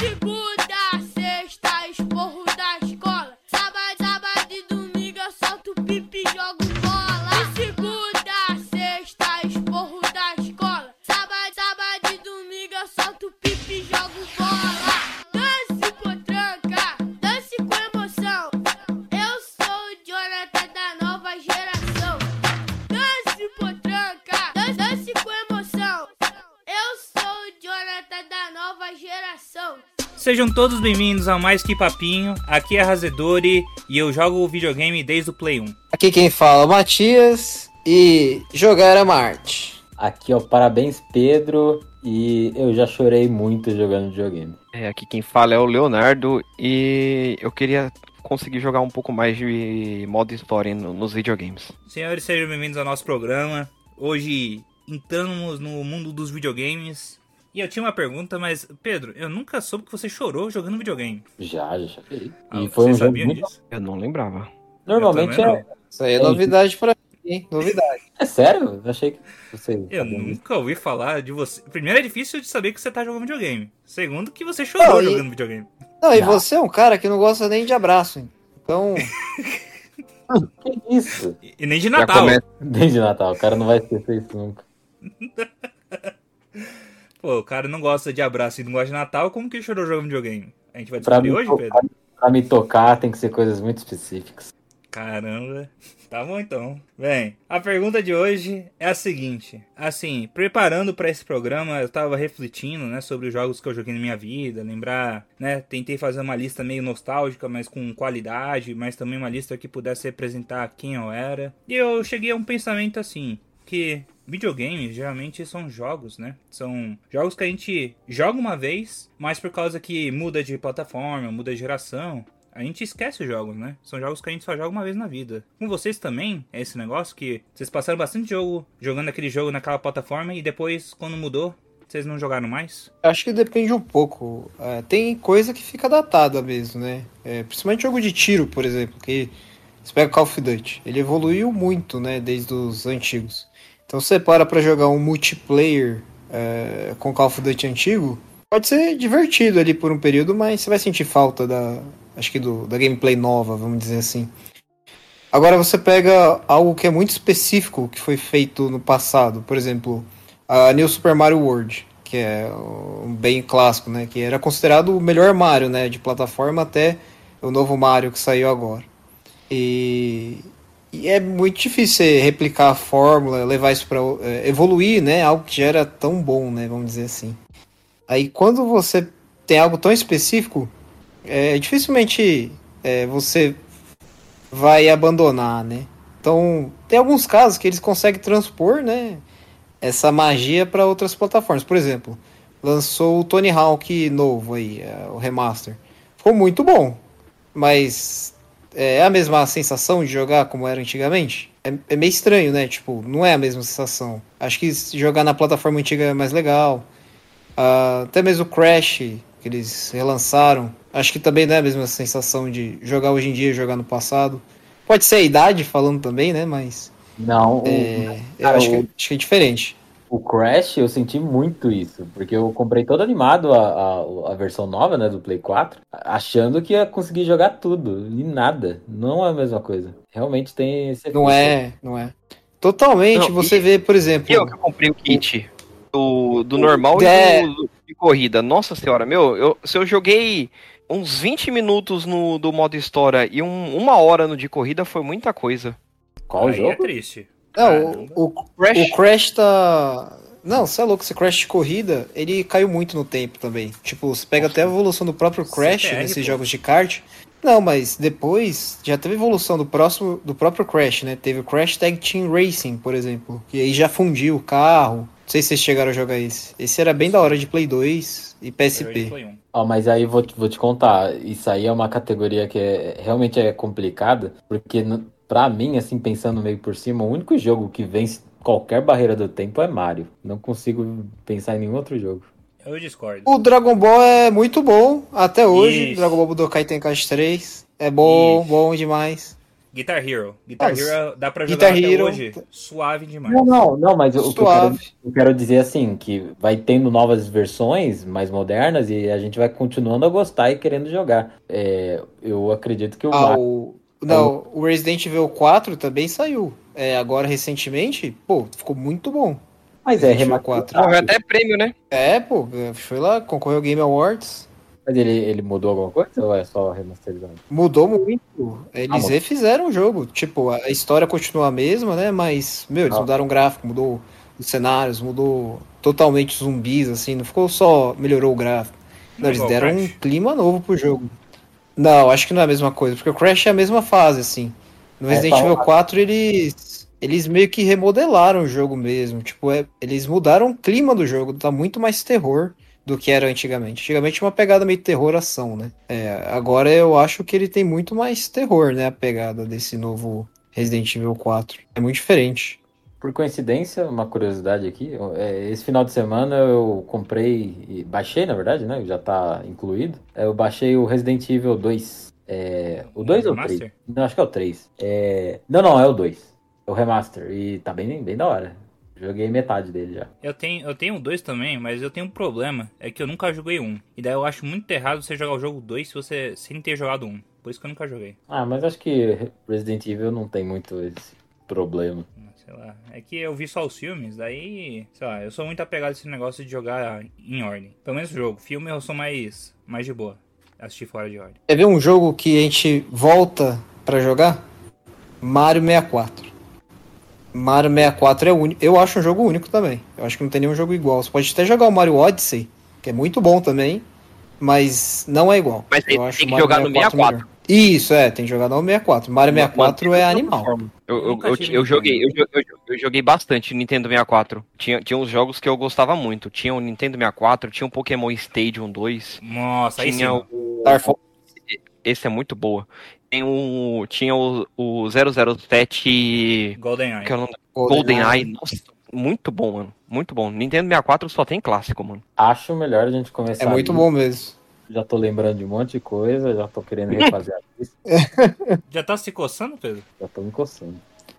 segunda a Sejam todos bem-vindos a mais que papinho. Aqui é Razedori e eu jogo videogame desde o Play 1. Aqui quem fala é o Matias e jogar era uma arte. Aqui, ó, parabéns, Pedro. E eu já chorei muito jogando videogame. É, aqui quem fala é o Leonardo e eu queria conseguir jogar um pouco mais de modo história no- nos videogames. Senhores, sejam bem-vindos ao nosso programa. Hoje entramos no mundo dos videogames. E eu tinha uma pergunta, mas Pedro, eu nunca soube que você chorou jogando videogame. Já, já chorei. Ah, E foi um jogo muito. disso? Eu não lembrava. Normalmente é. Isso aí é novidade pra mim, hein? Novidade. É sério? Eu achei que você. Eu nunca ouvi falar de você. Primeiro, é difícil de saber que você tá jogando videogame. Segundo, que você chorou Não, e- jogando videogame. Não, e Não. você é um cara que não gosta nem de abraço, hein? Então, Que isso? E e nem de Natal. começa- Desde Natal, o cara não vai esquecer isso nunca. Pô, o cara não gosta de abraço e não gosta de Natal, como que chorou jogando videogame? A gente vai descobrir hoje, tocar, Pedro? pra me tocar tem que ser coisas muito específicas. Caramba. Tá bom então. Bem, a pergunta de hoje é a seguinte. Assim, preparando pra esse programa, eu tava refletindo, né, sobre os jogos que eu joguei na minha vida, lembrar, né, tentei fazer uma lista meio nostálgica, mas com qualidade, mas também uma lista que pudesse representar quem eu era. E eu cheguei a um pensamento assim, que videogames geralmente são jogos, né? São jogos que a gente joga uma vez, mas por causa que muda de plataforma, muda de geração, a gente esquece os jogos, né? São jogos que a gente só joga uma vez na vida. Com vocês também é esse negócio que vocês passaram bastante jogo jogando aquele jogo naquela plataforma e depois, quando mudou, vocês não jogaram mais? acho que depende um pouco. É, tem coisa que fica datada mesmo, né? É, principalmente jogo de tiro, por exemplo, que você pega Call of Duty. Ele evoluiu muito, né, desde os antigos. Então você para pra jogar um multiplayer é, com Call of Duty antigo, pode ser divertido ali por um período, mas você vai sentir falta da, acho que do, da gameplay nova, vamos dizer assim. Agora você pega algo que é muito específico que foi feito no passado, por exemplo, a New Super Mario World, que é um bem clássico, né, que era considerado o melhor Mario, né, de plataforma até o novo Mario que saiu agora. E, e é muito difícil você replicar a fórmula, levar isso para evoluir, né, algo que já era tão bom, né, vamos dizer assim. Aí quando você tem algo tão específico, é, dificilmente é, você vai abandonar, né? Então, tem alguns casos que eles conseguem transpor, né, essa magia para outras plataformas. Por exemplo, lançou o Tony Hawk novo aí, é, o remaster. Ficou muito bom, mas é a mesma sensação de jogar como era antigamente? É, é meio estranho, né? Tipo, não é a mesma sensação. Acho que jogar na plataforma antiga é mais legal. Ah, até mesmo o Crash, que eles relançaram, acho que também não é a mesma sensação de jogar hoje em dia e jogar no passado. Pode ser a idade falando também, né? Mas Não, é, eu cara, acho, que, o- acho que é diferente. O Crash, eu senti muito isso, porque eu comprei todo animado a, a, a versão nova, né, do Play 4, achando que ia conseguir jogar tudo, e nada, não é a mesma coisa. Realmente tem esse Não é, não é. Totalmente, Não, você e- vê, por exemplo. Eu que comprei o kit do, do O- normal é. e do, do- de corrida. Nossa senhora, meu, eu, se eu joguei uns 20 minutos no do modo história e um- uma hora no de corrida, foi muita coisa. Qual Aí é jogo? triste. Não, Caramba. o, o, Crash, o Crash tá. Não, você é louco, esse Crash de corrida, ele caiu muito no tempo também. Tipo, você pega até a evolução do próprio Crash CTR, nesses pô. jogos de kart. Não, mas depois já teve evolução do próximo do próprio Crash, né? Teve o Crash Tag Team Racing, por exemplo. E aí já fundiu o carro. Não sei se vocês chegaram a jogar esse. Esse era bem da hora de Play 2 e PSP. Play 1. Ó, mas aí vou, te- vou te contar, isso aí é uma categoria que é, realmente é complicada, porque n- pra mim, assim, pensando meio por cima, o único jogo que vence qualquer barreira do tempo é Mario. Não consigo pensar em nenhum outro jogo. Eu discordo. O Dragon Ball é muito bom até hoje. Isso. Dragon Ball Budokai Tenkaichi 3. É bom, Isso. bom demais. Guitar Hero. Guitar Hero dá pra jogar Guitar até Hero- hoje. Suave demais. Não, não, não, mas o que eu quero, Suave. eu quero dizer assim, que vai tendo novas versões mais modernas e a gente vai continuando a gostar e querendo jogar. É, eu acredito que o Ah, Mario- o... Não, o Resident Evil 4 também saiu. É, agora, recentemente, pô, ficou muito bom. Mas é Evil remasterizado. Morreu até prêmio, né? É, pô, foi lá, concorreu ao Game Awards. Mas ele, ele mudou alguma coisa ou é só remasterizado? Mudou muito. Eles Ah, refizeram o jogo. Tipo, a história continua a mesma, né? Mas, meu, eles Ah. mudaram o gráfico, mudou os cenários, mudou totalmente os zumbis, assim. Não ficou só melhorou o gráfico. Não, eles deram um clima novo pro jogo. Não, acho que não é a mesma coisa, porque o Crash é a mesma fase, assim. No É, Resident tá Evil lá. 4, eles. Eles meio que remodelaram o jogo mesmo. Tipo, é, eles mudaram o clima do jogo. Tá muito mais terror do que era antigamente. Antigamente tinha uma pegada meio terror-ação, né? É, agora eu acho que ele tem muito mais terror, né? A pegada desse novo Resident Evil 4. É muito diferente. Por coincidência, uma curiosidade aqui, é, esse final de semana eu comprei, e baixei na verdade, né? Já tá incluído. É, Eu baixei o Resident Evil 2. É, o 2 ou o 3? Remaster? Não, acho que é o 3. É, não, não, é o 2. É o remaster. E tá bem, bem da hora. Joguei metade dele já. Eu tenho, eu tenho dois também, mas eu tenho um problema. É que eu nunca joguei um. E daí eu acho muito errado você jogar o jogo 2 se você sem ter jogado um. Por isso que eu nunca joguei. Ah, mas acho que Resident Evil não tem muito esse problema. Sei lá. É que eu vi só os filmes, daí. Sei lá, eu sou muito apegado a esse negócio de jogar em ordem. Pelo menos jogo. Filme eu sou mais, mais de boa. Assistir fora de ordem. Quer ver um jogo que a gente volta pra jogar? Mario 64. Mario 64 é único. Eu acho um jogo único também. Eu acho que não tem nenhum jogo igual. Você pode até jogar o Mario Odyssey, que é muito bom também, mas não é igual. Mas Eu tem- acho tem que Mario jogar no 64. melhor. Isso, é, tem que jogar no 64. Mario 64 é animal. Eu, eu, eu, eu joguei, eu, jo- eu, jo- eu joguei bastante Nintendo 64. Tinha, tinha uns jogos que eu gostava muito. Tinha o Nintendo 64, tinha o Pokémon Stadium 2. Nossa, aí sim. Tinha o. Star Fox. Esse é muito boa. Tem o, tinha o, o 007. GoldenEye. Que é o nome? GoldenEye. Nossa, muito bom, mano. Muito bom. Nintendo 64 só tem clássico, mano. Acho melhor a gente começar. É muito ali. bom mesmo. Já tô lembrando de um monte de coisa, já tô querendo refazer a lista, Já tá se coçando, Pedro? já tô me coçando.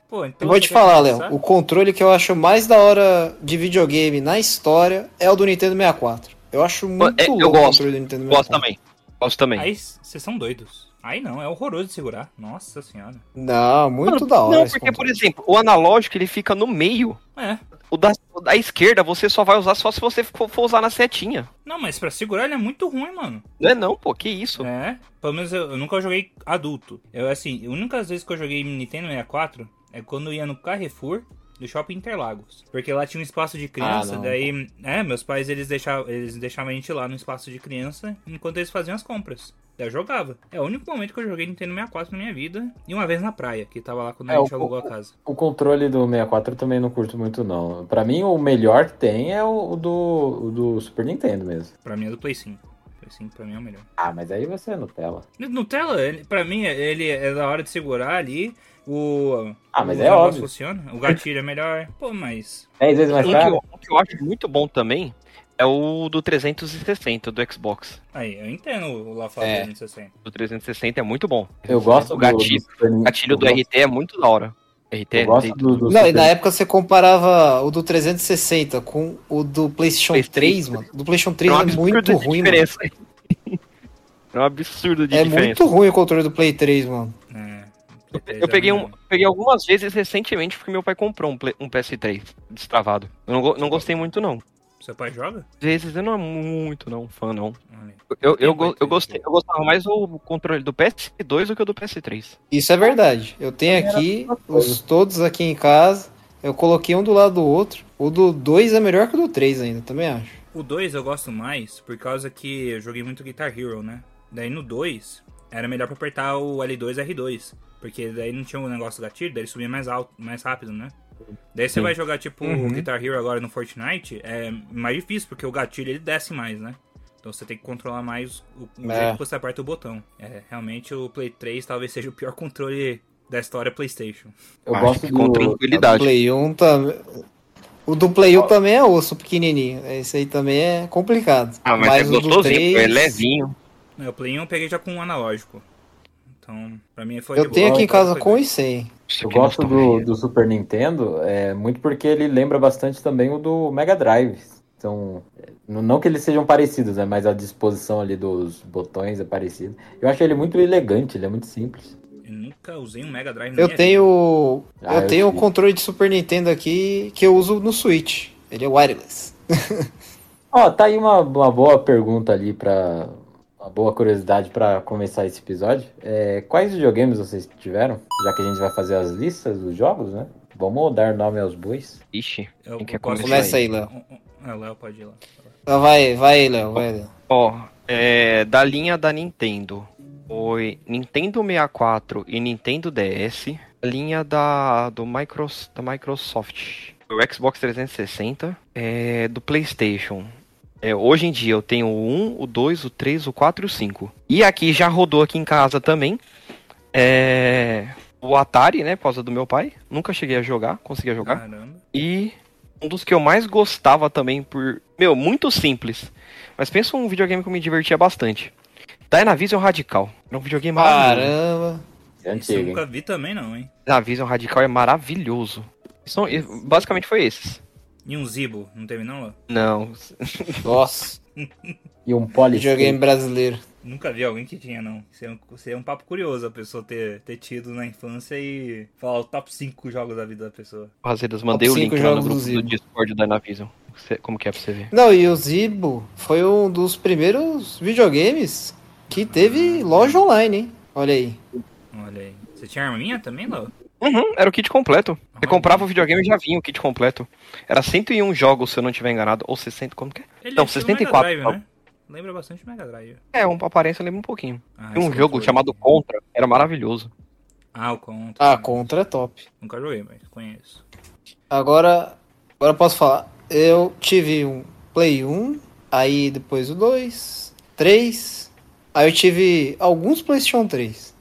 Pô, então. Eu vou te falar? Léo. O controle que eu acho mais da hora de videogame na história é o do Nintendo 64. Eu acho muito É, eu louco o gosto. controle do Nintendo 64. Gosto também. Gosto também. Aí vocês são doidos. Aí não, é horroroso de segurar. Nossa senhora. Não, muito Mano, da hora. Não, esse porque, por exemplo, o analógico ele fica no meio. É. O da, o da esquerda você só vai usar só se você for, for usar na setinha. Não, mas pra segurar ele é muito ruim, mano. Não é não, pô, que isso. É. Pelo menos eu, eu nunca joguei adulto. Eu, assim, a única vez que eu joguei Nintendo 64 é quando eu ia no Carrefour do Shopping Interlagos. Porque lá tinha um espaço de criança, Ah, daí... É, meus pais, eles deixavam, eles deixavam a gente lá no espaço de criança enquanto eles faziam as compras. Eu jogava. É o único momento que eu joguei Nintendo 64 na minha vida. E uma vez na praia, que tava lá quando É, a gente o- alugou a casa. O controle do 64 eu também não curto muito, não. Pra mim, o melhor que tem é o, do, o do Super Nintendo mesmo. Pra mim é do Play 5. Play 5 pra mim é o melhor. Ah, mas aí você é Nutella. Nutella, ele, pra mim, ele é da hora de segurar ali. O. Ah, mas o é negócio óbvio. funciona. O gatilho é melhor. Pô, mas. 10 vezes mais Um que, caro? eu, um que eu acho muito bom também é o do 360 do Xbox. Aí, eu entendo o lá fora É. 360. O 360 é muito bom. Eu gosto O gatilho, do, do gatilho do eu RT é muito da hora. RT Eu gosto tem- do, do Não, e na época você comparava o do 360 com o do PlayStation PlayStation 3, mano. O do PlayStation 3 um é absurdo muito de ruim, mano. diferença. É um absurdo de É diferença. muito ruim o controle do Play 3, mano. É, Eu peguei, um, peguei algumas vezes recentemente porque meu pai comprou um, Play- um PS3 destravado. Eu não, não gostei muito, não. Seu pai joga? Às vezes eu não é muito, não, fã, não. Eu, eu, eu, isso. gostei, eu gostava mais do controle do PS2 do que o do PS3. Isso é verdade. Eu tenho aqui, os todos aqui em casa. Eu coloquei um do lado do outro. O do 2 é melhor que o do 3 ainda, também acho. O 2 eu gosto mais por causa que eu joguei muito Guitar Hero, né? Daí no 2 era melhor pra apertar o L2 e R2. Porque daí não tinha o negócio do gatilho, daí ele subia mais alto, mais rápido, né? Daí você Sim. vai jogar tipo Uhum. Guitar Hero agora no Fortnite, é mais difícil, porque o gatilho ele desce mais, né? Então você tem que controlar mais o, o É. jeito que você aperta o botão. É, realmente o Play 3 talvez seja o pior controle da história PlayStation. Eu Acho gosto que com do, tranquilidade. Play 1 também. O do Play 1 também é osso pequenininho. Esse aí também é complicado. Ah, mas, é o do gostosinho, pô, é 3 levinho. É, o Play 1 eu peguei já com um analógico. Então, pra mim foi Eu de tenho boa, aqui em casa com e sem. Eu gosto do, do Super Nintendo, é, muito porque ele lembra bastante também o do Mega Drive. Então, é, não que eles sejam parecidos, né, mas a disposição ali dos botões é parecida. Eu acho ele muito elegante, ele é muito simples. Eu nunca usei um Mega Drive na Eu minha tenho. Ah, eu eu tenho o controle de Super Nintendo aqui que eu uso no Switch. Ele é wireless. Ó, tá aí uma, uma boa pergunta ali pra. Uma boa curiosidade pra começar esse episódio. É, quais videogames vocês tiveram? Já que a gente vai fazer as listas dos jogos, né? Vamos dar nome aos bois. Ixi, Eu quem quer posso- Começa aí, Léo. Ah, Léo pode ir lá. Ah, Vai, vai, Léo, vai, Léo. Ó, é, da linha da Nintendo, foi Nintendo 64 e Nintendo DS. A linha da, do Micros, da Microsoft, o Xbox 360, é, do PlayStation. É, hoje em dia eu tenho o 1, o 2, o 3, o 4 e o 5. E aqui já rodou aqui em casa também. É, o Atari, né, por causa do meu pai. Nunca cheguei a jogar, consegui jogar. Caramba. E um dos que eu mais gostava também por. Meu, muito simples. Mas pensa um videogame que eu me divertia bastante. Dynavision Radical. Era um videogame maravilhoso. Caramba. É eu antigo, hein? nunca vi também não, hein? Dynavision Radical é maravilhoso. São, basicamente foi esses. E um Zibo, não teve não, Léo? Não. Nossa. E um Poly Videogame brasileiro. Nunca vi alguém que tinha, não. Isso é um, isso é um papo curioso a pessoa ter, ter tido na infância e falar o top 5 jogos da vida da pessoa. Razedas, mandei o Top link cinco lá no jogos do grupo do Zibo. Discord do Dynavision. Cê- Como que é pra você ver? Não, e o Zibo foi um dos primeiros videogames que teve loja online, hein? Olha aí. Olha aí. Você tinha arminha também, Léo? Uhum, era o kit completo. Você comprava o videogame e já vinha o kit completo. Era 101 jogos, se eu não estiver enganado. Ou 60, como que é? Ele Não, é estilo 64, Mega Drive, né? Lembra bastante Mega Drive. É, uma aparência lembra um pouquinho. Ah, Tem um jogo controle. chamado Contra, era maravilhoso. Ah, o Contra. Ah, Contra é top. Nunca joguei, mas conheço. Agora, agora eu posso falar. Eu tive um Play 1, aí depois o 2, 3. Aí eu tive alguns PlayStation 3.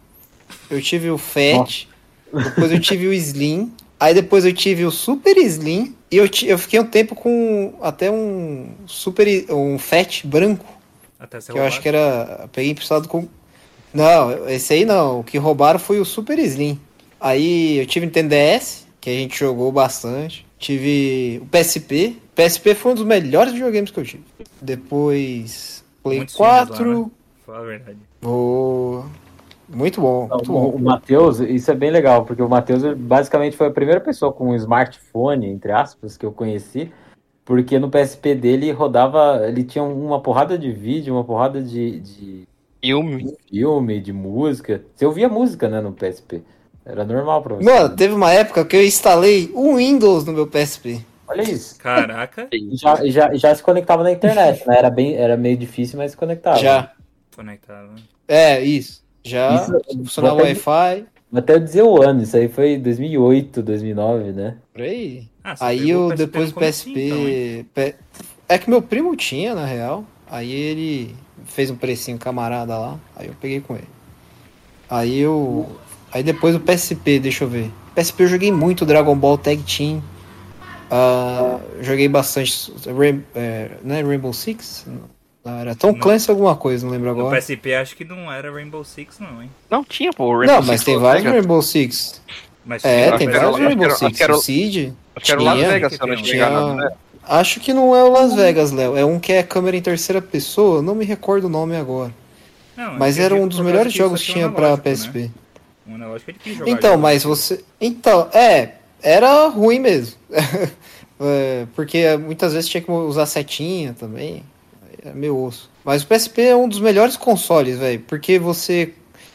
Eu tive o Fat, depois eu tive o Slim, aí depois eu tive o Super Slim e eu, eu fiquei um tempo com até um Super um Fat branco, Até que eu acho que era, peguei emprestado com Não, esse aí não, o que roubaram foi o Super Slim. Aí eu tive Nintendo DS, que a gente jogou bastante. Tive o PSP. PSP foi um dos melhores videogames que eu tive. Depois Play Muitos filhos lá, 4. né? Fala a verdade. o- Muito bom, muito O, bom. o Matheus, isso é bem legal, porque o Matheus basicamente foi a primeira pessoa com um smartphone, entre aspas, que eu conheci, porque no PSP dele rodava, ele tinha uma porrada de vídeo, uma porrada de, de Filme. filme, de música. Você ouvia música, né, no PSP. Era normal pra você. Mano, teve uma época que eu instalei o Windows no meu PSP. Olha isso. Caraca, E já, já, já se conectava na internet, né? Era, bem, era meio difícil, mas se conectava. Já. conectado. né? É, isso. Já Isso, funcionava vou até- Wi-Fi. Até dizer o ano, isso aí foi 2008, 2009, né? Por aí. Ah, Aí eu, o PSP depois comecinho, PSP. então, é que meu primo tinha, na real. Aí ele fez um precinho camarada lá. Aí eu peguei com ele. Aí eu. Aí depois o PSP, deixa eu ver. PSP eu joguei muito Dragon Ball Tag Team. Ah, joguei bastante. Rain- é, né, Rainbow Six? Era Tom Não. Clancy alguma coisa, não lembro No agora. PSP acho que não era Rainbow Six, não, hein? Não, tinha, pô. o Rainbow Não, mas Six tem Las vários Vegas. Rainbow Six. Mas É, tem vários Rainbow era- Six. acho que era- O Seed. Acho que era o Las. Vegas, se eu não Tinha. enganado, né? Acho que não é o Las Vegas, Léo. É um que é câmera em terceira pessoa. Não me recordo o nome agora. Não, Mas era um dos melhores que jogos que é um tinha pra analógico, PSP. Né? Um é difícil jogar. Então, jogo. mas você. Então, é. Era ruim mesmo. É, porque muitas vezes tinha que usar setinha também. É meio osso. Mas o PSP é um dos melhores consoles, velho. Porque você.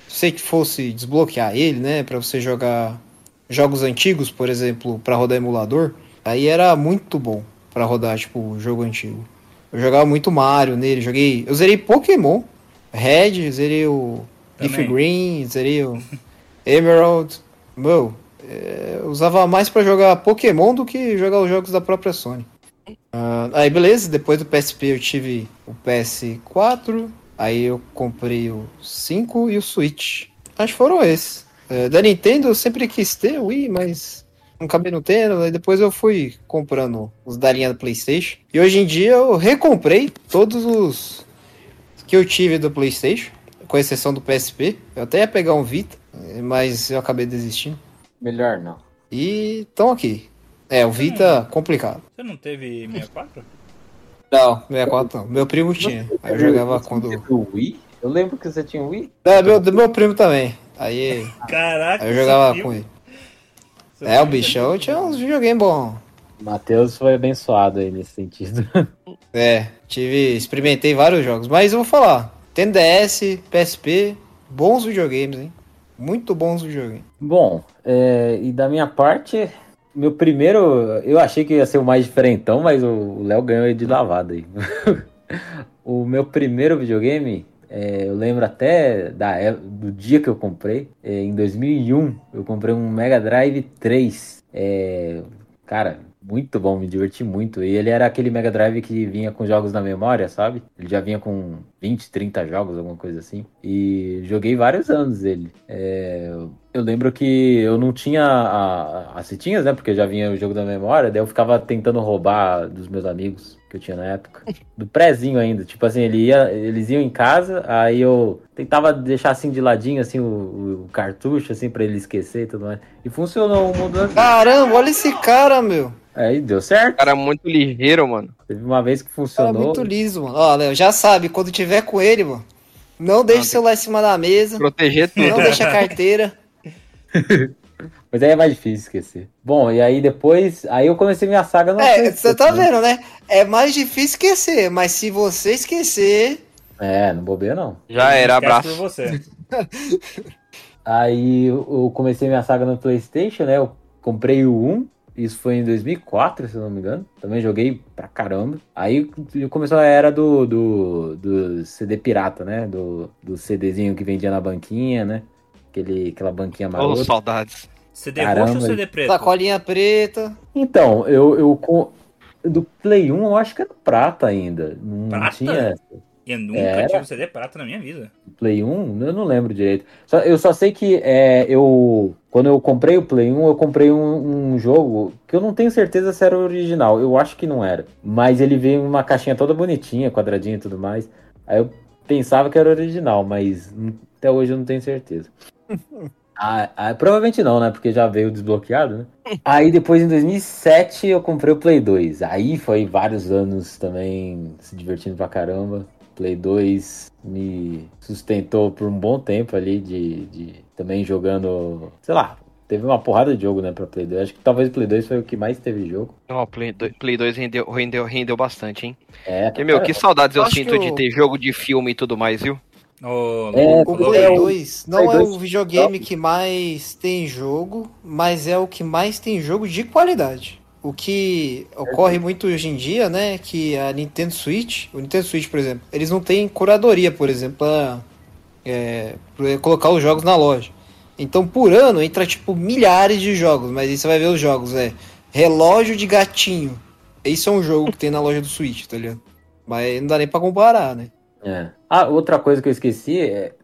Se você fosse desbloquear ele, né? Pra você jogar jogos antigos, por exemplo, pra rodar emulador. Aí era muito bom pra rodar, tipo, jogo antigo. Eu jogava muito Mario nele. Joguei. Eu zerei Pokémon. Red, zerei o. Leaf. Green, zerei o. Emerald. Meu, é, eu usava mais pra jogar Pokémon do que jogar os jogos da própria Sony. Ah, aí beleza, depois do PSP eu tive o PS4, aí eu comprei o 5 e o Switch. Acho que foram esses. É, da Nintendo eu sempre quis ter o Wii, mas não acabei não tendo. Aí depois eu fui comprando os da linha do PlayStation. E hoje em dia eu recomprei todos os que eu tive do PlayStation. com exceção do PSP. Eu até ia pegar um Vita, mas eu acabei desistindo. Melhor não. E estão aqui. É, o Vita complicado. Você não teve 64? Não, 64 não. Meu primo tinha. Aí eu jogava Você quando. teve o Wii? Eu lembro que você tinha o Wii. É, meu, do meu primo também. Aí, Caraca, aí eu jogava com ele. seu É, o bichão tinha uns videogames bons. O Matheus foi abençoado aí nesse sentido. É, tive. Experimentei vários jogos. Mas eu vou falar. Tem DS, PSP, bons videogames, hein? Muito bons videogames. Bom, é, e da minha parte, meu primeiro. Eu achei que ia ser o mais diferentão, mas o Léo ganhou de lavada aí. o meu primeiro videogame, é, eu lembro até da, é- do dia que eu comprei. é, em 2001, eu comprei um Mega Drive 3. É, cara, muito bom, me diverti muito. E ele era aquele Mega Drive que vinha com jogos na memória, sabe? Ele já vinha com 20, 30 jogos, alguma coisa assim. E joguei vários anos ele. É, eu lembro que eu não tinha a- as fitinhas, né? Porque já vinha o jogo da memória, daí eu ficava tentando roubar dos meus amigos que eu tinha na época. Do prézinho ainda. Tipo assim, ele ia, eles iam em casa, aí eu tentava deixar assim de ladinho, assim, o, o cartucho, assim, pra ele esquecer e tudo mais. E funcionou o mundo assim. Caramba, olha esse cara, meu. Aí deu certo. Cara, muito ligeiro, mano. Teve uma vez que Cara funcionou. muito liso, mano. Ó, Léo, já sabe, quando tiver com ele, mano, não deixe o celular em cima da mesa, Proteger tudo. não deixe a carteira. Mas aí é mais difícil esquecer. Bom, e aí depois. Aí eu comecei minha saga no É, PlayStation, você tá né? vendo, né? É mais difícil esquecer, mas se você esquecer. É, não bobeia não. Já era, abraço. por você. Aí eu eu comecei minha saga no PlayStation, né? Eu comprei o 1. Isso foi em 2004, se eu não me engano. Também joguei pra caramba. Aí começou a era do, do, do CD pirata, né? Do, do CDzinho que vendia na banquinha, né? Aquele, aquela banquinha marota. CD saudades. roxo Caramba. ou CD preto? Sacolinha preta. Então, eu, eu com- do Play 1 eu acho que era prata ainda. Não Prata? tinha Eu nunca Era? tive CD prata na minha vida. Play 1, eu não lembro direito. Só- eu só sei que é, eu. Quando eu comprei o Play 1, eu comprei um, um jogo que eu não tenho certeza se era original. Eu acho que não era. Mas ele veio em uma caixinha toda bonitinha, quadradinha e tudo mais. Aí eu pensava que era original, mas até hoje eu não tenho certeza. Ah, ah, provavelmente não, né? Porque já veio desbloqueado, né? Aí depois, em 2007, eu comprei o Play 2. Aí foi vários anos também se divertindo pra caramba. Play 2 me sustentou por um bom tempo ali de, de também jogando, sei lá, teve uma porrada de jogo, né, pra Play 2. Acho que talvez o Play 2 foi o que mais teve jogo. Ó, Play 2, Play 2 rendeu, rendeu, rendeu bastante, hein? É, Porque, meu, que saudades eu acho sinto que de ter jogo de filme e tudo mais, viu? Ô, É, O. Play é o- 2 não Play é 2 o videogame que mais tem jogo, mas é o que mais tem jogo de qualidade. O que ocorre muito hoje em dia, né, que a Nintendo Switch, o Nintendo Switch, por exemplo, eles não têm curadoria, por exemplo, pra, é, colocar os jogos na loja. Então, por ano, entra, tipo, milhares de jogos, mas aí você vai ver os jogos, é relógio de gatinho. Esse é um jogo que tem na loja do Switch, tá ligado? Mas não dá nem pra comparar, né? É. Ah, outra coisa que eu esqueci é,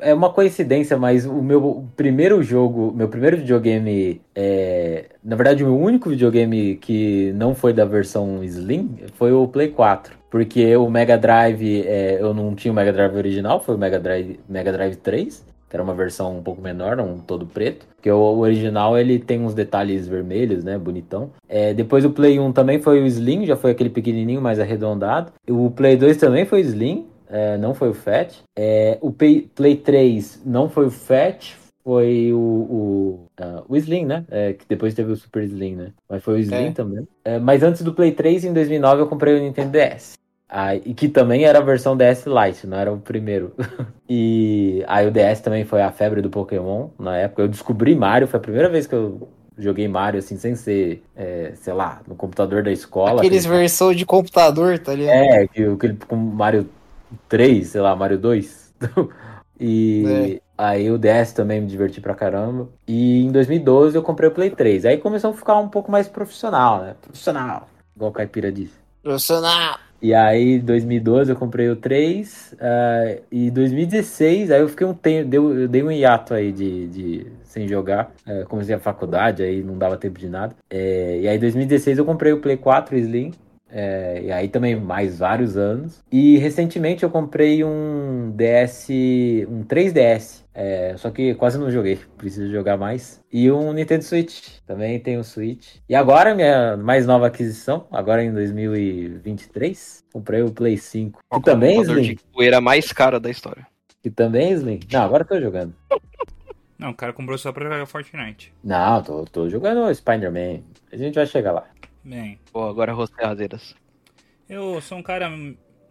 é uma coincidência, mas o meu primeiro jogo, meu primeiro videogame, é, na verdade, o único videogame que não foi da versão Slim foi o Play 4. Porque o Mega Drive, é, eu não tinha o Mega Drive original, foi o Mega Drive, Mega Drive 3, que era uma versão um pouco menor, um todo preto. Porque o, o original ele tem uns detalhes vermelhos, né? Bonitão. É, depois o Play 1 também foi o Slim, já foi aquele pequenininho mais arredondado. O Play 2 também foi Slim, é, não foi o Fat. É, o Play, Play 3 não foi o Fat, foi o, o, ah, o Slim, né? É, que depois teve o Super Slim, né? Mas foi o Slim É. também. É, mas antes do Play 3, em 2009, eu comprei o Nintendo DS. Ah, e que também era a versão DS Lite, não era o primeiro. e aí o DS também foi a febre do Pokémon na época. Eu descobri Mario, foi a primeira vez que eu joguei Mario assim, sem ser, é, sei lá, no computador da escola. Aqueles aquele- versão de computador, tá ligado? é, que aquele com Mario 3, sei lá, Mario 2. e aí o DS também me diverti pra caramba. E em 2012 eu comprei o Play 3. Aí começou a ficar um pouco mais profissional, né? Profissional, igual o Caipira disse. Profissional. E aí, em 2012 eu comprei o 3, ah, e 2016, aí eu fiquei um tempo, deu, eu dei um hiato aí de, de sem jogar, eh, comecei a faculdade, aí não dava tempo de nada. Eh, e aí, em 2016 eu comprei o Play 4 Slim, É, e aí também mais vários anos. E recentemente eu comprei um DS, um 3DS. É, só que quase não joguei, preciso jogar mais. E um Nintendo Switch, também tem o Switch. E agora, minha mais nova aquisição, agora em 2023, comprei o Play 5. O Que também, computador Slim? de poeira mais cara da história. Que também, Slim? Não, agora eu tô jogando. Não, o cara comprou só pra jogar Fortnite. Não, tô, tô jogando Spider-Man. A gente vai chegar lá. Bem, Pô, agora rostei raseiras. eu sou um cara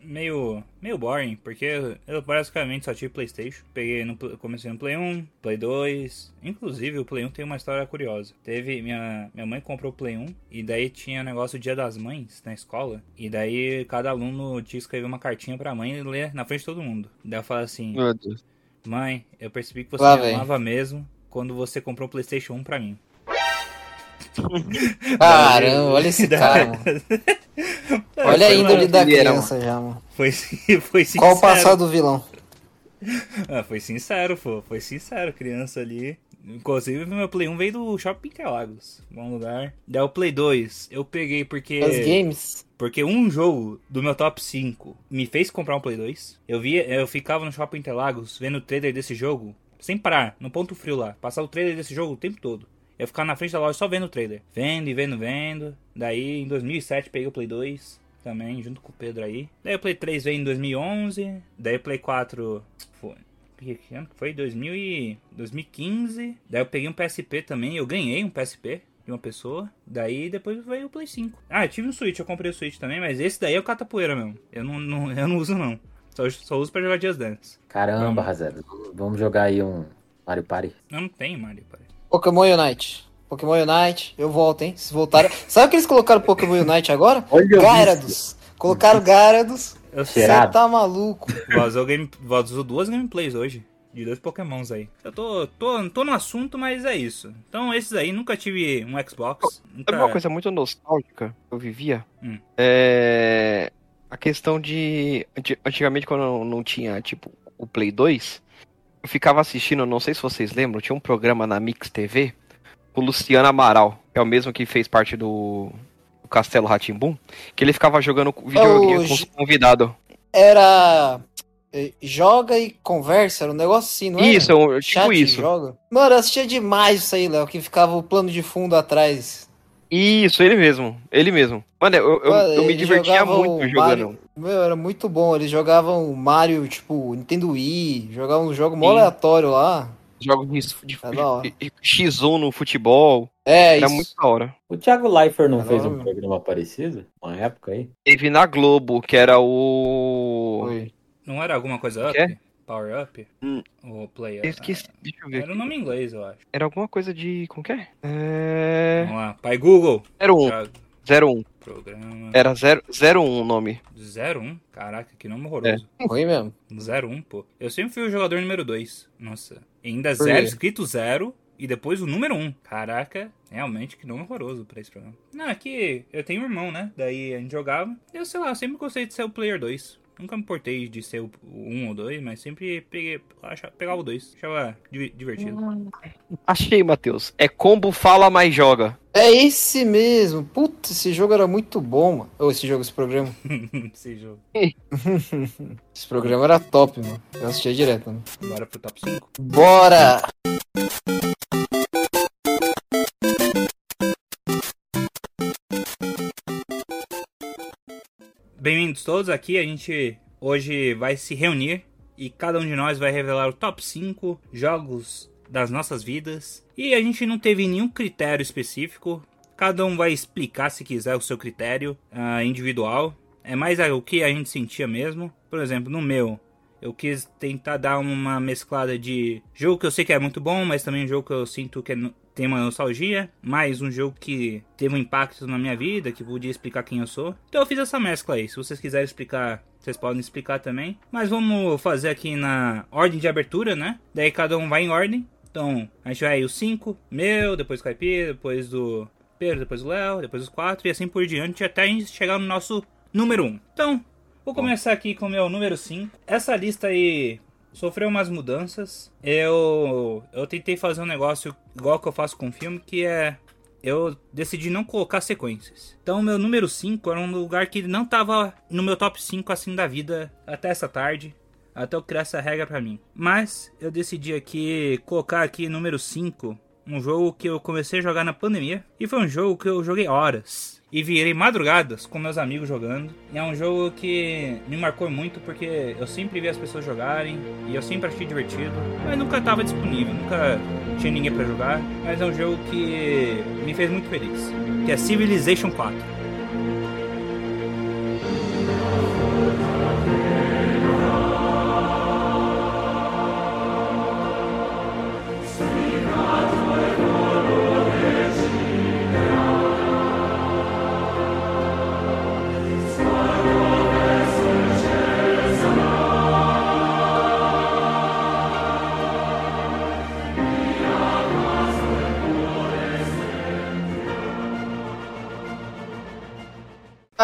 meio meio boring, porque eu, basicamente só tive Playstation. Peguei no, comecei no Play 1, Play 2. Inclusive, o Play 1 tem uma história curiosa. Teve, minha, minha mãe comprou o Play 1, e daí tinha negócio do Dia das Mães na escola. E daí cada aluno tinha que escrever uma cartinha pra mãe e ler na frente de todo mundo. Daí eu falei assim, Meu Deus. mãe, eu percebi que você Lá me amava mesmo quando você comprou o Playstation 1 pra mim. Caramba, olha esse cara, mano. Olha a índole da criança já, mano. Foi, foi sincero. Qual o passado do vilão? Ah, foi sincero, pô. Foi sincero, criança ali. Inclusive, meu Play 1 veio do Shopping Interlagos. Bom lugar. Daí o Play 2, eu peguei porque. Os games. Porque um jogo do meu top 5 me fez comprar um Play 2. Eu via, eu ficava no Shopping Interlagos vendo o trailer desse jogo, sem parar, no ponto frio lá. Passava o trailer desse jogo o tempo todo. Eu ficava na frente da loja só vendo o trailer. Vendo e vendo, vendo. Daí em 2007 peguei o Play 2 também, junto com o Pedro aí. Daí o Play 3 veio em 2011. Daí o Play 4 foi. Que ano que foi? 2000 e 2015. Daí eu peguei um PSP também. Eu ganhei um PSP de uma pessoa. Daí depois veio o Play 5. Ah, eu tive um Switch, eu comprei o Switch também, mas esse daí é o catapoeira mesmo. Eu não, não- eu não uso não. Só, só uso pra jogar Just Dance. Caramba. Razeda. Vamos jogar aí um Mario Party. Eu não tenho Mario, pai. Pokémon Unite. Pokémon Unite, eu volto, hein? Se voltarem. Sabe que eles colocaram Pokémon Unite agora? Olha Gyarados. Colocaram Gyarados. Você tá maluco. Vazou, game, vazou duas gameplays hoje. De dois pokémons aí. Eu tô, tô, tô no assunto, mas é isso. Então esses aí, nunca tive um Xbox. Nunca... Sabe uma coisa muito nostálgica que eu vivia? Hum. É. A questão de. anti- Antigamente, quando não tinha, tipo, o Play 2, eu ficava assistindo, não sei se vocês lembram, tinha um programa na Mix TV, o Luciano Amaral, que é o mesmo que fez parte do, do Castelo Ratimbum, que ele ficava jogando videogame com os convidados. Era. eh, Joga e conversa, era um negócio assim, não era? Isso, eu- tipo Chat isso. Joga. Mano, eu assistia demais isso aí, Léo, que ficava o plano de fundo atrás. Isso, ele mesmo. Ele mesmo. Mano, eu, eu, Mano, eu me eles divertia muito jogando. Mario- Meu, era muito bom. Eles jogavam Mario, tipo, Nintendo Wii, jogavam um jogo mó aleatório lá. Jogos de, de, É de- de X1 no futebol. É, Era isso. muito da hora. O Thiago Leifert não Caramba. fez um programa parecido? Uma época aí? Teve na Globo, que era o. Foi. Não era alguma coisa O up? Power Up? Hum. Ou Play Eu Up? esqueci, deixa eu ver. Era o nome em inglês, eu acho. Era alguma coisa de. Como que é? É. Vamos lá. Pai Google. 01. Já- 01. Programa. Era 0, 01 o nome. 01? Caraca, que nome horroroso. Foi mesmo. 01, pô. Eu sempre fui o jogador número 2. Nossa. E ainda Por zero, quê? escrito zero. E depois o número 1. Caraca, realmente que nome horroroso pra esse programa. Não, é que eu tenho um irmão, né? Daí a gente jogava. Eu sei lá, eu sempre gostei de ser o player 2. Nunca me importei de ser o 1 ou 2, mas sempre peguei, achava, pegava o 2. Achava div- divertido. Achei, Matheus. É combo fala mais joga. É esse mesmo. Puta, esse jogo era muito bom, mano. Ou esse jogo, esse programa. esse jogo. Esse programa era top, mano. Eu assistia direto, mano. Bora pro top 5. Bora! Bem-vindos todos aqui. A gente hoje vai se reunir e cada um de nós vai revelar o top 5 jogos das nossas vidas. E a gente não teve nenhum critério específico. Cada um vai explicar se quiser o seu critério ah, individual. É mais o que a gente sentia mesmo. Por exemplo, no meu, eu quis tentar dar uma mesclada de jogo que eu sei que é muito bom, mas também um jogo que eu sinto que é tem uma nostalgia, mais um jogo que teve um impacto na minha vida, que podia explicar quem eu sou. Então eu fiz essa mescla aí. Se vocês quiserem explicar, vocês podem explicar também. Mas vamos fazer aqui na ordem de abertura, né? Daí cada um vai em ordem. Então a gente vai o 5, meu, depois do Caipira, depois do Pedro, depois do Léo, depois os 4 e assim por diante até a gente chegar no nosso número 1. Um. Então, Vou começar aqui com o meu número 5. Essa lista aí sofreu umas mudanças. Eu eu tentei fazer um negócio igual que eu faço com filme, que é eu decidi não colocar sequências. Então, meu número 5 era um lugar que não tava no meu top 5 assim da vida até essa tarde. Até eu criar essa regra pra mim. Mas eu decidi aqui colocar aqui número 5 um jogo que eu comecei a jogar na pandemia. E foi um jogo que eu joguei horas. E virei madrugadas com meus amigos jogando. E é um jogo que me marcou muito porque eu sempre vi as pessoas jogarem. E eu sempre achei divertido. Mas nunca estava disponível, nunca tinha ninguém para jogar. Mas é um jogo que me fez muito feliz. Que é Civilization 4.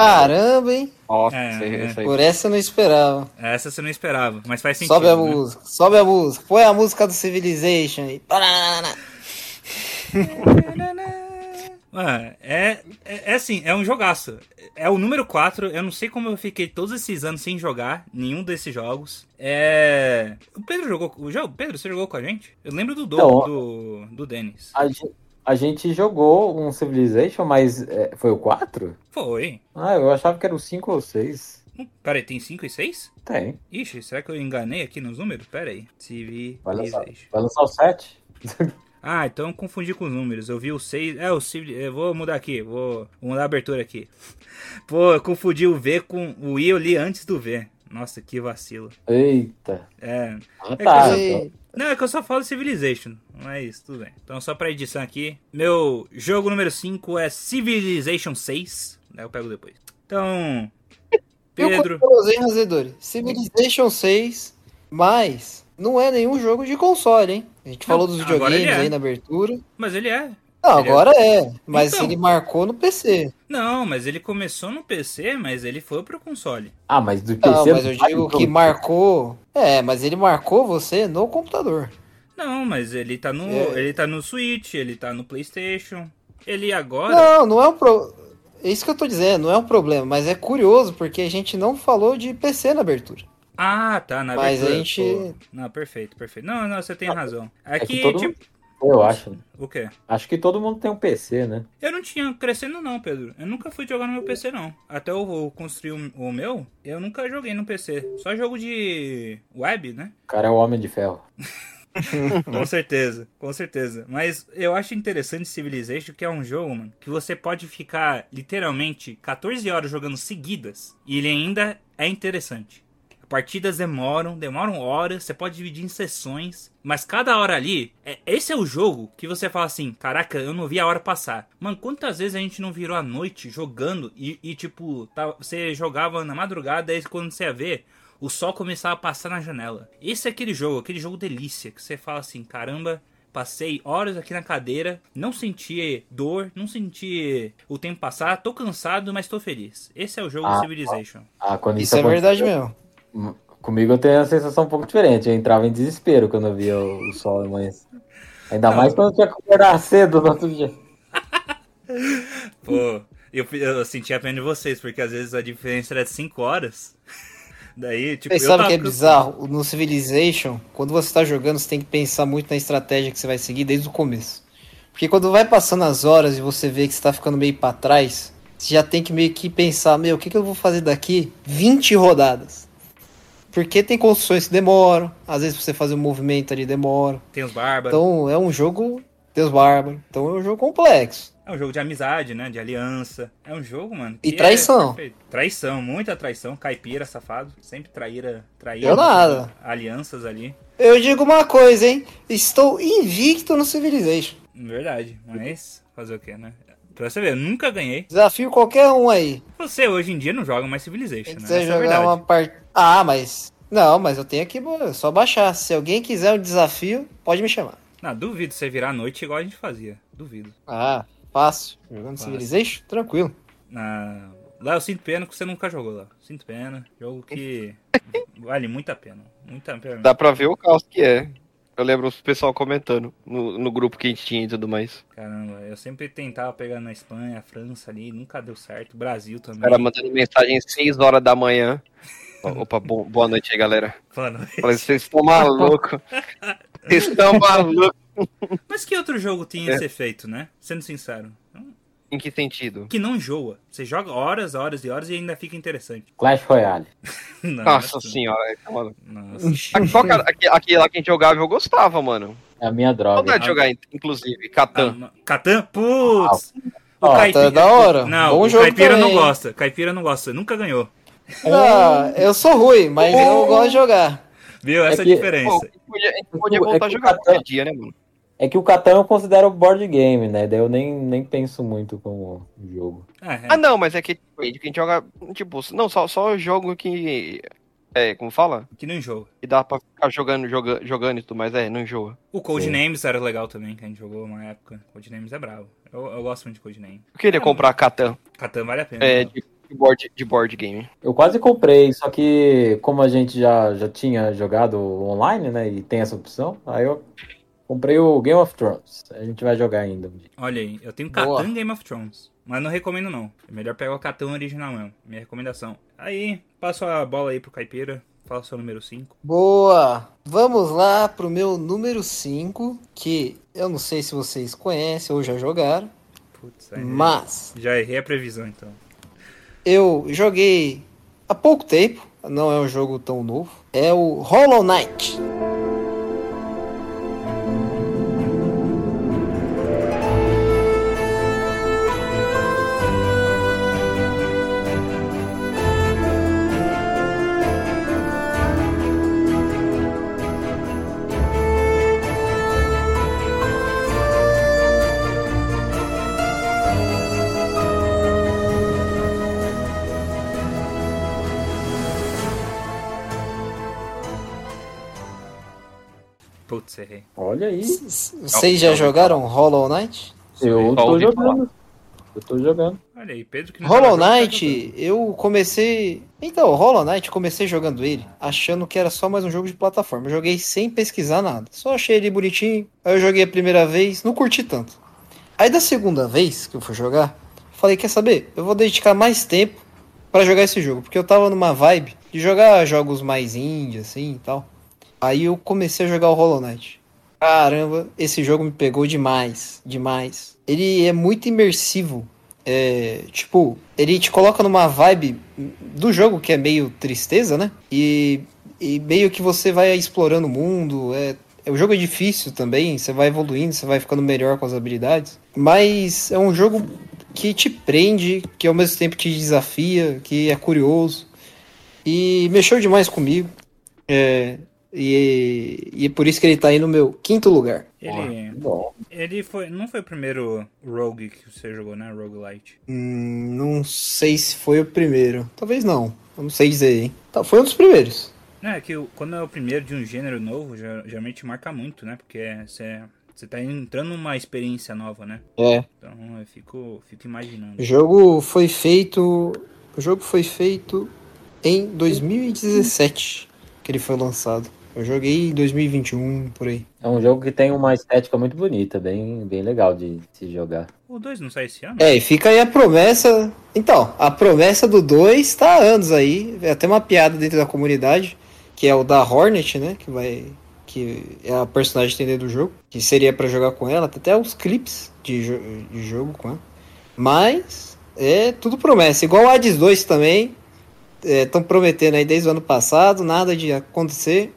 Caramba, hein? Nossa, É, é. Por essa eu não esperava. Essa você não esperava, mas faz sentido. Sobe a né? música, sobe a música. Põe a música do Civilization aí. Mano, é, é, é assim, é um jogaço. É o número 4. Eu não sei como eu fiquei todos esses anos sem jogar nenhum desses jogos. É. O Pedro jogou. O jogo, Pedro, você jogou com a gente? Eu lembro do Dom, Não. do, do Denis. A gente, a gente jogou um Civilization, mas é, foi o 4? Foi. Ah, eu achava que era o 5 ou 6. Hum, Peraí, tem 5 e 6? Tem. Ixi, será que eu enganei aqui nos números? Pera aí. Vai lançar, Civilization. vai lançar o 7? Ah, então eu confundi com os números. Eu vi o 6. É, o Civil. Eu vou mudar aqui. Vou, vou mudar a abertura aqui. Pô, eu confundi o V com o I, eu li antes do V. Nossa, que vacilo. Eita. É. Ah, que tá. eu sei. Não, é que eu só falo Civilization. Mas tudo bem. Então, só pra edição aqui. Meu jogo número 5 é Civilization 6. Daí eu pego depois. Então. Pedro. Eu. Civilization 6, mas não é nenhum jogo de console, hein? A gente falou dos videogames é. aí na abertura. Mas ele é. Não, é- agora é. Mas Então. ele marcou no PC. Não, mas ele começou no PC, mas ele foi pro console. Ah, mas do PC. Não, mas eu digo que marcou. É, mas ele marcou você no computador. Não, mas ele tá no. É. Ele tá no Switch, ele tá no Playstation. Ele agora. Não, não é um pro... É isso que eu tô dizendo, não é um problema, mas é curioso porque a gente não falou de PC na abertura. Ah, tá, na Mas abertura, a gente- pô. Não, perfeito, perfeito. Não, não, você tem razão. É Aqui, que todo tipo. Eu acho. O quê? Acho que todo mundo tem um PC, né? Eu não tinha crescendo não, Pedro. Eu nunca fui jogar no meu PC não. Até eu vou construir o, o meu, eu nunca joguei no PC. Só jogo de web, né? O cara é o Homem de Ferro. com certeza, com certeza. Mas eu acho interessante Civilization que é um jogo, mano, que você pode ficar literalmente 14 horas jogando seguidas e ele ainda é interessante. Partidas demoram, demoram horas, você pode dividir em sessões, mas cada hora ali, é- esse é o jogo que você fala assim, caraca, eu não vi a hora passar. Mano, quantas vezes a gente não virou a noite jogando e, e, tipo, tá- você jogava na madrugada, aí quando você ia ver, o sol começava a passar na janela. Esse é aquele jogo, aquele jogo delícia, que você fala assim, caramba, passei horas aqui na cadeira, não senti dor, não senti o tempo passar, tô cansado, mas tô feliz. Esse é o jogo Ah, Civilization. Ah, quando Isso é verdade mesmo. Comigo eu tenho uma sensação um pouco diferente. Eu entrava em desespero quando eu via o, o sol amanhã. Ainda Não. mais quando eu tinha que acordar cedo no outro dia. Pô, eu, eu senti a pena de vocês, porque às vezes a diferença era de 5 horas. Daí, tipo, Vocês eu sabem tava que é bizarro? No Civilization, quando você tá jogando, você tem que pensar muito na estratégia que você vai seguir desde o começo. Porque quando vai passando as horas e você vê que você tá ficando meio pra trás, você já tem que meio que pensar, meu, o que, que eu vou fazer daqui 20 rodadas? Porque tem construções que demoram, às vezes pra você fazer um movimento ali demora. Tem os bárbaros. Então é um jogo, Deus bárbaro. Então é um jogo complexo. É um jogo de amizade, né? De aliança. É um jogo, mano. E que traição. é traição, muita traição. Caipira, safado. Sempre traíra, traíra. Eu nada. Alianças ali. Eu digo uma coisa, hein? Estou invicto no Civilization. Verdade. Mas fazer o quê, né? Pra você ver, eu nunca ganhei. Desafio qualquer um aí. Você hoje em dia não joga mais Civilization, né? Essa é jogar verdade. uma part... Ah, mas. Não, mas eu tenho aqui, é só baixar. Se alguém quiser um desafio, pode me chamar. Não, duvido você virar à noite igual a gente fazia. Duvido. Ah, fácil. Jogando Fácil. Civilization? Tranquilo. Na... Lá eu sinto pena que você nunca jogou lá. Sinto pena. Jogo que vale muito a pena. Muita pena. Dá pra ver o caos que é. Eu lembro o pessoal comentando no, no grupo que a gente tinha e tudo mais. Caramba, eu sempre tentava pegar na Espanha, França ali, nunca deu certo. Brasil também. O cara mandando mensagem às 6 horas da manhã. Opa, bo- boa noite aí, galera. Mano, Falei, vocês estão malucos. Vocês estão malucos. Mas que outro jogo tinha É. esse efeito, né? Sendo sincero. Em que sentido? Que não enjoa. Você joga horas, horas e horas e ainda fica interessante. Clash Royale. Não, Nossa não é senhora. tá maluco. Nossa. Aqui- Qual que era- aqui- Aquele lá que a gente jogava eu gostava, mano. É a minha droga. Saudade de jogar, inclusive. Catan. Ah, Catan? Putz! O Ó, tá da hora. Não, Bom o jogo Caipira não também. gosta. Caipira não gosta. Nunca ganhou. Ah, eu sou ruim, mas eu gosto de jogar. Viu? Essa é a que- Pô, diferença. a gente podia, a gente podia É voltar que a jogar qualquer dia, né, mano? É que o Catan eu considero board game, né? Daí eu nem, nem penso muito como jogo. Ah, é. Ah, não, mas é que a gente joga, tipo, não, só, só jogo que. É, como fala? Que não enjoa. Que dá pra ficar jogando, joga, jogando e tudo, mas é, não enjoa. O Codenames Sim. era legal também, que a gente jogou uma época. Codenames é bravo. Eu, eu gosto muito de Codenames. Eu queria comprar Catan Catan vale a pena. é, né? de, de board, de board game. Eu quase comprei, só que como a gente já, já tinha jogado online, né? E tem essa opção, aí eu comprei o Game of Thrones. A gente vai jogar ainda. um dia. Olha aí, eu tenho Boa. Catan Game of Thrones. Mas não recomendo não. É melhor pegar o Catan original mesmo. Minha recomendação. Aí, passo a bola aí pro Caipira. Fala o seu número 5. Boa! Vamos lá pro meu número 5, que eu não sei se vocês conhecem ou já jogaram, Putz, aí, mas já errei a previsão então. eu joguei há pouco tempo, não é um jogo tão novo, é o Hollow Knight. Vocês já jogaram Hollow Knight? Eu tô jogando. Eu tô jogando. Olha aí, Pedro que não Hollow tá Knight, eu comecei. Então, Hollow Knight, comecei jogando ele, achando que era só mais um jogo de plataforma. Eu joguei sem pesquisar nada. Só achei ele bonitinho. Aí eu joguei a primeira vez, não curti tanto. Aí da segunda vez que eu fui jogar, falei: quer saber? Eu vou dedicar mais tempo pra jogar esse jogo. Porque eu tava numa vibe de jogar jogos mais indie, assim e tal. Aí eu comecei a jogar o Hollow Knight. Caramba, esse jogo me pegou demais, demais. Ele é muito imersivo. É, tipo, ele te coloca numa vibe do jogo que é meio tristeza, né? E, e meio que você vai explorando o mundo. É, é, o jogo é difícil também, você vai evoluindo, você vai ficando melhor com as habilidades. Mas é um jogo que te prende, que ao mesmo tempo te desafia, que é curioso. E mexeu demais comigo. É, e, e é por isso que ele tá aí no meu quinto lugar. Ele, Bom. ele foi, não foi o primeiro Rogue que você jogou, né? Roguelite. Hum, não sei se foi o primeiro. Talvez não. Eu não sei dizer, hein? Tá, foi um dos primeiros. Não, é que quando é o primeiro de um gênero novo, ger- geralmente marca muito, né? Porque você, você tá entrando numa experiência nova, né? É. Então eu fico, fico imaginando. O jogo foi feito. O jogo foi feito em 2017 que ele foi lançado. Eu joguei em 2021, por aí. É um jogo que tem uma estética muito bonita, bem, bem legal de se jogar. O 2 não sai esse ano? É, e fica aí a promessa. Então, a promessa do 2 tá há anos aí. É até uma piada dentro da comunidade, que é o da Hornet, né? Que vai. Que é a personagem entender do jogo. Que seria pra jogar com ela. Tem até os clipes de, jo- de jogo com ela. Mas é tudo promessa. Igual o Hades 2 também. Estão prometendo aí desde o ano passado, nada de acontecer.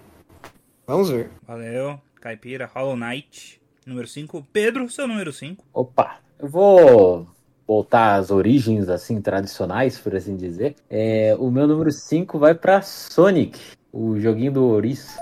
Vamos ver. Valeu, Caipira, Hollow Knight, número 5. Pedro, seu número 5. Opa, eu vou voltar às origens assim tradicionais, por assim dizer. É, o meu número 5 vai pra Sonic, o joguinho do Ouriço.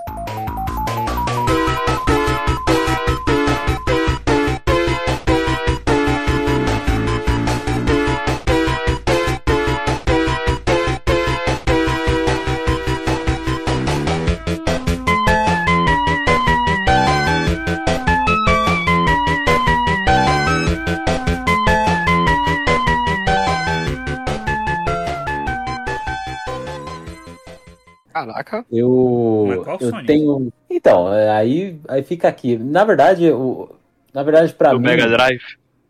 Caraca. Eu, Mas qual eu Sonic? tenho. Então, é, aí, aí fica aqui. Na verdade, o, na verdade, para mim, Mega Drive.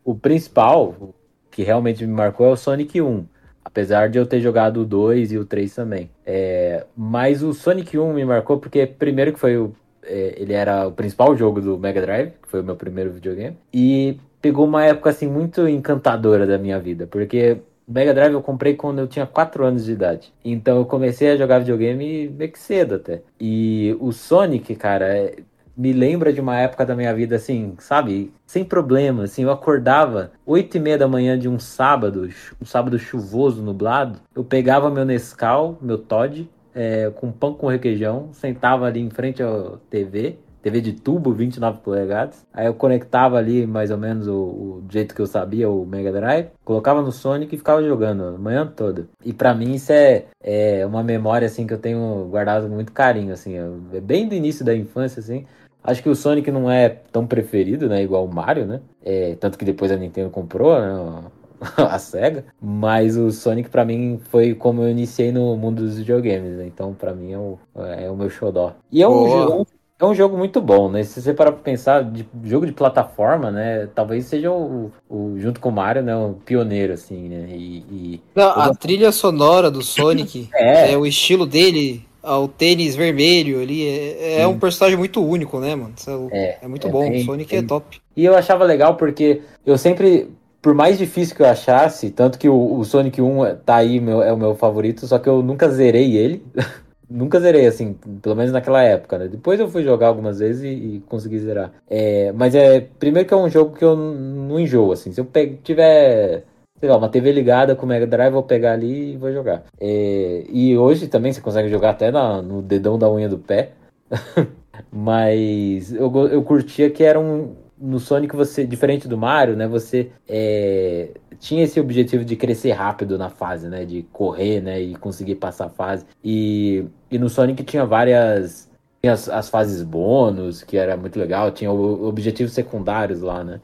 o principal, que realmente me marcou, é o Sonic 1. Apesar de eu ter jogado o 2 e o 3 também. É, mas o Sonic 1 me marcou porque, primeiro, que foi o. é, ele era o principal jogo do Mega Drive, que foi o meu primeiro videogame. E pegou uma época assim muito encantadora da minha vida. Porque Mega Drive eu comprei quando eu tinha 4 anos de idade. Então eu comecei a jogar videogame meio que cedo até. E o Sonic, cara, é- me lembra de uma época da minha vida assim, sabe? Sem problema, assim, eu acordava 8 e meia da manhã de um sábado, um sábado chuvoso, nublado. Eu pegava meu Nescau, meu Todd, é, com pão com requeijão, sentava ali em frente à TV, TV de tubo, 29 polegadas. Aí eu conectava ali mais ou menos o, o jeito que eu sabia, o Mega Drive, colocava no Sonic e ficava jogando a manhã toda. E pra mim isso é, é uma memória assim que eu tenho guardado com muito carinho, assim, é bem do início da infância, assim. Acho que o Sonic não é tão preferido, né? Igual o Mario, né? É, tanto que depois a Nintendo comprou, né? A SEGA. Mas o Sonic, pra mim, foi como eu iniciei no mundo dos videogames, né? Então, pra mim, é o, é o meu xodó. E é um, é um jogo muito bom, né? Se você parar pra pensar, de jogo de plataforma, né? Talvez seja o, o junto com o Mario, né? O pioneiro, assim, né? E, e- Não, a trilha sonora do Sonic É. é, o estilo dele, ao tênis vermelho ali, é, é um personagem muito único, né, mano? É, É, é muito é bom, bem- o Sonic bem- é top. E eu achava legal porque eu sempre, por mais difícil que eu achasse, tanto que o, o Sonic 1 tá aí, meu, é o meu favorito, só que eu nunca zerei ele. nunca zerei, assim, pelo menos naquela época, né? Depois eu fui jogar algumas vezes e, e consegui zerar. É, mas é, primeiro que é um jogo que eu não enjoo, assim. Se eu tiver, sei lá, uma TV ligada com o Mega Drive, vou pegar ali e vou jogar. É, e hoje também você consegue jogar até na- no dedão da unha do pé. Mas eu, eu curtia que era um. No Sonic, você, diferente do Mario, né? Você é, tinha esse objetivo de crescer rápido na fase, né? De correr, né? E conseguir passar a fase. E, e no Sonic tinha várias. Tinha as, as fases bônus, que era muito legal. Tinha o- objetivos secundários lá, né?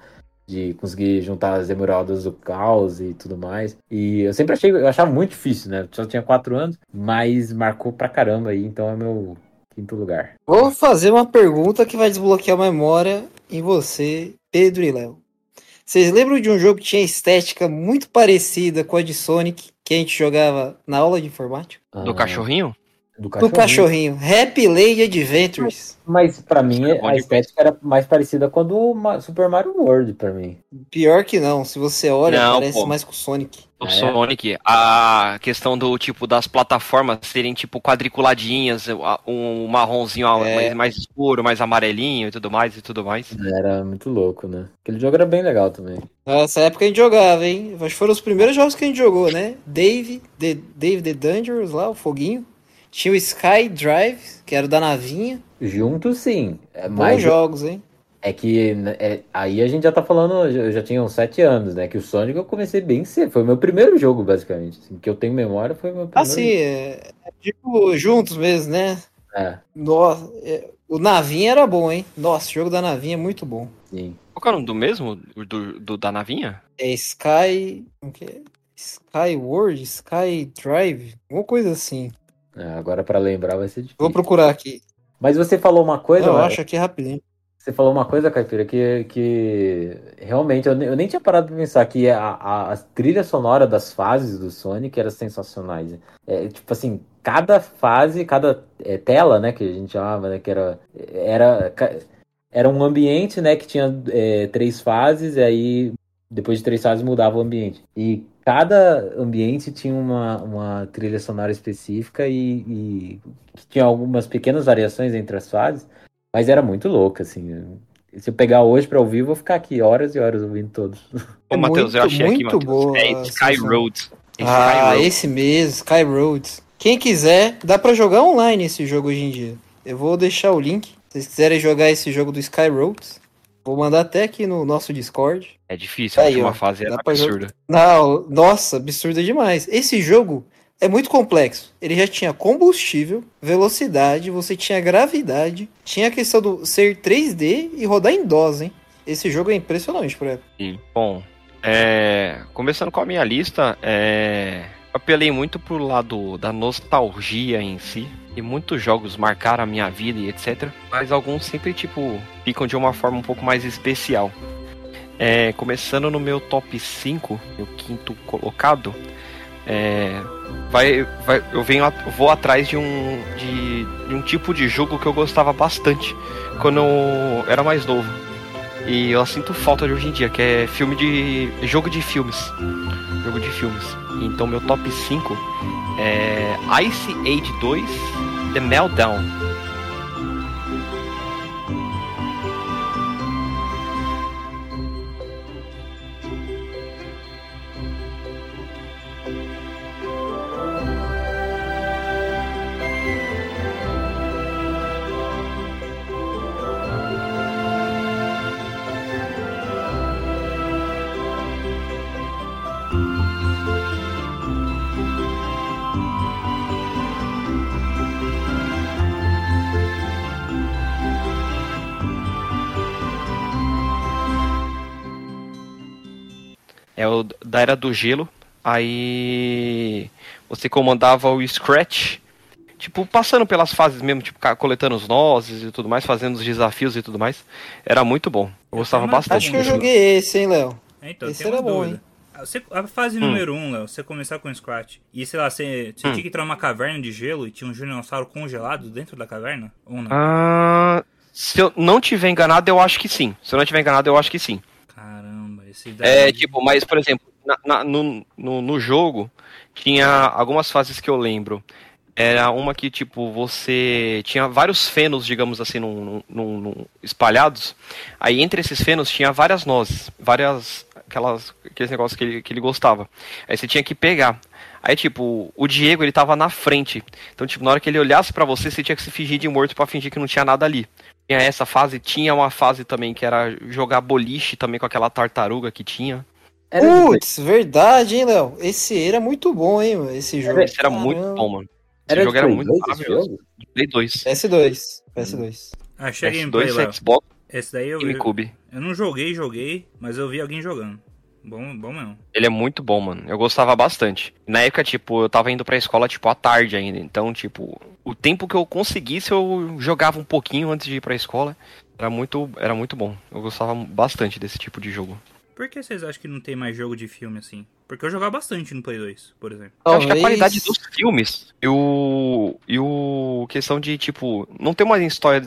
De conseguir juntar as emeraldas do caos e tudo mais. E eu sempre achei, eu achava muito difícil, né? Só tinha quatro anos, mas marcou pra caramba aí, então é meu quinto lugar. Vou fazer uma pergunta que vai desbloquear a memória em você, Pedro e Léo. Vocês lembram de um jogo que tinha estética muito parecida com a de Sonic, que a gente jogava na aula de informática? Do Ah, cachorrinho? Do Do cachorrinho. Happy Lady Adventures. Mas pra mim É a estética era mais parecida com a do Super Mario World pra mim. Pior que não, se você olha, Não, parece pô. mais com o Sonic. O Ah, é? Sonic, a questão do tipo das plataformas serem tipo quadriculadinhas, um marronzinho É. mais, mais escuro, mais amarelinho e tudo mais e tudo mais. Era muito louco, né? Aquele jogo era bem legal também. Nessa época a gente jogava, hein? Acho que foram os primeiros jogos que a gente jogou, né? Dave, the, Dave the Dangerous lá, o foguinho. Tinha o Sky Drive, que era o da navinha. Junto sim. É, Bons mas jogos, hein? é que né, é- aí a gente já tá falando, eu já tinha uns 7 anos, né? Que o Sonic eu comecei bem cedo. Foi o meu primeiro jogo, basicamente. assim, que eu tenho memória foi o meu primeiro Assim, é, é tipo, juntos mesmo, né? É, Nossa, é, o navinha era bom, hein? Nossa, o jogo da navinha é muito bom. sim. Qual é o nome do mesmo? Do, do- da navinha? É Sky. É? Sky World? Sky Drive? Alguma coisa assim. É, agora pra lembrar vai ser Vou difícil. procurar aqui. Mas você falou uma coisa, eu acho aqui rapidinho. Você falou uma coisa, Caipira, que, que realmente eu, eu nem tinha parado pra pensar que a, a, a trilha sonora das fases do Sonic era sensacionais. É, tipo assim, cada fase, cada é, tela, né, que a gente chamava, né, que era, era, era um ambiente, né, que tinha é, três fases, e aí depois de três fases mudava o ambiente. E cada ambiente tinha uma, uma trilha sonora específica e, e tinha algumas pequenas variações entre as fases. Mas era muito louco, assim. Se eu pegar hoje pra ouvir, eu vou ficar aqui horas e horas ouvindo todos. Ô, Matheus, eu muito, achei aqui, muito Matheus. boa É a Sky sensação. Road. É Ah, Sky Road. esse mesmo, Sky Roads. Quem quiser, dá pra jogar online esse jogo hoje em dia. Eu vou deixar o link. Se vocês quiserem jogar esse jogo do Sky Roads, vou mandar até aqui no nosso Discord. É difícil, a Aí, última ó, fase pra absurda. Não, nossa, absurdo demais. Esse jogo é muito complexo. Ele já tinha combustível, velocidade, você tinha gravidade, tinha a questão do ser 3D e rodar em DOS, hein? Esse jogo é impressionante, por exemplo. Sim. Bom, é, começando com a minha lista, é, apelei muito pro lado da nostalgia em si. E muitos jogos marcaram a minha vida e etc. Mas alguns sempre, tipo, ficam de uma forma um pouco mais especial. É, começando no meu top 5, meu quinto colocado. É, vai, vai, eu venho, vou atrás de um, de, de um tipo de jogo que eu gostava bastante quando eu era mais novo. E eu sinto falta de hoje em dia, que é filme de. jogo de filmes. Jogo de filmes. Então meu top 5 é Ice Age 2 The Meltdown. Da Era do Gelo. Aí você comandava o Scratch. Tipo, passando pelas fases mesmo, tipo, coletando os nozes e tudo mais, fazendo os desafios e tudo mais. Era muito bom. Eu gostava uma bastante. Acho que eu joguei esse, hein, Léo? É, então, Esse era bom, Você, a fase Hum. número 1, um, Léo, você começar com o Scratch. E sei lá, você, você Hum. tinha que entrar numa caverna de gelo e tinha um dinossauro congelado dentro da caverna? Ou não? Ah, se eu não tiver enganado, eu acho que sim. Se eu não tiver enganado, eu acho que sim. Caramba, esse É, daí. tipo, mas, por exemplo, na- na- no, no, no jogo, tinha algumas fases que eu lembro. Era uma que, tipo, você tinha vários fenos, digamos assim, num, num- num- espalhados. Aí, entre esses fenos, tinha várias nozes. Várias, aquelas, aqueles negócios que ele, que ele gostava. Aí você tinha que pegar. Aí, tipo, o Diego, ele tava na frente. Então, tipo, na hora que ele olhasse pra você, você tinha que se fingir de morto pra fingir que não tinha nada ali. Tinha essa fase, tinha uma fase também que era jogar boliche também com aquela tartaruga que tinha. Putz, verdade, hein, Léo? Esse era muito bom, hein, esse jogo. Esse era muito Caramba. bom, mano. Esse era jogo era Play muito 2 esse maravilhoso. Play 2. PS2, PS2. Achei gameplay, PS2, Léo. Xbox Esse daí eu, e eu, GameCube. eu não joguei, joguei, mas eu vi alguém jogando. Bom, bom mesmo. Ele é muito bom, mano. Eu gostava bastante. Na época, tipo, eu tava indo pra escola, tipo, à tarde ainda. Então, tipo, o tempo que eu conseguisse, eu jogava um pouquinho antes de ir pra escola. Era muito, era muito bom. Eu gostava bastante desse tipo de jogo. Por que vocês acham que não tem mais jogo de filme assim? Porque eu jogava bastante no Play 2, por exemplo. Eu acho que a Talvez- qualidade dos filmes e o. E o. questão de, tipo, não ter uma história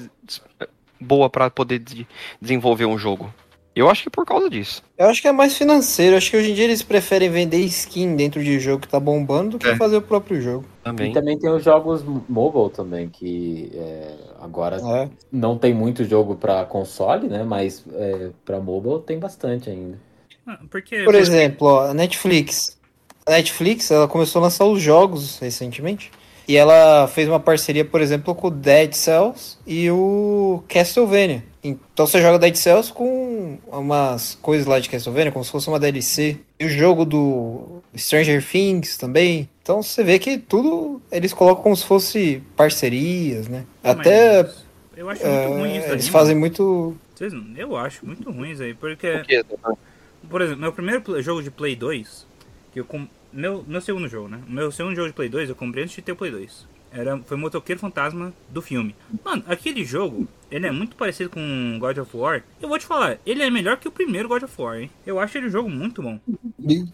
boa pra poder de- desenvolver um jogo. Eu acho que é por causa disso. Eu acho que é mais financeiro. Acho que hoje em dia eles preferem vender skin dentro de jogo que tá bombando do que É. fazer o próprio jogo. Também. E também tem os jogos mobile também, que é, agora É. não tem muito jogo pra console, né? Mas é, pra mobile tem bastante ainda. Ah, porque. Por exemplo, ó, a Netflix. A Netflix, ela começou a lançar os jogos recentemente. E ela fez uma parceria, por exemplo, com o Dead Cells e o Castlevania. Então você joga Dead Cells com umas coisas lá de Castlevania, como se fosse uma DLC. E o jogo do Stranger Things também. Então você vê que tudo eles colocam como se fosse parcerias, né? Mas Até Eu acho muito ruim é, isso daí. eles mano. fazem muito. Vocês não- Eu acho muito ruim isso aí, porque. Porque- Por exemplo, meu primeiro jogo de Play 2, que eu com... meu, meu segundo jogo, né? Meu segundo jogo de Play 2 eu comprei antes de ter o Play 2. Era, foi Motoqueiro Fantasma do filme. Mano, aquele jogo, ele é muito parecido com God of War. Eu vou te falar, ele é melhor que o primeiro God of War, hein? Eu acho ele um jogo muito bom.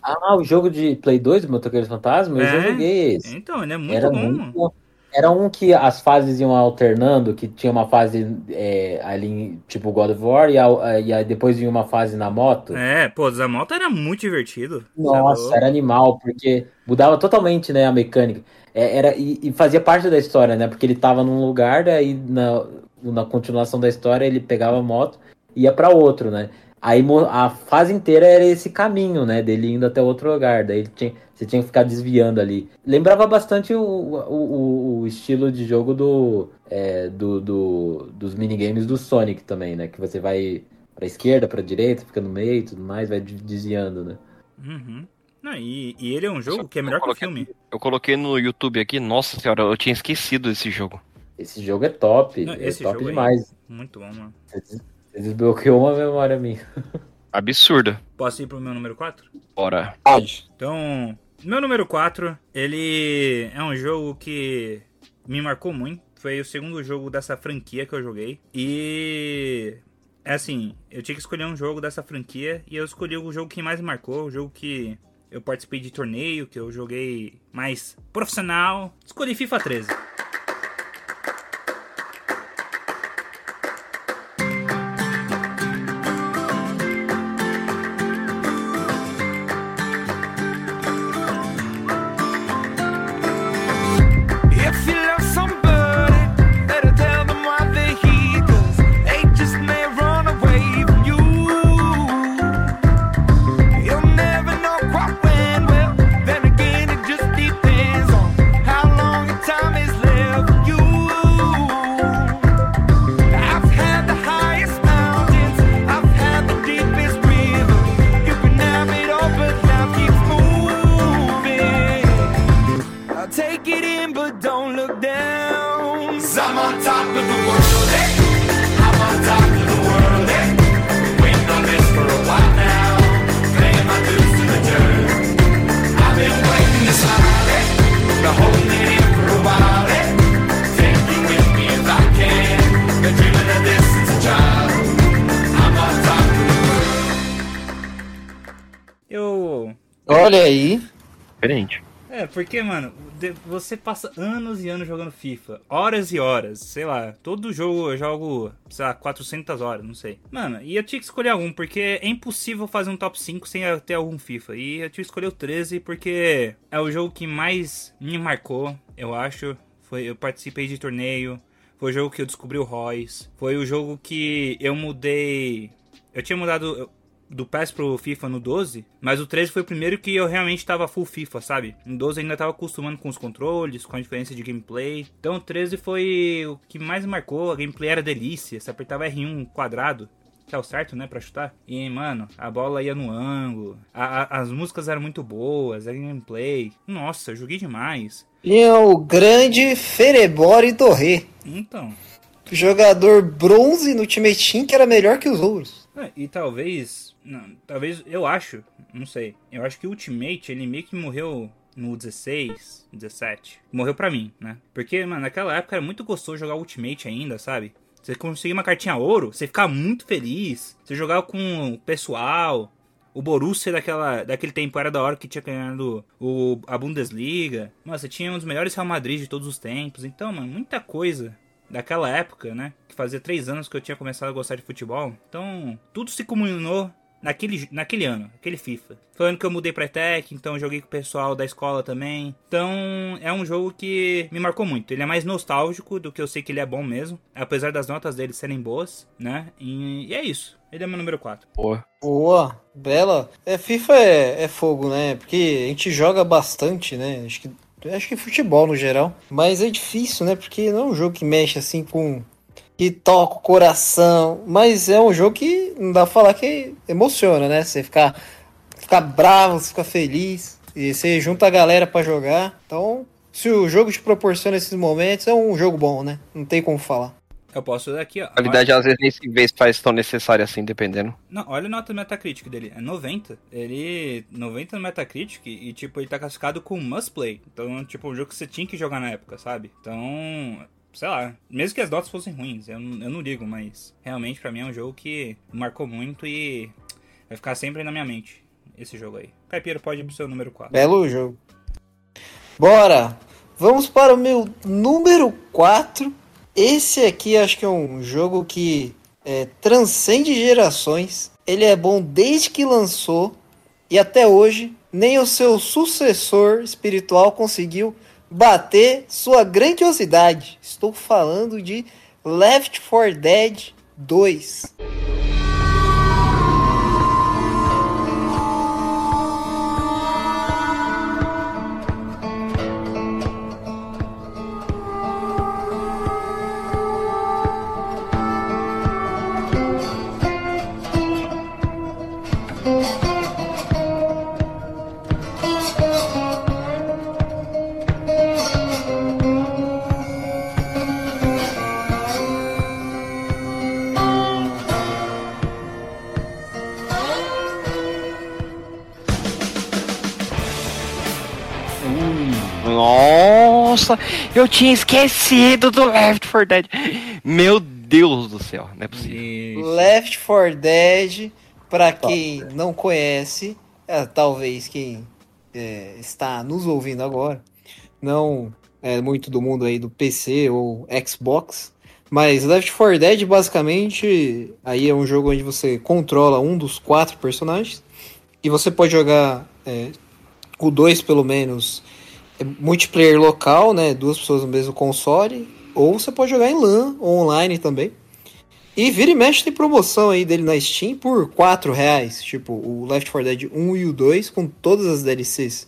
Ah, o jogo de Play 2 do Motoqueiros Fantasma, eu É. já joguei esse. Então, ele é muito Era bom, muito mano. Era um que as fases iam alternando, que tinha uma fase é, ali, tipo God of War, e, a- e aí depois vinha uma fase na moto. É, pô, da moto era muito divertido. É Nossa, era animal, porque mudava totalmente, né, a mecânica. É, era, e, e fazia parte da história, né? Porque ele tava num lugar, daí na, na continuação da história ele pegava a moto e ia pra outro, né? Aí a fase inteira era esse caminho, né? Dele indo até outro lugar. Daí ele tinha, você tinha que ficar desviando ali. Lembrava bastante o, o, o- estilo de jogo do, é, do, do- dos minigames do Sonic também, né? Que você vai pra esquerda, pra direita, fica no meio e tudo mais, vai de- desviando, né? Uhum. Não, e, e ele é um jogo Só que é melhor que o coloquei- filme. Eu coloquei no YouTube aqui, nossa senhora, eu tinha esquecido desse jogo. Esse jogo é top, Não, é esse top demais. Muito bom, mano. Você desbloqueou uma memória minha. Absurda. Posso ir pro meu número 4? Bora. Pode. Então, Meu número 4, ele é um jogo que me marcou muito. Foi o segundo jogo dessa franquia que eu joguei. E. É assim, eu tinha que escolher um jogo dessa franquia e eu escolhi o jogo que mais me marcou, o jogo que eu participei de torneio, que eu joguei mais profissional. Escolhi FIFA 13. Porque, mano, você passa anos e anos jogando FIFA. Horas e horas, sei lá. Todo jogo eu jogo, sei lá, 400 horas, não sei. Mano, e eu tinha que escolher algum, porque é impossível fazer um top 5 sem ter algum FIFA. E eu tinha que escolher o 13 porque é o jogo que mais me marcou, eu acho. Foi, eu participei de torneio. Foi o jogo que eu descobri o Royce. Foi o jogo que eu mudei. Eu tinha mudado do PES pro FIFA no 12, mas o 13 foi o primeiro que eu realmente tava full FIFA, sabe? No 12 eu ainda tava acostumando com os controles, com a diferença de gameplay. Então o 13 foi o que mais marcou, a gameplay era delícia, você apertava R1 quadrado, que é o certo, né, pra chutar. E, mano, a bola ia no ângulo, a- a- as músicas eram muito boas, a gameplay. Nossa, eu joguei demais. Tinha o grande Ferebore Torre. Então, Jogador bronze no Ultimate Team que era melhor que os outros. É, e talvez. Não, talvez. Eu acho. Não sei. Eu acho que o Ultimate, ele meio que morreu no 16, 17. Morreu pra mim, né? Porque, mano, naquela época era muito gostoso jogar Ultimate ainda, sabe? Você conseguir uma cartinha ouro, você ficava muito feliz. Você jogava com o pessoal. O Borussia daquela, daquele tempo era da hora que tinha ganhado o, a Bundesliga. Mano, você tinha um dos melhores Real Madrid de todos os tempos. Então, mano, muita coisa daquela época, né? Que fazia três anos que eu tinha começado a gostar de futebol. Então, tudo se comunicou naquele, naquele ano, aquele FIFA. Foi o ano que eu mudei pra ETEC, então eu joguei com o pessoal da escola também. Então, é um jogo que me marcou muito. Ele é mais nostálgico do que eu sei que ele é bom mesmo. Apesar das notas dele serem boas, né? E, e é isso. Ele é meu número 4. Boa. Boa, bela. É, FIFA é, é fogo, né? Porque a gente joga bastante, né? Acho que, acho que futebol no geral. Mas é difícil, né? Porque não é um jogo que mexe assim com. Que toca o coração. Mas é um jogo que não dá pra falar que emociona, né? Você ficar, ficar bravo, você fica feliz. E você junta a galera pra jogar. Então, se o jogo te proporciona esses momentos, é um jogo bom, né? Não tem como falar. Eu posso dar aqui, ó. A qualidade às vezes nem se vê se faz tão necessária assim, dependendo. Não, olha a nota do Metacritic dele. É 90. Ele. 90 no Metacritic e, tipo, ele tá classificado com must play. Então, tipo, um jogo que você tinha que jogar na época, sabe? Então. Sei lá. Mesmo que as notas fossem ruins, eu, não- eu não ligo, mas realmente pra mim é um jogo que marcou muito e vai ficar sempre na minha mente. Esse jogo aí. Caipira pode ir pro seu número 4. Belo jogo. Bora! Vamos para o meu número 4. Esse aqui acho que é um jogo que é, transcende gerações. Ele é bom desde que lançou e até hoje nem o seu sucessor espiritual conseguiu bater sua grandiosidade. Estou falando de Left 4 Dead 2. Nossa, eu tinha esquecido do Left 4 Dead. Meu Deus do céu, não é possível. E... Left 4 Dead, pra quem não conhece, é, talvez quem é, está nos ouvindo agora, não é muito do mundo aí do PC ou Xbox, mas Left 4 Dead basicamente aí é um jogo onde você controla um dos quatro personagens e você pode jogar é, o 2 pelo menos multiplayer local, né, duas pessoas no mesmo console, ou você pode jogar em LAN ou online também. E vira e mexe tem promoção aí dele na Steam por 4 reais. Tipo, o Left 4 Dead 1 e o 2 com todas as DLCs.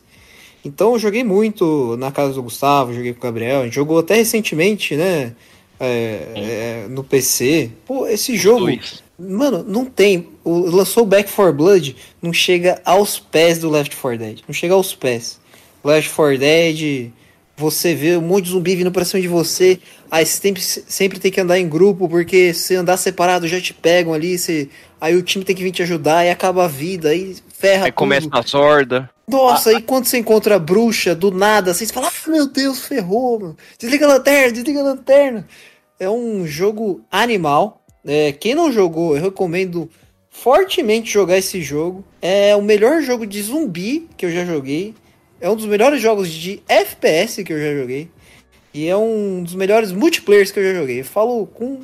Então eu joguei muito na casa do Gustavo, joguei com o Gabriel. A gente jogou até recentemente, né? é, é, no PC. Pô, esse jogo. Dois. Mano, não tem. O, lançou o Back 4 Blood, não chega aos pés do Left 4 Dead. Não chega aos pés. Left 4 Dead, você vê um monte de zumbi vindo pra cima de você. Aí você sempre, sempre tem que andar em grupo, porque se andar separado já te pegam ali. Você, aí o time tem que vir te ajudar, aí acaba a vida, aí ferra Aí tudo. começa na sorda. Nossa, aí quando você encontra a bruxa, do nada, vocês falam, ah, meu Deus, ferrou, mano. Desliga a lanterna, desliga a lanterna. É um jogo animal. É, quem não jogou, eu recomendo fortemente jogar esse jogo. É o melhor jogo de zumbi que eu já joguei. É um dos melhores jogos de FPS que eu já joguei. E é um dos melhores multiplayers que eu já joguei. Eu falo com,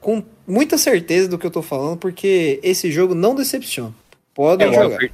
com muita certeza do que eu tô falando, porque esse jogo não decepciona. Podem É, eu, jogar. per-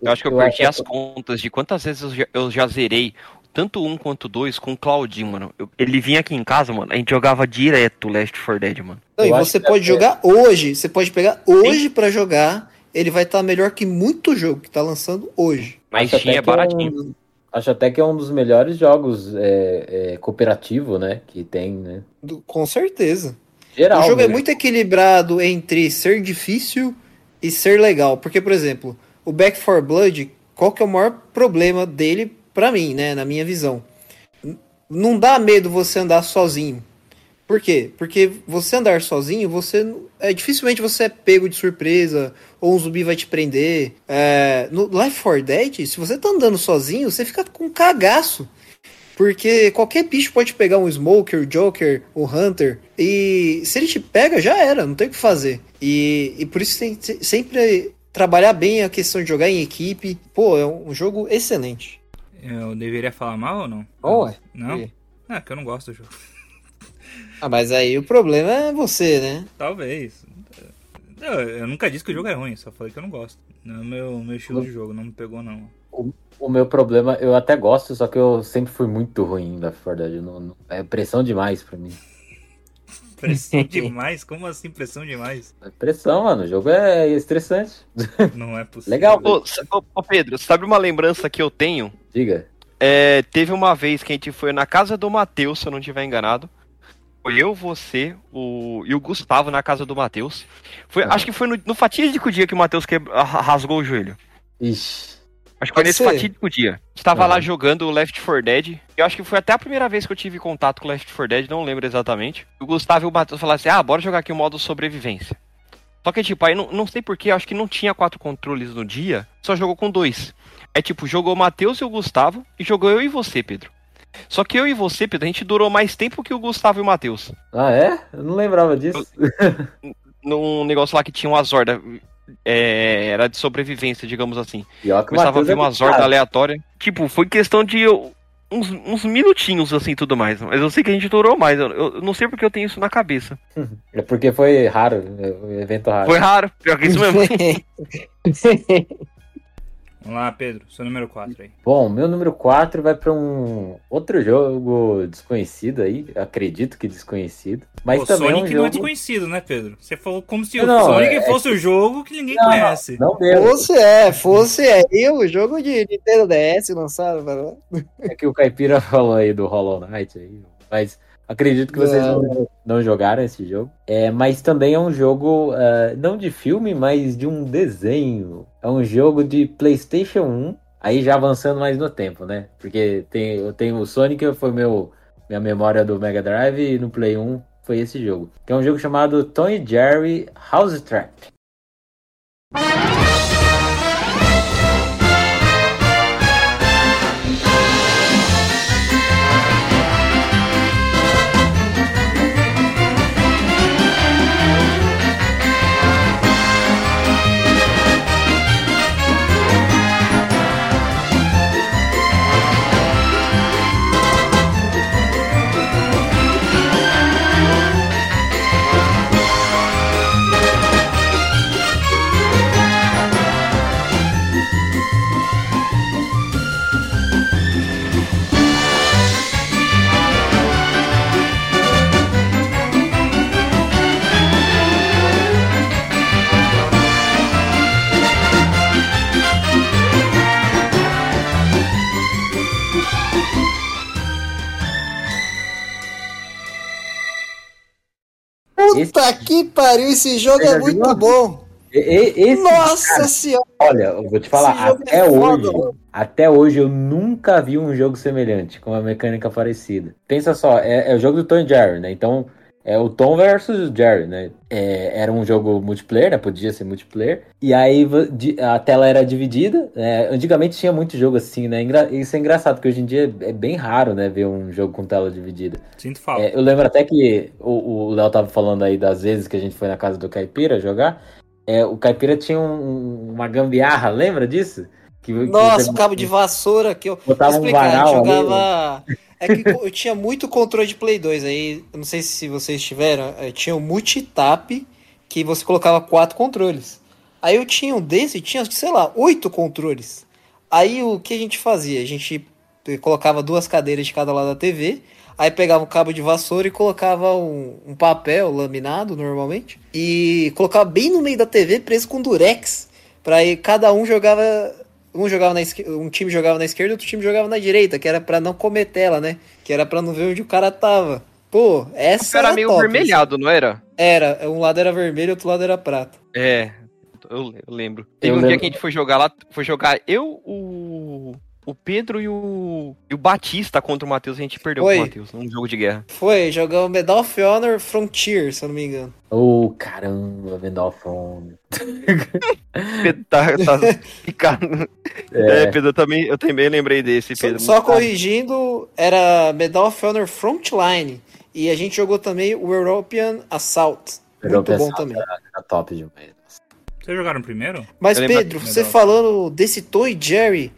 eu acho que eu perdi as contas de quantas vezes eu já, eu já zerei tanto um quanto dois com o Claudinho, mano. Eu- ele vinha aqui em casa, mano, a gente jogava direto Left 4 Dead, mano. Não, e Eu você que pode é- jogar hoje. Você pode pegar hoje pra jogar. Ele vai estar melhor que muito jogo que tá lançando hoje. Mas tinha que é um- baratinho. Acho até que é um dos melhores jogos é, é, cooperativo, né? Que tem, né? Do- com certeza. Geral. o jogo é mesmo. muito equilibrado entre ser difícil e ser legal. Porque, por exemplo, o Back 4 Blood, qual que é o maior problema dele pra mim, né? Na minha visão. Não dá medo você andar sozinho. Por quê? Porque você andar sozinho, você é dificilmente você é pego de surpresa ou um zumbi vai te prender. É, no Life 4 Dead, se você tá andando sozinho, você fica com cagaço. Porque qualquer bicho pode pegar um Smoker, o Joker, o Hunter. E se ele te pega, já era, não tem o que fazer. E, e por isso tem sempre trabalhar bem a questão de jogar em equipe. Pô, é um jogo excelente. Eu deveria falar mal ou não? Oh. Não? E- Ah, que eu não gosto do jogo. Ah, mas aí o problema é você, né? Talvez. Eu, eu nunca disse que o jogo é ruim, só falei que eu não gosto. Não é o meu, meu estilo de jogo, não me pegou não. O meu problema, eu até gosto, só que eu sempre fui muito ruim da verdade. Não- não- é pressão demais pra mim. Pressão demais? Como assim pressão demais? É pressão, mano. O jogo é estressante. Não é possível. Legal. Ô, ô, Pedro, sabe uma lembrança que eu tenho? Diga. É, teve uma vez que a gente foi na casa do Matheus, se eu não estiver enganado. Foi eu, você o, e o Gustavo na casa do Matheus. Foi, Ah. Acho que foi no, no fatídico dia que o Matheus que, rasgou o joelho. Ixi. Acho que foi nesse ser. fatídico dia. A gente tava Aham. lá jogando o Left 4 Dead. Eu acho que foi até a primeira vez que eu tive contato com o Left 4 Dead, não lembro exatamente. O Gustavo e o Matheus falaram assim: ah, bora jogar aqui o modo sobrevivência. Só que, tipo, aí não, não sei porquê, acho que não tinha quatro controles no dia, só jogou com dois. É tipo, jogou o Matheus e o Gustavo, e jogou eu e você, Pedro. Só que eu e você, Pedro, a gente durou mais tempo que o Gustavo e o Matheus. Ah, é? Eu não lembrava disso. Num negócio lá que tinha umas hordas. É, era de sobrevivência, digamos assim. Começava a ver é umas viciado. hordas aleatórias. Tipo, foi questão de uns, uns minutinhos, assim, tudo mais. Mas eu sei que a gente durou mais. Eu, eu não sei porque eu tenho isso na cabeça. É porque foi raro, é um evento raro. Foi raro, pior que isso mesmo. Vamos lá, Pedro, seu número 4 aí. Bom, meu número 4 vai pra um outro jogo desconhecido aí, acredito que desconhecido. Mas Pô, também Sonic é um não jogo... é desconhecido, né, Pedro? Você falou como se Não, o Sonic é- fosse o jogo que ninguém Não, conhece. Não mesmo. Fosse é, fosse aí o jogo de Nintendo DS lançado. mano. É que o Caipira falou aí do Hollow Knight aí, mas acredito que vocês Não. não, não jogaram esse jogo. É, mas também é um jogo ah, não de filme, mas de um desenho. É um jogo de PlayStation 1. Aí já avançando mais no tempo, né? Porque tem, eu tenho o Sonic, foi meu minha memória do Mega Drive e no Play 1 foi esse jogo. Que é um jogo chamado Tony Jerry House Trap. Puta que pariu, esse jogo é muito jogou? bom. Esse, Nossa senhora. olha, eu vou te falar, Esse até é hoje, foda. até hoje eu nunca vi um jogo semelhante, com uma mecânica parecida. Pensa só, é, é o jogo do Tom e Jerry, né? Então, é o Tom versus o Jerry, né? É, era um jogo multiplayer, né? Podia ser multiplayer. E aí a tela era dividida. né? Antigamente tinha muito jogo assim, né? Isso é engraçado, porque hoje em dia é bem raro, né? Ver um jogo com tela dividida. Sinto falta. É, eu lembro até que o Léo tava falando aí das vezes que a gente foi na casa do Caipira jogar. É, o Caipira tinha um- uma gambiarra, lembra disso? Que, que Nossa, você o cabo de vassoura que eu. botava um varal ali. jogava. É que eu tinha muito controle de Play 2 aí. Eu não sei se vocês tiveram. eh, Tinha o multitap que você colocava quatro controles. Aí eu tinha um desse, tinha, sei lá, oito controles. Aí o que a gente fazia? A gente eh, colocava duas cadeiras de cada lado da TV. Aí pegava um cabo de vassoura e colocava um, um papel laminado normalmente. E colocava bem no meio da TV, preso com durex. Pra aí cada um jogava. Um jogava na esquerda, um time jogava na esquerda, outro time jogava na direita, que era pra não comer tela, né? Que era pra não ver onde o cara tava. Pô, essa Era era meio top, vermelhado, não era? assim. Era, um lado era vermelho, outro lado era prata. É, eu, lembro. Teve um dia lembro. que a gente foi jogar lá, foi jogar eu, o, o Pedro e o, e o Batista contra o Matheus, a gente perdeu Foi. com o Matheus, num jogo de guerra. Foi, jogamos Medal of Honor Frontier, se eu não me engano. Ô, caramba, Vendal Fome. Pedro tá, tá ficando. É. Pedro, eu também, eu também lembrei desse, Só, Pedro. só corrigindo, era Medal of Honor Frontline. E a gente jogou também o European Assault. Muito European bom Assault também. Tá top demais. Vocês jogaram primeiro? Mas Pedro, você Medal. falando desse Tom e Jerry,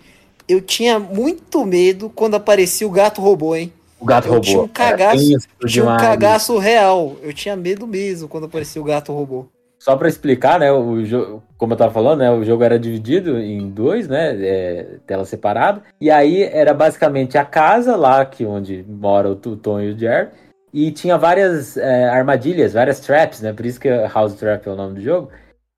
eu tinha muito medo quando aparecia o gato robô, hein? O gato Eu robô. tinha um cagaço, tinha um cagaço real. Eu tinha medo mesmo quando aparecia o gato robô. Só pra explicar, né, o jogo, como eu tava falando, né, o jogo era dividido em dois, né, é, tela separada, e aí era basicamente a casa lá que onde mora o Tom e o Jerry, e tinha várias é, armadilhas, várias traps, né, por isso que House Trap é o nome do jogo,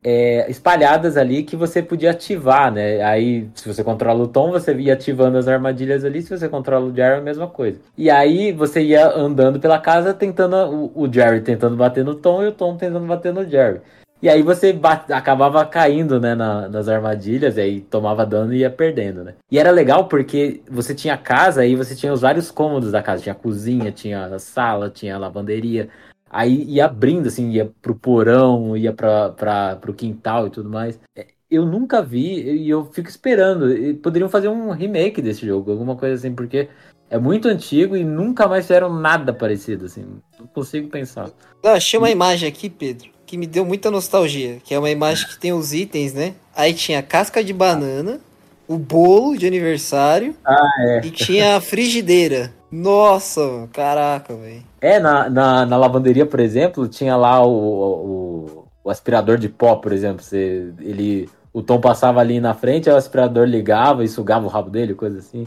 é, espalhadas ali que você podia ativar, né, aí se você controla o Tom, você ia ativando as armadilhas ali, se você controla o Jerry, a mesma coisa. E aí você ia andando pela casa tentando, o, Jerry tentando bater no Tom e o Tom tentando bater no Jerry. E aí você bate- acabava caindo, né, na- nas armadilhas, e aí tomava dano e ia perdendo, né? E era legal porque você tinha casa e você tinha os vários cômodos da casa. Tinha a cozinha, tinha a sala, tinha a lavanderia. Aí ia abrindo, assim, ia pro porão, ia pra, pra, pro quintal e tudo mais. É, Eu nunca vi e eu fico esperando. Poderiam fazer um remake desse jogo, alguma coisa assim, porque é muito antigo e nunca mais fizeram nada parecido, assim. Não consigo pensar. Não, achei uma imagem aqui, Pedro, que me deu muita nostalgia. Que é uma imagem que tem os itens, né? Aí tinha casca de banana, o bolo de aniversário é. e tinha a frigideira. Nossa, caraca, velho. É, na, na, na lavanderia, por exemplo, tinha lá o, o, o aspirador de pó, por exemplo. Você, ele, o Tom passava ali na frente, aí o aspirador ligava e sugava o rabo dele, coisa assim.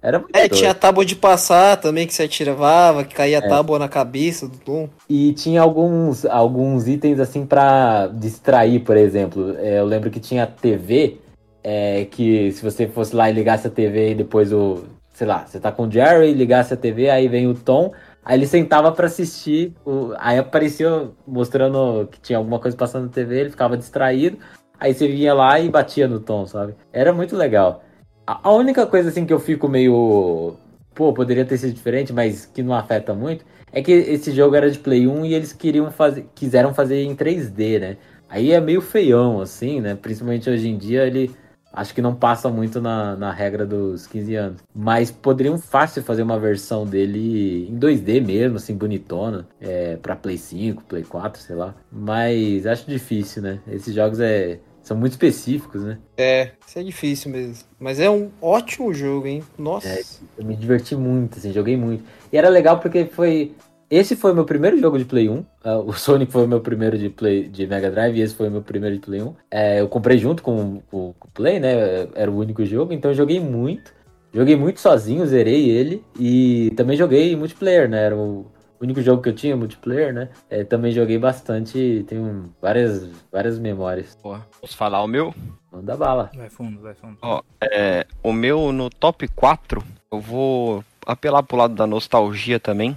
Era muito É, doido. tinha a tábua de passar também que você atirava, que caía a É. tábua na cabeça do Tom. E tinha alguns, alguns itens assim pra distrair, por exemplo. É, eu lembro que tinha TV, é, que se você fosse lá e ligasse a TV e depois o. Sei lá, você tá com o Jerry, ligasse a TV, aí vem o Tom, aí ele sentava pra assistir. O, aí aparecia mostrando que tinha alguma coisa passando na TV, ele ficava distraído. Aí você vinha lá e batia no Tom, sabe? Era muito legal. A, a única coisa assim que eu fico meio. Pô, poderia ter sido diferente, mas que não afeta muito. É que esse jogo era de Play 1 e eles queriam fazer, quiseram fazer em 3D, né? Aí é meio feião, assim, né? Principalmente hoje em dia, ele acho que não passa muito na, na regra dos 15 anos. Mas poderiam fácil fazer uma versão dele em 2D mesmo, assim, bonitona. É, pra Play 5, Play 4, sei lá. Mas acho difícil, né? Esses jogos é, são muito específicos, né? É, isso é difícil mesmo. Mas é um ótimo jogo, hein? Nossa. É, Eu me diverti muito, assim, joguei muito. E era legal porque foi. Esse foi o meu primeiro jogo de Play 1. ah, o Sonic foi o meu primeiro de Play de Mega Drive e esse foi o meu primeiro de Play 1. É, eu comprei junto com, com- com o Play, né? Era o único jogo, então eu joguei muito. Joguei muito sozinho, zerei ele. E também joguei multiplayer, né? Era o único jogo que eu tinha multiplayer, né? É, também joguei bastante, tenho várias, várias memórias. Pô, posso falar o meu? Manda bala. Vai fundo, vai fundo. Ó, é, o meu no top 4, eu vou apelar pro lado da nostalgia também.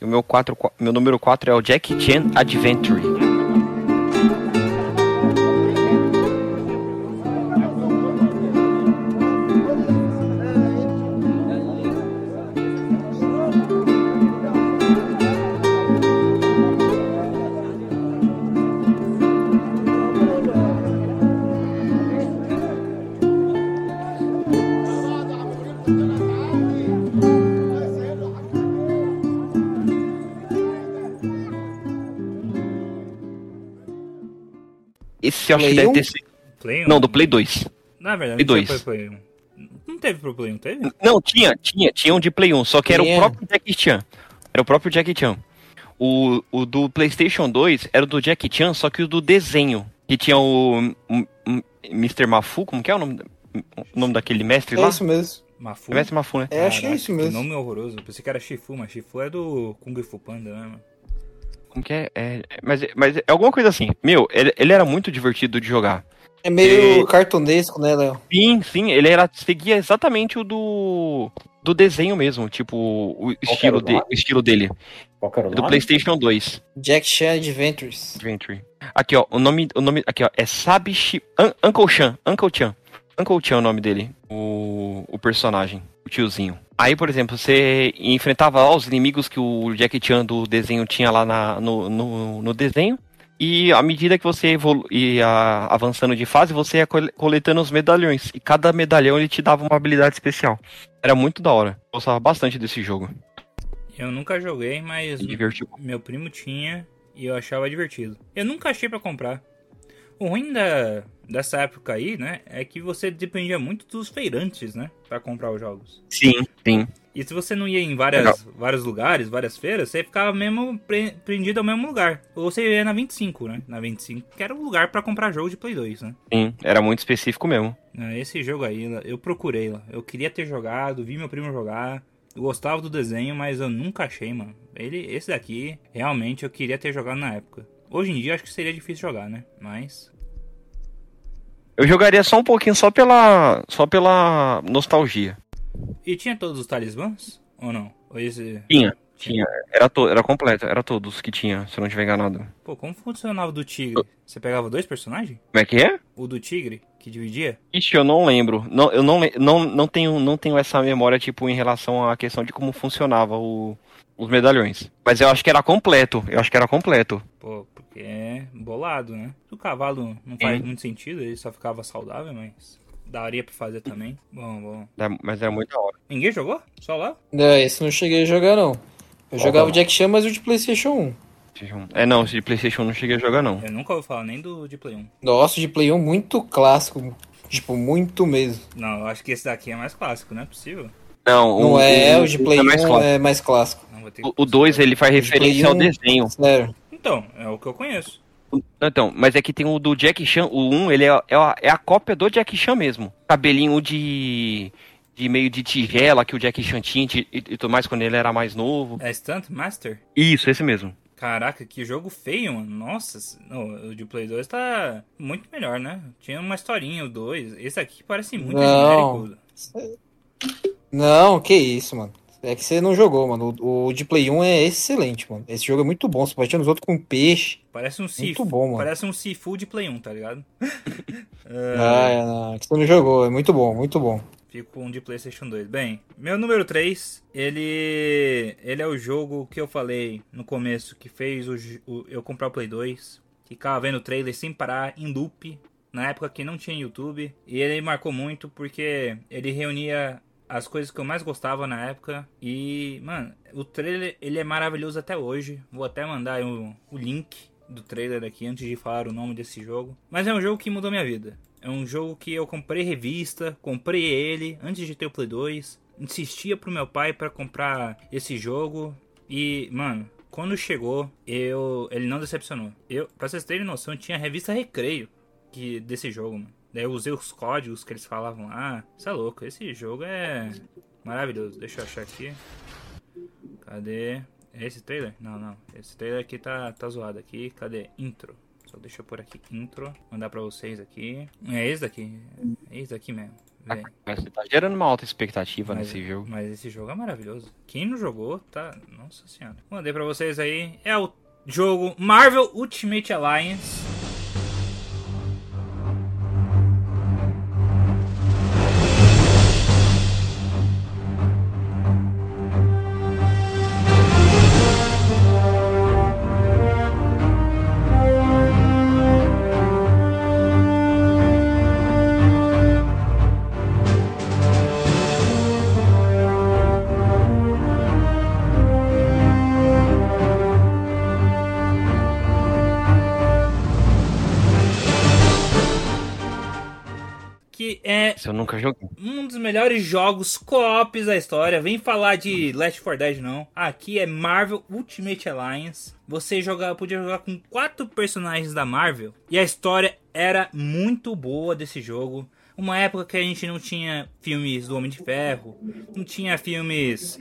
E o meu, quatro, meu número 4 é o Jack Chan Adventure. Esse eu acho que Play deve ter sido. Play? Não, do Play 2. Na verdade, Play não foi 2. Play 1. Não teve pro Play 1, teve? Não, tinha, tinha, tinha um de Play 1, só que era o Tinha. próprio Jack Chan. Era o próprio Jack Chan. O, o do PlayStation 2 era o do Jack Chan, só que o do desenho. Que tinha o M- M- Mr. Mafu, como que é o nome, o nome daquele mestre É lá? isso mesmo. Mafu? Mestre Mafu, né? É, acho que é isso Que mesmo. nome horroroso. Eu Pensei que era Shifu, mas Shifu é do Kung Fu Panda, né, mano? Como que é? É, mas, mas é alguma coisa assim. Meu, ele, ele era muito divertido de jogar. É meio E- cartunesco, né, Léo? Sim, sim, ele era seguia exatamente o do do desenho mesmo, tipo o estilo, de, o estilo dele, Qual era o do nome? PlayStation 2. Jack Chan Adventures. Adventure. Aqui, ó, o nome, o nome aqui, ó, é Sabishi Un- Uncle Chan, Uncle Chan. Uncle Chan é o nome dele, o, o personagem, o tiozinho. Aí, por exemplo, você enfrentava lá os inimigos que o Jack Chan do desenho tinha lá na, no, no, no desenho. E à medida que você ia avançando de fase, você ia cole- coletando os medalhões. E cada medalhão ele te dava uma habilidade especial. Era muito da hora. Gostava bastante desse jogo. Eu nunca joguei, mas divertiu. meu primo tinha e eu achava divertido. Eu nunca achei pra comprar. O ruim da, dessa época aí, né, é que você dependia muito dos feirantes, né, Pra comprar os jogos. Sim, sim. E se você não ia em várias, vários lugares, várias feiras, você ficava mesmo pre- prendido ao mesmo lugar. Ou você ia na 25, né? Na 25, que era o lugar pra comprar jogo de Play 2, né? Sim, era muito específico mesmo. Ah, Esse jogo aí, eu procurei lá. Eu queria ter jogado, vi meu primo jogar. Eu gostava do desenho, mas eu nunca achei, mano. Ele, esse daqui, realmente eu queria ter jogado na época. Hoje em dia acho que seria difícil jogar, né? Mas. Eu jogaria só um pouquinho, só pela, só pela nostalgia. E tinha todos os talismãs? Ou não? Ou esse. Tinha, tinha. Era, to, era completo, era todos que tinha, se eu não estiver enganado. Pô, como funcionava o do tigre? Você pegava dois personagens? Como é que é? O do tigre, que dividia? Ixi, eu não lembro. Não, eu não, não, não, tenho, não tenho essa memória, tipo, em relação à questão de como funcionava o, os medalhões. Mas eu acho que era completo. Eu acho que era completo. Pô, porque é bolado, né? O cavalo não faz Sim. muito sentido, ele só ficava saudável, mas daria pra fazer também. Bom, bom. É, Mas era muito da hora. Ninguém jogou? Só lá? Não, esse não cheguei a jogar, não. Eu jogava o Jack Chan, mas o de Playstation 1. É, não, esse de Playstation não cheguei a jogar, não. Eu nunca ouvi falar nem do de Play 1. Nossa, o de Play 1 muito clássico. Tipo, muito mesmo. Não, eu acho que esse daqui é mais clássico, não é possível? Não, Não é, o de Play é 1 mais clássico. é mais clássico. Não, O- O 2 ele faz O referência ao Play 1. desenho. Sério. Então, é o que eu conheço. Então, mas é que tem o do Jack Chan, o 1, ele é, é, a, é a cópia do Jack Chan mesmo. Cabelinho de. de meio de tigela que o Jack Chan tinha e, e tudo mais quando ele era mais novo. É Stunt Master? Isso, esse mesmo. Caraca, que jogo feio, mano. Nossa, não, o de Play 2 tá muito melhor, né? Tinha uma historinha, o 2. Esse aqui parece muito Não. genérico. Não, que isso, mano. É que você não jogou, mano. O, o de Play 1 é excelente, mano. Esse jogo é muito bom. Você pode nos outros com peixe. Parece um Sifu. bom, mano. Parece um Sifu de Play 1, tá ligado? Ah, é, não, é que você não jogou. É muito bom, muito bom. Fico com um de PlayStation 2. Bem, meu número 3, ele ele é o jogo que eu falei no começo que fez o, o- eu comprar o Play 2. Ficava vendo o trailer sem parar, em loop, na época que não tinha YouTube. E ele marcou muito porque ele reunia as coisas que eu mais gostava na época. E, mano, o trailer ele é maravilhoso até hoje. Vou até mandar o, o link do trailer aqui antes de falar o nome desse jogo. Mas é um jogo que mudou minha vida. É um jogo que eu comprei revista, comprei ele antes de ter o Play 2. Insistia pro meu pai pra comprar esse jogo. E, mano, quando chegou, eu ele não decepcionou. Eu, pra vocês terem noção, tinha a revista Recreio que, desse jogo, mano. Daí eu usei os códigos que eles falavam lá. Isso é louco, esse jogo é maravilhoso. Deixa eu achar aqui. Cadê? É esse trailer? Não, não. Esse trailer aqui tá, tá zoado aqui. Cadê? Intro. Só deixa eu pôr aqui intro. Mandar pra vocês aqui. É esse daqui. É esse daqui mesmo. Você tá gerando uma alta expectativa mas, nesse jogo. mas esse jogo é maravilhoso. Quem não jogou, tá. Nossa senhora. Mandei pra vocês aí. É o jogo Marvel Ultimate Alliance. Eu nunca joguei. um dos melhores jogos co-ops da história. Vem falar de Left 4 Dead não. Aqui é Marvel Ultimate Alliance. Você jogar, podia jogar com quatro personagens da Marvel e a história era muito boa desse jogo. Uma época que a gente não tinha filmes do Homem de Ferro, não tinha filmes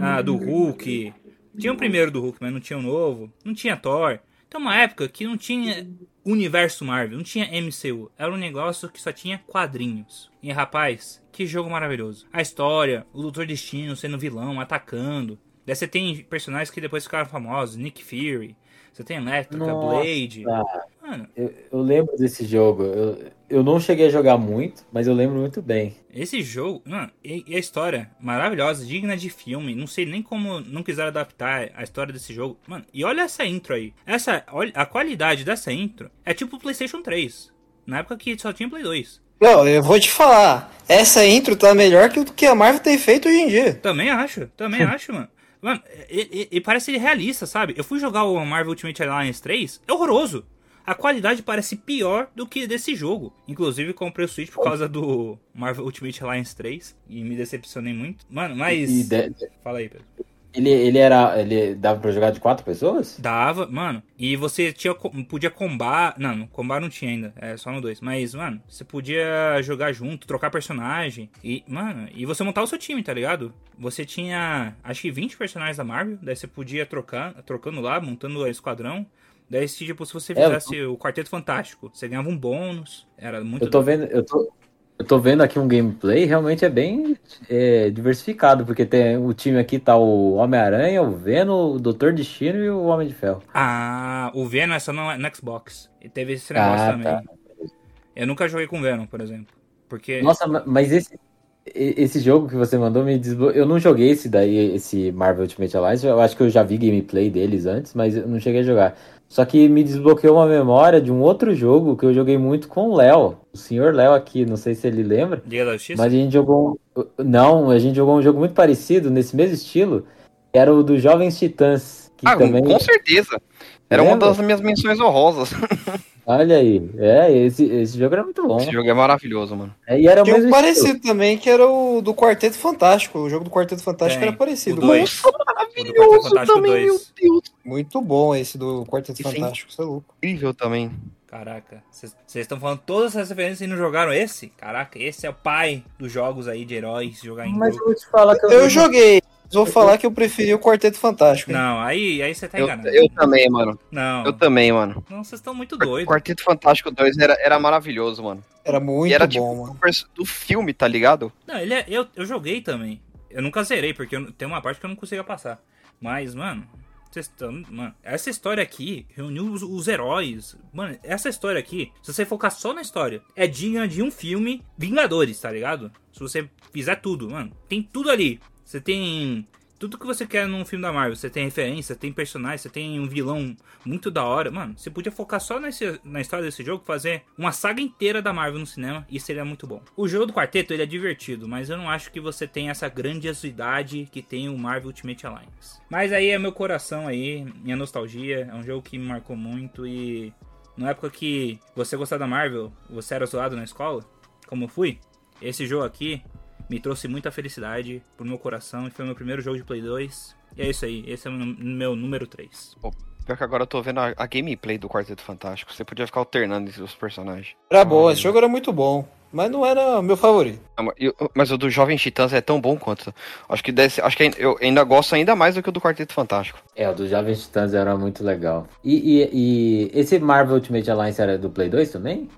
ah, do Hulk. Tinha o primeiro do Hulk, mas não tinha o novo. Não tinha Thor. Então, uma época que não tinha universo Marvel, não tinha MCU. Era um negócio que só tinha quadrinhos. E, rapaz, que jogo maravilhoso. A história, o Doutor Destino sendo vilão, atacando. Daí você tem personagens que depois ficaram famosos. Nick Fury. Você tem Electrica, Nossa. Blade. Mano, Eu, eu lembro desse jogo. Eu, eu não cheguei a jogar muito, mas eu lembro muito bem. esse jogo... Mano, e, e a história maravilhosa, digna de filme. Não sei nem como não quiseram adaptar a história desse jogo. Mano, e olha essa intro aí. Essa, olha, a qualidade dessa intro é tipo o PlayStation 3. Na época que só tinha Play 2. Não, eu vou te falar. Essa intro tá melhor que o que a Marvel tem feito hoje em dia. Também acho, também acho, mano. Mano, e, e- e parece realista, sabe? Eu fui jogar o Marvel Ultimate Alliance 3, é horroroso. A qualidade parece pior do que desse jogo. Inclusive, comprei o Switch por causa do Marvel Ultimate Alliance 3 e me decepcionei muito. Mano, mas. De- Fala aí, Pedro. ele, ele era. Ele dava pra jogar de quatro pessoas? Dava, mano. E você tinha, podia combar. Não, combar não tinha ainda. É só no 2. Mas, mano, você podia jogar junto, trocar personagem. E, mano, e você montar o seu time, tá ligado? Você tinha, acho que 20 personagens da Marvel. Daí você podia trocar, trocando lá, montando o esquadrão. Daí, se, tipo, se você É, fizesse o Quarteto Fantástico, você ganhava um bônus. Era muito. Eu tô vendo. Eu tô, eu tô vendo aqui um gameplay, realmente é bem é, diversificado, porque tem o time aqui tá o Homem-Aranha, o Venom, o Doutor Destino e o Homem de Ferro. Ah, o Venom é só no, no Xbox. E teve esse negócio Ah, também. tá. Eu nunca joguei com Venom, por exemplo. Porque. Nossa, ma- mas esse, esse jogo que você mandou me desbloqueou. Eu não joguei esse daí, esse Marvel Ultimate Alliance. Eu acho que eu já vi gameplay deles antes, mas eu não cheguei a jogar. Só que me desbloqueou uma memória de um outro jogo que eu joguei muito com o Léo. O senhor Léo aqui, não sei se ele lembra. Liga da Justiça? Mas a gente jogou. um- Não, a gente jogou um jogo muito parecido, nesse mesmo estilo. que Era o dos Jovens Titãs. Que Ah, também. com certeza. Era uma das minhas menções honrosas. Olha aí. É, esse, esse jogo era muito bom. Esse jogo é maravilhoso, mano. É, e era o Tinha um mesmo estilo. parecido também, que era o do Quarteto Fantástico. O jogo do Quarteto Fantástico Tem. era parecido. O dois. Nossa, O maravilhoso Fantástico também, 2. meu Deus. Muito bom esse do Quarteto E sim. Fantástico, você é louco. Incrível também. Caraca, vocês estão falando todas essas referências e não jogaram esse? Caraca, esse é o pai dos jogos aí de heróis, jogar em Mas eu grupo. vou te falar que eu, Eu joguei, vou falar que eu preferi o Quarteto Fantástico. hein? Não, aí, aí você tá Eu, enganado. eu também, mano. Não, Eu também, mano. não, vocês estão muito doidos. Quarteto Fantástico 2 era, era maravilhoso, mano. Era muito e era bom, tipo mano. do filme, tá ligado? Não, ele é, eu, eu joguei também. Eu nunca zerei, porque eu- tem uma parte que eu não consigo passar. Mas, mano, vocês estão. Mano, essa história aqui reuniu os, os heróis. Mano, essa história aqui, se você focar só na história, é digna de um filme Vingadores, tá ligado? Se você fizer tudo, mano, tem tudo ali. Você tem. Tudo que você quer num filme da Marvel. Você tem referência, tem personagem, você tem um vilão muito da hora. Mano, você podia focar só nesse, na história desse jogo, fazer uma saga inteira da Marvel no cinema e seria muito bom. O jogo do quarteto ele é divertido, mas eu não acho que você tem essa grandiosidade que tem o Marvel Ultimate Alliance. Mas aí é meu coração aí, minha nostalgia. É um jogo que me marcou muito e na época que você gostava da Marvel, você era zoado na escola, como eu fui, esse jogo aqui me trouxe muita felicidade pro meu coração e foi meu primeiro jogo de Play 2. E é isso aí, esse é o meu número 3. Pior que agora eu tô vendo a, a gameplay do Quarteto Fantástico. Você podia ficar alternando entre os personagens. Era bom, esse jogo era muito bom. Mas não era meu favorito. Mas eu- Mas o do Jovem Titãs é tão bom quanto. Acho que, desse, acho que eu ainda gosto ainda mais do que o do Quarteto Fantástico. É, o dos Jovens Titãs era muito legal. E, e, e esse Marvel Ultimate Alliance era do Play 2 também?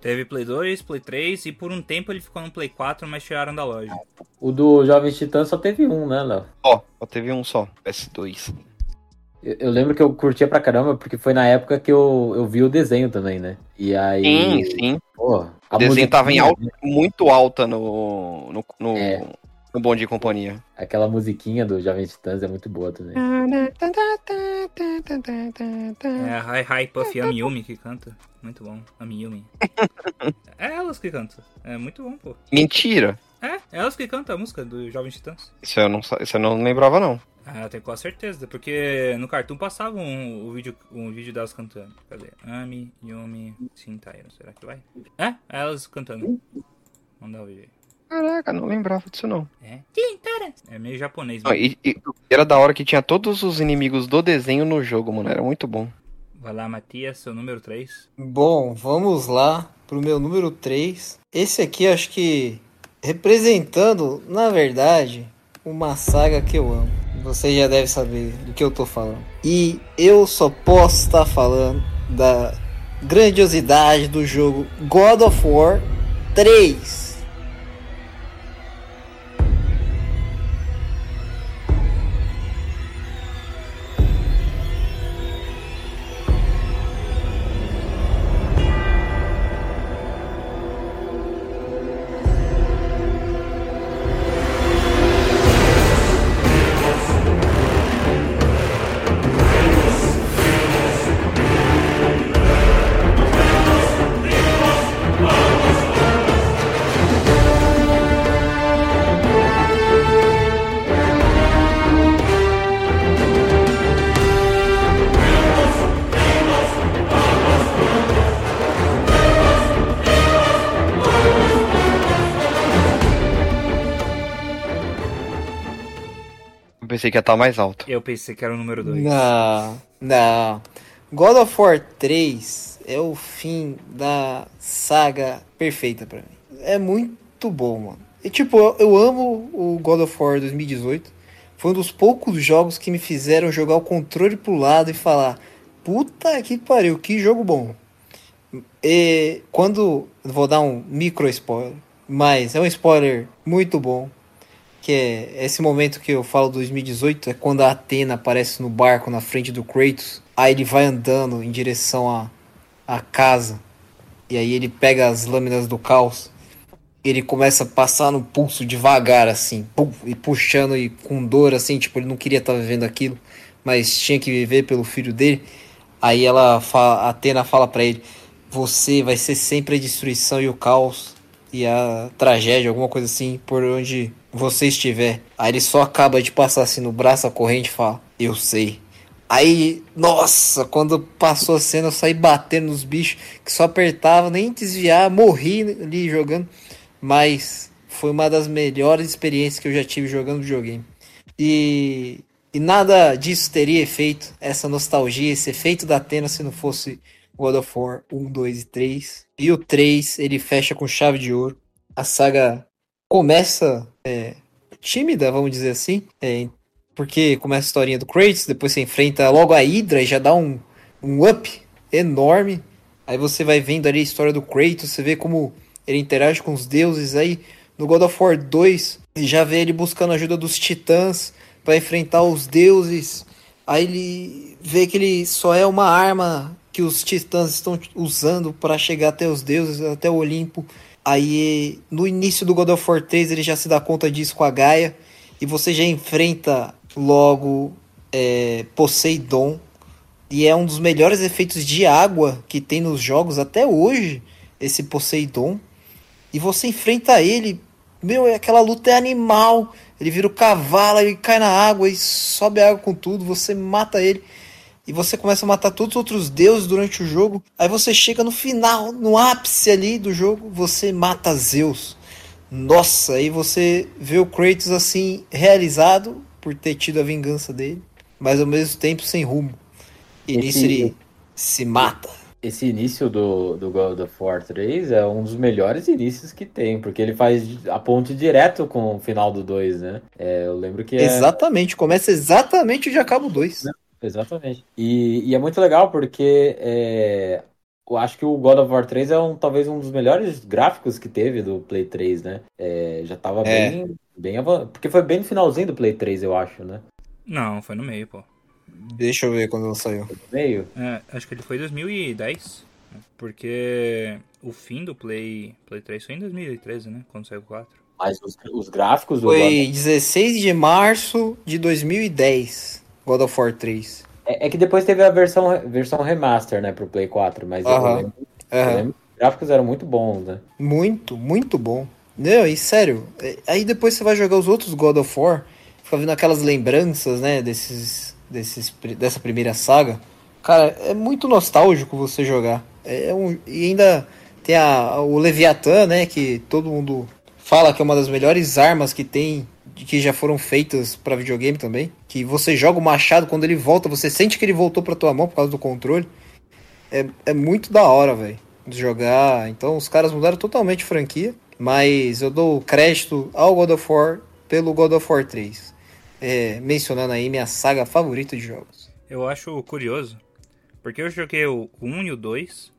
Teve Play 2, Play 3 e por um tempo ele ficou no Play 4, mas tiraram da loja. O do Jovem Titã só teve um, né, Léo? Ó, só teve um só, PS2. Eu, eu lembro que eu curtia pra caramba, porque foi na época que eu, eu vi o desenho também, né? E aí. Sim, sim. Pô, a O desenho tava em alta, muito alta no, no, no, É. no Bom Dia e Companhia. Aquela musiquinha do Jovem Titãs é muito boa também. É a Hi Hi Puff e a Miyumi que canta. Muito bom, a Miyumi. é elas que cantam. É muito bom, pô. Mentira! É, elas que cantam a música do Jovem Titãs. Isso eu não, isso eu não lembrava, não. Ah, eu tenho quase certeza, porque no Cartoon passava um, o vídeo, um vídeo delas cantando. Cadê? Ami, Yumi, Shintairo. Será que vai? É, elas cantando. Mandar o vídeo aí. Caraca, não lembrava disso, não. É. É meio japonês Não, mesmo. e, e era da hora que tinha todos os inimigos do desenho no jogo, mano. Era muito bom. Vai lá, Matias, seu número 3. Bom, vamos lá pro meu número 3. Esse aqui acho que representando, na verdade, uma saga que eu amo. Você já deve saber do que eu tô falando. E eu só posso estar falando da grandiosidade do jogo God of War 3. Pensei que ia estar mais alto. Eu pensei que era o número 2. Não, não. God of War 3 é o fim da saga perfeita pra mim. É muito bom, mano. E tipo, eu, eu amo o God of War 2018. Foi um dos poucos jogos que me fizeram jogar o controle pro lado e falar: Puta que pariu, que jogo bom. E quando. Vou dar um micro spoiler, mas é um spoiler muito bom que é esse momento que eu falo 2018, é quando a Atena aparece no barco na frente do Kratos, aí ele vai andando em direção à, à casa, e aí ele pega as lâminas do caos, ele começa a passar no pulso devagar, assim, pum, e puxando e com dor, assim, tipo, ele não queria estar vivendo aquilo, mas tinha que viver pelo filho dele, aí ela fala, a Atena fala pra ele, você vai ser sempre a destruição e o caos, e a tragédia, alguma coisa assim, por onde você estiver. Aí ele só acaba de passar assim no braço a corrente e fala, eu sei. Aí, nossa, quando passou a cena, eu saí batendo nos bichos, que só apertava, nem desviar, morri ali jogando. Mas foi uma das melhores experiências que eu já tive jogando videogame. E, e nada disso teria efeito, essa nostalgia, esse efeito da Atena se não fosse God of War 1, 2 e 3. E o 3, ele fecha com chave de ouro. A saga começa é, tímida, vamos dizer assim. é, porque começa a historinha do Kratos, depois você enfrenta logo a Hydra e já dá um, um up enorme. Aí você vai vendo ali a história do Kratos, você vê como ele interage com os deuses. Aí no God of War 2, já vê ele buscando a ajuda dos titãs para enfrentar os deuses. Aí ele vê que ele só é uma arma que os titãs estão usando para chegar até os deuses, até o Olimpo. Aí no início do God of War 3 ele já se dá conta disso com a Gaia. E você já enfrenta logo é, Poseidon. E é um dos melhores efeitos de água que tem nos jogos até hoje. Esse Poseidon. E você enfrenta ele. Meu, aquela luta é animal. Ele vira o cavalo, ele cai na água e sobe a água com tudo. Você mata ele. E você começa a matar todos os outros deuses durante o jogo. Aí você chega no final, no ápice ali do jogo, você mata Zeus. Nossa, aí você vê o Kratos assim, realizado por ter tido a vingança dele, mas ao mesmo tempo sem rumo. E Esse- nisso ele se mata. Esse início do, do God of War 3 é um dos melhores inícios que tem, porque ele faz a ponte direto com o final do 2, né? É, eu lembro que é... Exatamente, começa exatamente onde acaba o 2. Exatamente. E, e é muito legal porque é, eu acho que o God of War 3 é um, talvez um dos melhores gráficos que teve do Play 3, né? É, já tava É. bem, bem avan- Porque foi bem no finalzinho do Play 3, eu acho, né? Não, foi no meio, pô. Deixa eu ver quando ela saiu. Meio. É, acho que ele foi em 2010. né? Porque o fim do Play, Play 3 foi em 2013, né? Quando saiu o 4. Mas os, os gráficos do God Foi 16 de março de 2010, God of War 3. É, é que depois teve a versão, versão remaster, né, pro Play 4, mas eu Aham. lembro, eu lembro que os gráficos eram muito bons, né? Muito, muito bom. Não, e sério, é- aí depois você vai jogar os outros God of War, fica vendo aquelas lembranças, né, desses, desses, dessa primeira saga. Cara, é muito nostálgico você jogar. É um, e ainda tem a, o Leviatã, né, que todo mundo fala que é uma das melhores armas que tem, que já foram feitas pra videogame também. Que você joga o machado, quando ele volta, você sente que ele voltou pra tua mão por causa do controle. É, é muito da hora, velho, de jogar. Então os caras mudaram totalmente a franquia. Mas eu dou crédito ao God of War pelo God of War 3. É, mencionando aí minha saga favorita de jogos. Eu acho curioso, porque eu joguei o 1 e o 2,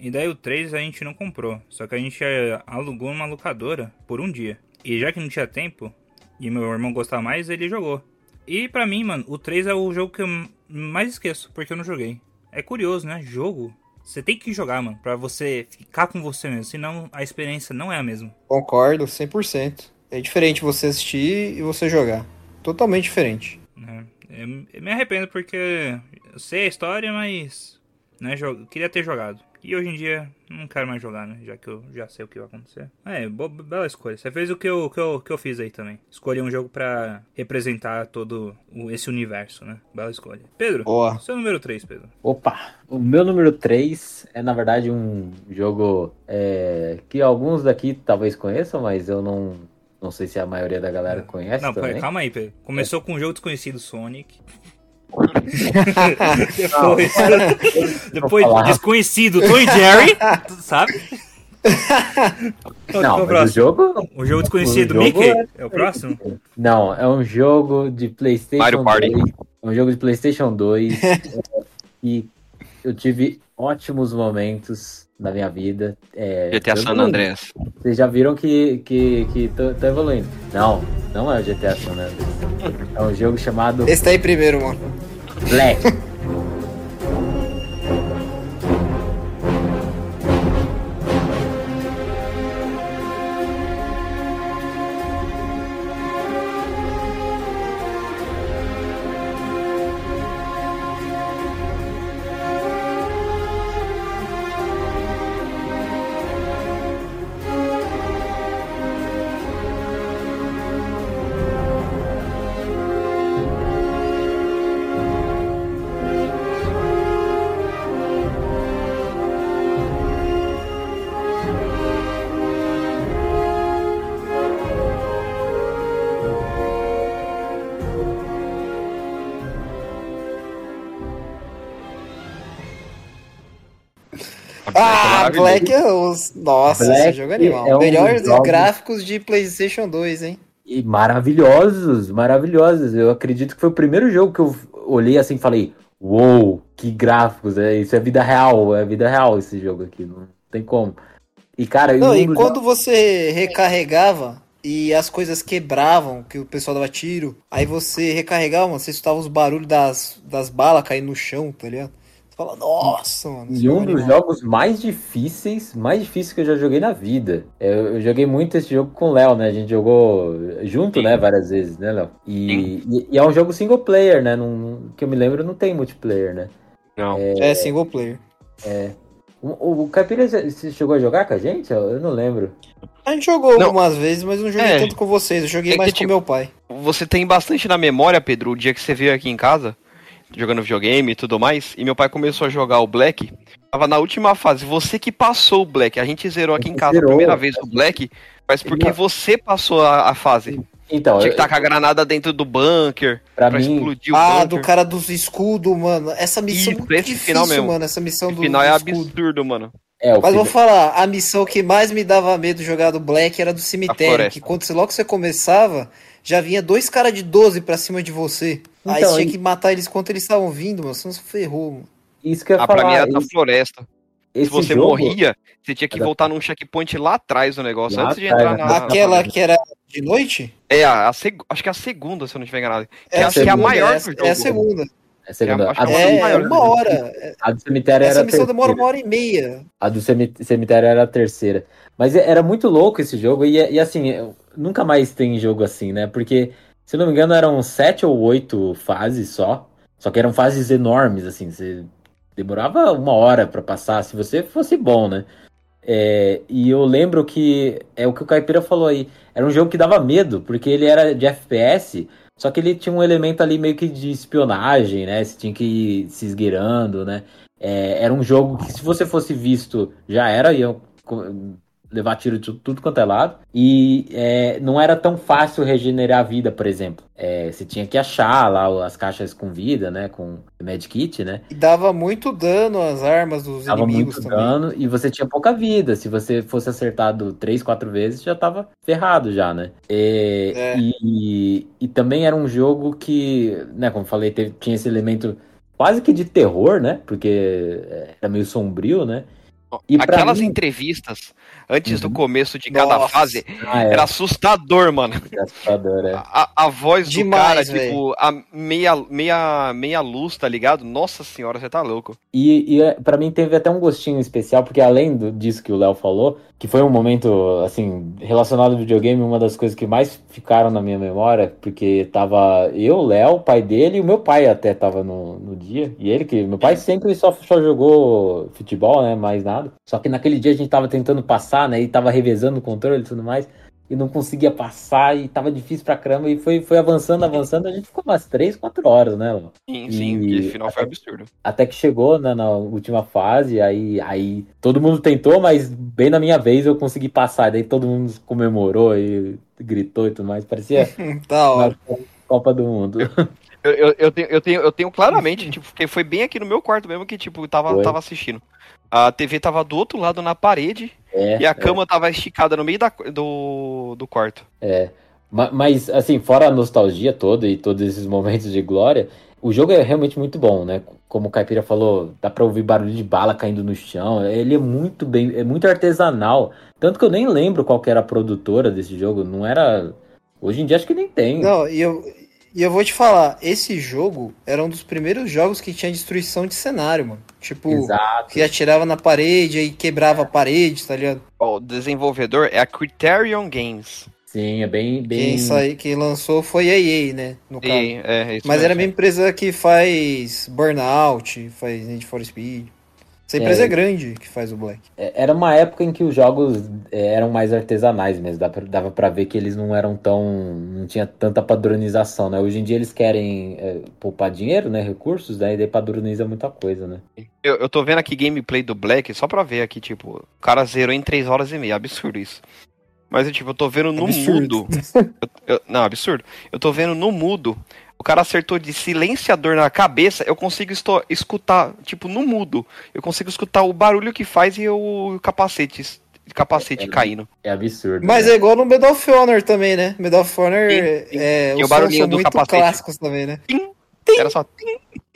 e daí o 3 a gente não comprou. Só que a gente eh, alugou numa locadora por um dia. E já que não tinha tempo, e meu irmão gostava mais, ele jogou. E pra mim, mano, o 3 é o jogo que eu mais esqueço, porque eu não joguei. É curioso, né? Jogo. Você tem que jogar, mano, pra você ficar com você mesmo. Senão a experiência não é a mesma. Concordo 100%. É diferente você assistir e você jogar. Totalmente diferente. né? Eu, eu me arrependo porque eu sei a história, mas né, jo- queria ter jogado. E hoje em dia não quero mais jogar, né? Já que eu já sei o que vai acontecer. É, bela escolha. Você fez o que eu, que eu, que eu fiz aí também. Escolhi um jogo pra representar todo o- esse universo, né? Bela escolha. Pedro, Boa. seu número 3, Pedro. Opa, o meu número 3 é na verdade um jogo é, que alguns daqui talvez conheçam, mas eu não, não sei se a maioria da galera conhece Não, pera, também. calma aí, Pedro. Começou com um jogo desconhecido, Sonic. Depois, depois desconhecido, Tom e Jerry, sabe? Qual Não, é o mas o próximo? jogo. O jogo desconhecido, o jogo Mickey? é- É o próximo? Não, é um jogo de PlayStation Mario Party. 2. É um jogo de PlayStation 2. é, e eu tive ótimos momentos na minha vida. É, GTA San. Andreas. Vocês já viram que, que, que tô, tô evoluindo. Não, não é o GTA San Andreas. É um jogo chamado Esse tá aí primeiro, mano. Black. Black é os. Nossa, Black esse jogo é animal. é um Melhores gráficos de PlayStation 2, hein? E maravilhosos, maravilhosos. Eu acredito que foi o primeiro jogo que eu olhei assim e falei: Uou, que gráficos, é, isso é vida real, é vida real esse jogo aqui, não tem como. E cara, Não, e quando você recarregava e as coisas quebravam, que o pessoal dava tiro, aí você recarregava, mano, você escutava os barulhos das, das balas caindo no chão, tá ligado? Fala, nossa, mano. E um é dos animal. jogos mais difíceis, mais difíceis que eu já joguei na vida. Eu, eu joguei muito esse jogo com o Léo, né? A gente jogou junto, Sim. né? Várias vezes, né, Léo? E, e- e é um jogo single player, né? Não, que eu me lembro, não tem multiplayer, né? Não. É single player. O, o, o Caipira, você chegou a jogar com a gente? Eu, não lembro. A gente jogou Não. algumas vezes, mas não joguei É. tanto com vocês. Eu joguei É que, mais com tipo, meu pai. Você tem bastante na memória, Pedro, o dia que você veio aqui em casa, jogando videogame e tudo mais, e meu pai começou a jogar o Black. Tava na última fase, você que passou o Black. A gente zerou aqui em casa Zerou. a primeira vez o Black, mas porque Não. você passou a, a fase. Então, Tinha que estar com a granada dentro do bunker, pra pra mim, explodir o Ah, bunker. do cara dos escudos, mano. Essa missão é Isso, muito esse difícil, final mesmo. mano. Essa missão O do, final do é escudo. absurdo, mano. é, o Mas vou falar, a missão que mais me dava medo jogar do Black era do cemitério. Que quando você, logo que você começava, já vinha dois caras de 12 pra cima de você. Aí Então, você tinha e- que matar eles enquanto eles estavam vindo, mano. Você ferrou, mano. isso que eu ia Ah, pra falar. mim era da esse- floresta. esse Se você jogo- morria, você tinha que voltar num checkpoint lá atrás do negócio, Lá antes de entrar né? na. Aquela na- que era de noite? É, a, a seg- acho que é a segunda, se eu não estiver enganado. Que É acho que é a maior é, do jogo. É a segunda. É a segunda. É, é É, maior, uma hora. a do cemitério Essa era a missão demora terceira. uma hora e meia. A do cemi- cemitério era a terceira. Mas é- era muito louco esse jogo. E, e assim, eu- nunca mais tem jogo assim, né? Porque, se eu não me engano, eram sete ou oito fases só. Só que eram fases enormes, assim. Você demorava uma hora pra passar, se você fosse bom, né? É, e eu lembro que é o que o Caipira falou aí. Era um jogo que dava medo, porque ele era de FPS, só que ele tinha um elemento ali meio que de espionagem, né? Você tinha que ir se esgueirando, né? É, era um jogo que se você fosse visto, já era, co- levar tiro de tu- tudo quanto é lado. E é, não era tão fácil regenerar a vida, por exemplo. É, você tinha que achar lá as caixas com vida, né? Com medkit, né? E dava muito dano às armas dos Dava inimigos muito também. dano e você tinha pouca vida. Se você fosse acertado três, quatro vezes, já tava ferrado já, né? E, É. e, e também era um jogo que, né, como eu falei, teve- tinha esse elemento quase que de terror, né? Porque era meio sombrio, né? E Aquelas mim- entrevistas antes do Uhum. começo de cada Nossa. fase Ah, é, era assustador, mano. assustador, é. A, a voz do Demais, cara, tipo, a meia, meia, meia luz, tá ligado? Nossa senhora, você tá louco. E, e é, para mim teve até um gostinho especial, porque além do, disso que o Léo falou, que foi um momento, assim, relacionado ao videogame, uma das coisas que mais ficaram na minha memória, porque tava eu, o Léo, o pai dele, e o meu pai até tava no, no dia, e ele que, meu pai sempre só, só jogou futebol, né, mais nada, só que naquele dia a gente tava tentando passar, né, e tava revezando o controle e tudo mais, e não conseguia passar, e tava difícil pra caramba, e foi, foi avançando, avançando, a gente ficou umas 3, 4 horas, né, Léo? Sim, sim, E- final foi absurdo. Até que chegou né, na última fase, aí, aí todo mundo tentou, mas bem na minha vez eu consegui passar. Daí todo mundo comemorou e gritou e tudo mais. Parecia Da hora. uma Copa do Mundo. Eu, eu, eu tenho, eu, tenho, eu tenho claramente, tipo, porque foi bem aqui no meu quarto mesmo que, tipo, tava, Foi. tava assistindo. A TV tava do outro lado na parede É, e a cama tava esticada no meio da, do, do quarto. é. Ma- Mas, assim, fora a nostalgia toda e todos esses momentos de glória, o jogo é realmente muito bom, né? Como o Caipira falou, dá pra ouvir barulho de bala caindo no chão. Ele é muito bem, é muito artesanal. Tanto que eu nem lembro qual que era a produtora desse jogo. Não era. Hoje em dia acho que nem tem. Não, e eu, e eu vou te falar, esse jogo era um dos primeiros jogos que tinha destruição de cenário, mano. Tipo, Exato. que atirava na parede e quebrava a parede, tá ligado? Ó, o desenvolvedor é a Criterion Games. Sim, é bem. bem... Quem, sai, quem lançou foi a EA, né? No caso. E, é, isso Mas era a mesmo. mesma empresa que faz Burnout, faz Need for Speed. Essa empresa É. é, grande que faz o Black. É, Era uma época em que os jogos é, eram mais artesanais mesmo, dava pra ver que eles não eram tão. não tinha tanta padronização, né? Hoje em dia eles querem é, poupar dinheiro, né? Recursos, daí daí padroniza muita coisa, né? Eu, eu tô vendo aqui gameplay do Black, só pra ver aqui, tipo, o cara zerou em 3 horas e meia, absurdo isso. Mas, tipo, eu tô vendo no Absurdo. mudo. Eu- eu- não, absurdo. Eu tô vendo no mudo. O cara acertou de silenciador na cabeça, eu consigo escutar, tipo, no mudo. Eu consigo escutar o barulho que faz e o capacete, capacete É, caindo. É absurdo. Mas né? é igual no Medal of Honor também, né? Medal of Honor, Sim, é, sim. é, E o os barulhinho são do muito capacete. clássicos também, né? Era só.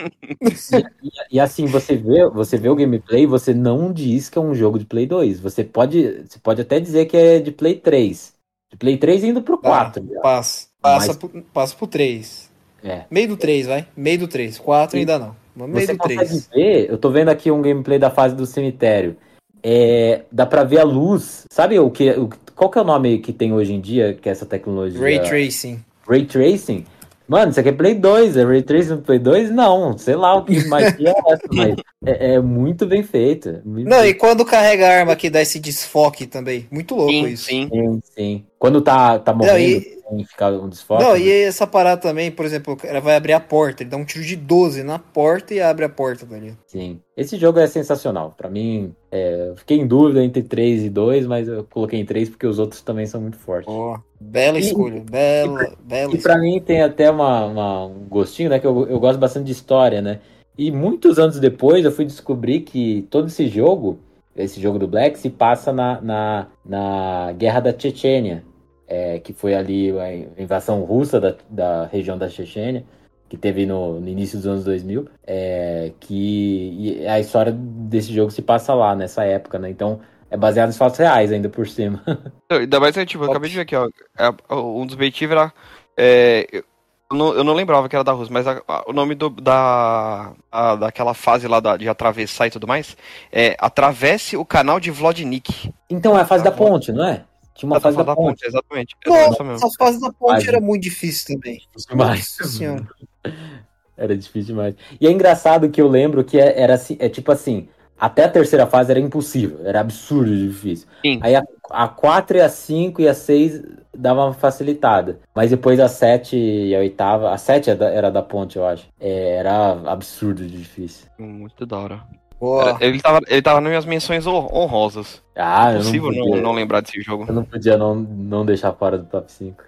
E, e assim, você vê, você vê o gameplay, você não diz que é um jogo de Play 2. Você pode, você pode até dizer que é de Play 3. De Play 3 indo pro 4. Ah, passa. Passa, Mas- pro, passa pro 3. É. Meio do 3, vai. Meio do 3. 4 Sim. ainda não. Meio Você do consegue 3. ver, eu tô vendo aqui um gameplay da fase do cemitério. É, dá pra ver a luz. Sabe o que, o, qual que é o nome que tem hoje em dia, que é essa tecnologia? Ray Tracing. Ray Tracing? Mano, isso aqui é Play 2, é Ray Tracing no Play 2? Não, sei lá o que mais que é essa, mas é, é muito bem feito. Muito Não, bem e quando carrega a arma que dá esse desfoque também. Muito louco Sim, isso. sim. Sim, sim. Quando tá, tá morrendo, e- tem ficar um desfoque. Não, né? e essa parada também, por exemplo, ela vai abrir a porta, ele dá um tiro de 12 na porta e abre a porta dali. Sim. Esse jogo é sensacional. Pra mim, é, eu fiquei em dúvida entre 3 e 2, mas eu coloquei em 3 porque os outros também são muito fortes. Ó, bela E- escolha, bela, bela E pra escolha. mim tem até uma, uma- um gostinho, né? Que eu, eu gosto bastante de história, né? E muitos anos depois eu fui descobrir que todo esse jogo, esse jogo do Black, se passa na, na, na Guerra da Chechênia, é, que foi ali a invasão russa da, da região da Chechênia, que teve no, no início dos anos 2000, é, que e a história desse jogo se passa lá, nessa época, né? Então é baseado em fatos reais ainda por cima. Ainda mais, é, tipo, eu acabei de ver aqui, ó. é, um dos objetivos era. é, eu, não, eu não lembrava que era da Rússia, mas a- a- o nome do, da, a- daquela fase lá da- de atravessar e tudo mais é Atravesse o canal de Vlodnik. Então é a fase Tá da ponte, não é? Tinha uma fase da falando ponte. exatamente. É essa Nossa, mesmo. a fase da ponte Fase. era muito difícil também. Demais. Nossa senhora. Era difícil demais. E é engraçado que eu lembro que é- era assim, é tipo assim, até a terceira fase era impossível, era absurdo de difícil. Sim. Aí a, a 4 e a 5 e a 6 dava uma facilitada. Mas depois a 7 e a oitava, a 7 era da, era da ponte, eu acho. É, era absurdo de difícil. Muito da hora. Era- Ele tava, ele tava nas minhas menções hon- honrosas. Ah, eu não Impossível não, podia, não lembrar desse jogo. eu não, podia não, não deixar fora do top 5.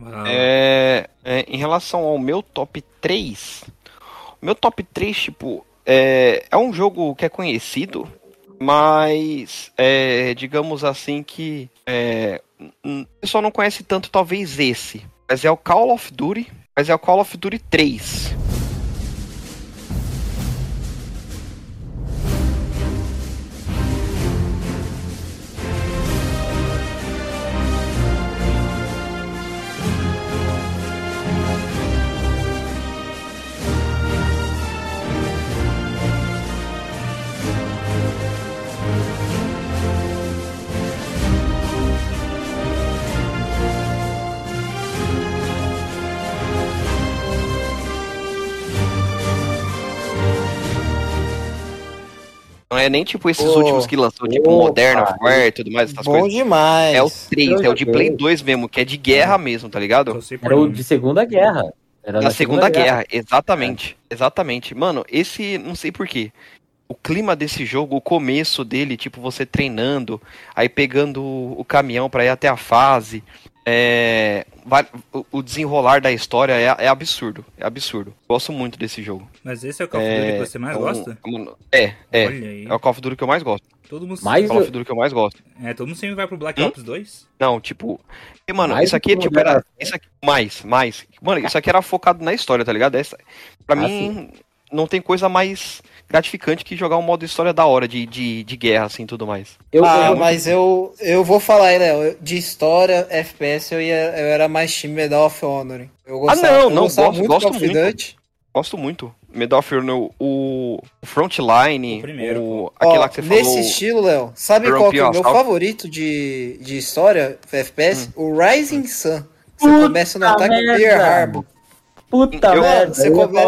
Uau. É, é, em relação ao meu top 3, o meu top 3, tipo, é, é um jogo que é conhecido, mas é, digamos assim que é, o pessoal não conhece tanto talvez esse, mas é o Call of Duty, mas é o Call of Duty 3. Não é nem tipo esses Ô, últimos que lançou, tipo opa, Modern Warfare e tudo mais, essas Bom coisas. demais. É o 3, Eu é o de. Play 2 mesmo, que é de guerra mesmo, tá ligado? Era o de Segunda Guerra. Era Na Segunda Guerra, exatamente. Exatamente. Mano, esse, não sei porquê. O clima desse jogo, o começo dele, tipo, você treinando, aí pegando o, o caminhão pra ir até a fase. É, vai- o, desenrolar da história é, é absurdo. É absurdo. Gosto muito desse jogo. Mas esse é o Call of Duty É, que você mais é um- gosta? É, é. Olha aí. É o Call of Duty que eu mais gosto. Todo mundo, Mais Call of Duty que eu mais gosto. é, todo mundo sempre vai pro Black Hum? Ops 2. Não, tipo. e, mano, Mais isso aqui é tipo. Era, isso aqui, mais, mais. Mano, isso aqui era focado na história, tá ligado? Essa, pra Ah, mim, não tem coisa mais gratificante que jogar um modo história da hora de, de, de guerra, assim tudo mais. Eu, ah, eu- mas eu, eu vou falar aí, Léo. De história, FPS, eu, ia, eu era mais time Medal of Honor. Eu gostava, não, eu não, gostava gosto- muito gosto muito. Gosto muito. Medal of Honor, o, o Frontline, O primeiro, o, aquele Ó, lá que você nesse falou. estilo, Léo, sabe qual que é o meu favorito de, de história, FPS? Hum. O Rising Sun. Você Puta começa no ataque de merda! Pearl Harbor. Puta eu, merda, você começa,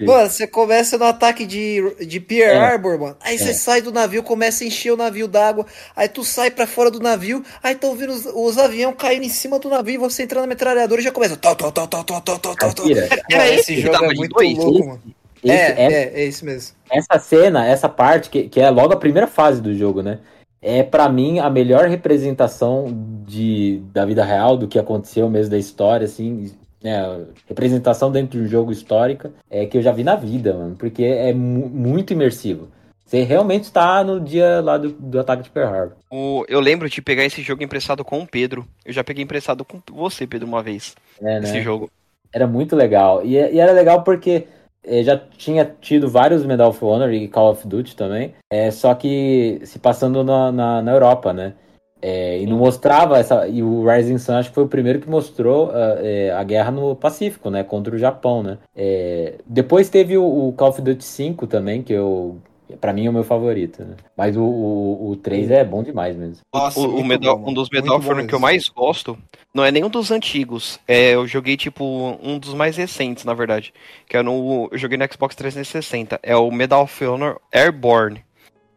mano, você começa no ataque de, de Pier é. Harbor, mano. Aí é. você sai do navio, começa a encher o navio d'água. Aí tu sai pra fora do navio, aí tão vindo os, os aviões caindo em cima do navio e você entra na metralhadora e já começa. Tó, tó, tó, tó, tó, tó, tó, tó. Era esse, esse jogo tá é muito dois, louco, mano. Esse, é, é, é, é isso mesmo. Essa cena, essa parte, que, que é logo a primeira fase do jogo, né? É, para mim, a melhor representação de, da vida real, do que aconteceu mesmo, da história, assim, né? representação dentro de um jogo histórica é que eu já vi na vida, mano. Porque é mu- muito imersivo. Você realmente está no dia lá do, do ataque de Pearl Harbor. O- eu lembro de pegar esse jogo emprestado com o Pedro. Eu já peguei emprestado com você, Pedro, uma vez. É, Esse né? jogo. Era muito legal. E, e era legal porque eh, já tinha tido vários Medal of Honor e Call of Duty também. É, só que se passando na, na, na Europa, né? É, e não mostrava essa. E o Rising Sun acho que foi o primeiro que mostrou é, a guerra no Pacífico, né? Contra o Japão, né? É, depois teve o, o Call of Duty 5 também, que eu. Pra mim é o meu favorito, né? Mas o, o, o 3 é bom demais mesmo. Nossa, O- o, Medal- bom, um dos Medal of que eu mais gosto não é nenhum dos antigos. É, eu joguei, tipo, um dos mais recentes, na verdade. Que é no. Eu joguei no Xbox 360. É o Medal of Honor Airborne.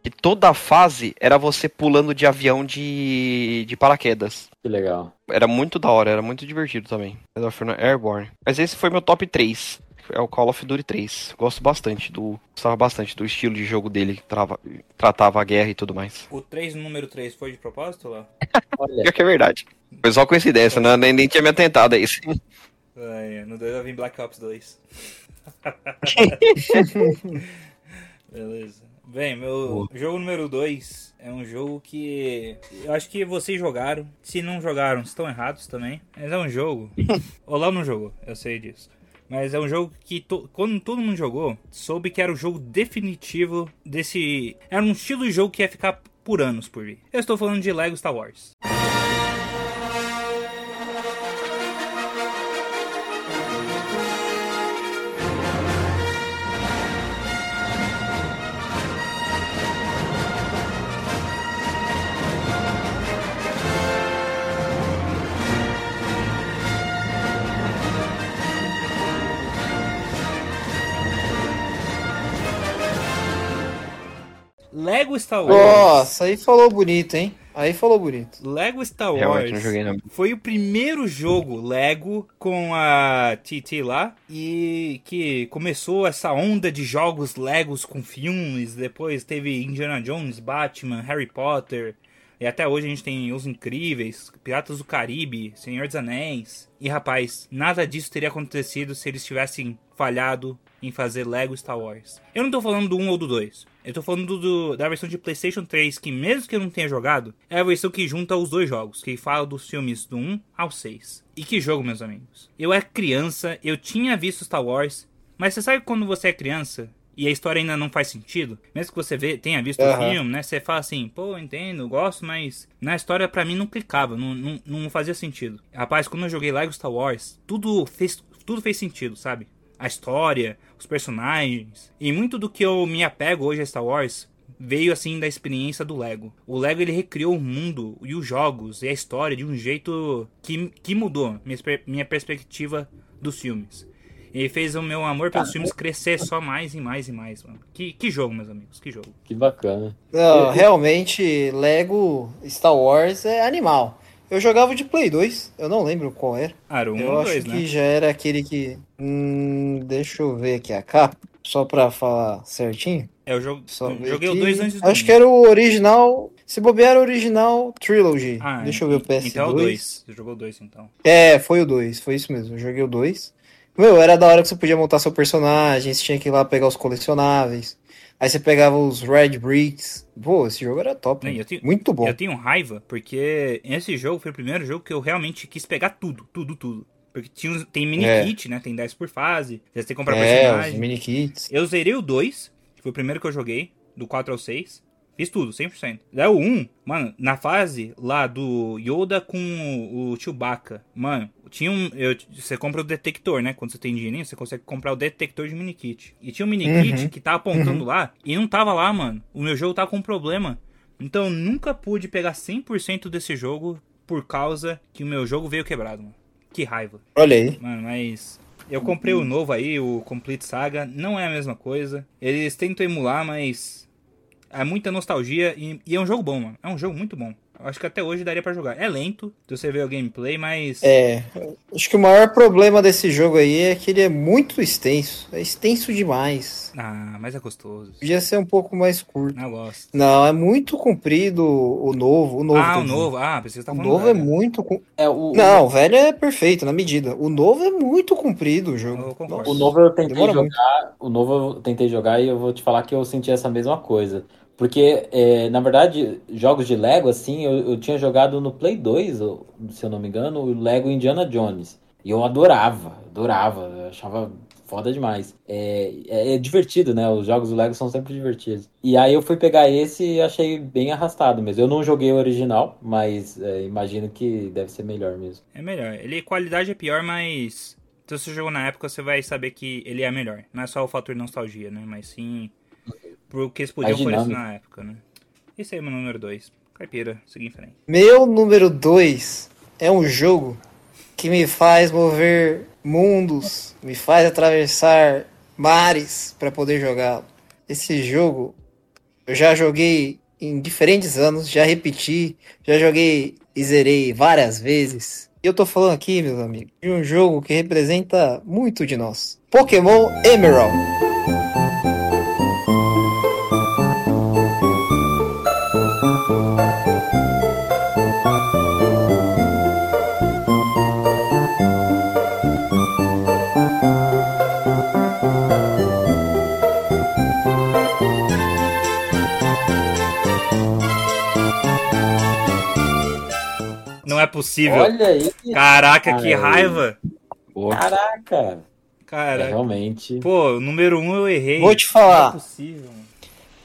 Que toda a fase era você pulando de avião de, de paraquedas. Que legal. Era muito da hora, era muito divertido também. Airborne. Mas esse foi meu top 3. É o Call of Duty 3. Gosto bastante do. Gostava bastante do estilo de jogo dele, que trava- tratava a guerra e tudo mais. O 3, número 3, foi de propósito lá? Olha, Pior que é verdade. Foi só coincidência, né? nem, nem tinha me atentado a isso. É, no 2 vai vir Black Ops 2. Beleza. Bem, meu jogo número 2 é um jogo que eu acho que vocês jogaram. Se não jogaram, estão errados também. Mas é um jogo. O Léo não jogou, eu sei disso. Mas é um jogo que to- quando todo mundo jogou, soube que era o jogo definitivo desse. Era um estilo de jogo que ia ficar por anos por vir. Eu estou falando de Lego Star Wars. Lego Star Wars. Nossa, aí falou bonito, hein? Aí falou bonito. Lego Star Wars Realmente não joguei não. foi o primeiro jogo Lego com a TT lá e que começou essa onda de jogos Legos com filmes. Depois teve Indiana Jones, Batman, Harry Potter. E até hoje a gente tem Os Incríveis, Piratas do Caribe, Senhor dos Anéis. E rapaz, nada disso teria acontecido se eles tivessem falhado em fazer Lego Star Wars. Eu não tô falando do 1 ou do 2. Eu tô falando do- da versão de PlayStation 3, que mesmo que eu não tenha jogado, é a versão que junta os dois jogos, que fala dos filmes do 1 ao 6. E que jogo, meus amigos. Eu era criança, eu tinha visto Star Wars, mas você sabe quando você é criança e a história ainda não faz sentido? Mesmo que você vê- tenha visto o Aham. filme, né? Você fala assim, pô, entendo, gosto, mas na história pra mim não clicava, não, não, não fazia sentido. Rapaz, quando eu joguei Lego Star Wars, tudo fez, tudo fez sentido, sabe? A história, os personagens. E muito do que eu me apego hoje a Star Wars veio assim da experiência do Lego. O Lego ele recriou o mundo e os jogos e a história de um jeito que, que mudou minha, minha perspectiva dos filmes. Ele fez o meu amor pelos filmes crescer só mais e mais e mais, mano. Que, que jogo, meus amigos, que jogo. Que bacana. Não, realmente, Lego Star Wars é animal. Eu jogava de Play 2, eu não lembro qual era. Ah, era um eu ou acho dois, que né? já era aquele que. Hum, deixa eu ver aqui a capa, só pra falar certinho. É, eu jogo, Só ver joguei o aqui. 2 antes do Acho que era o original. Se bobear, era o original Trilogy. Ah, Deixa eu ver o PS2. Então é o 2. Você jogou o 2 então. É, foi o 2, foi isso mesmo. Eu joguei o 2. Meu, era da hora que você podia montar seu personagem, você tinha que ir lá pegar os colecionáveis. Aí você pegava os Red Bricks. Pô, esse jogo era top. Não, tenho- Muito bom. Eu tenho raiva porque esse jogo foi o primeiro jogo que eu realmente quis pegar tudo, tudo, tudo. Porque tinha, tem mini É. kit, né? Tem 10 por fase. Você tem que comprar É, os personagem. mini kits. Eu zerei o 2, que foi o primeiro que eu joguei, do 4 ao 6. Fiz tudo, 100%. Daí o 1, mano, na fase lá do Yoda com o, Chewbacca, mano, tinha um. eu- você compra o detector, né? Quando você tem dinheirinho, você consegue comprar o detector de mini kit. E tinha um mini Uhum. que tava apontando lá e não tava lá, mano. O meu jogo tava com um problema. Então eu nunca pude pegar 100% desse jogo por causa que o meu jogo veio quebrado, mano. Que raiva. Olha aí. Mano, mas eu comprei o novo aí, o Complete Saga, não é a mesma coisa. Eles tentam emular, mas é muita nostalgia e, e é um jogo bom, mano. É um jogo muito bom. Eu acho que até hoje daria pra jogar. É lento, se você ver o gameplay, mas É, acho que o maior problema desse jogo aí é que ele é muito extenso. É extenso demais. ah, mas é gostoso. Podia ser um pouco mais curto. Eu gosto. Não, é muito comprido o novo. O novo ah, o novo. Ah, precisa estar O falando. novo é velho. muito. com- É, o, Não, o velho é perfeito, na medida. O novo é muito comprido o jogo. O novo eu tentei Demora jogar, o novo eu tentei jogar e eu vou te falar que eu senti essa mesma coisa. Porque, é, na verdade, jogos de Lego, assim, eu, eu tinha jogado no Play 2, ou, se eu não me engano, o Lego Indiana Jones. E eu adorava, adorava, eu achava foda demais. É, é, é divertido, né? Os jogos do Lego são sempre divertidos. E aí eu fui pegar esse e achei bem arrastado mesmo. Eu não joguei o original, mas é, imagino que deve ser melhor mesmo. É melhor. Ele, qualidade é pior, mas se você jogou na época, você vai saber que ele é melhor. Não é só o fator nostalgia, né? Mas sim pro que eles podiam oferecer na época, né? Esse aí é meu número 2. Caipira, seguir em frente. Meu número 2 é um jogo que me faz mover mundos, me faz atravessar mares para poder jogá-lo. Esse jogo eu já joguei em diferentes anos, já repeti, já joguei e zerei várias vezes. E eu tô falando aqui, meus amigos, de um jogo que representa muito de nós. Pokémon Emerald. Possível. Olha aí! Caraca, que Ai. raiva. Pô, Caraca! Cara, É, realmente. pô, número um eu errei. Vou te Não falar. é possível, mano.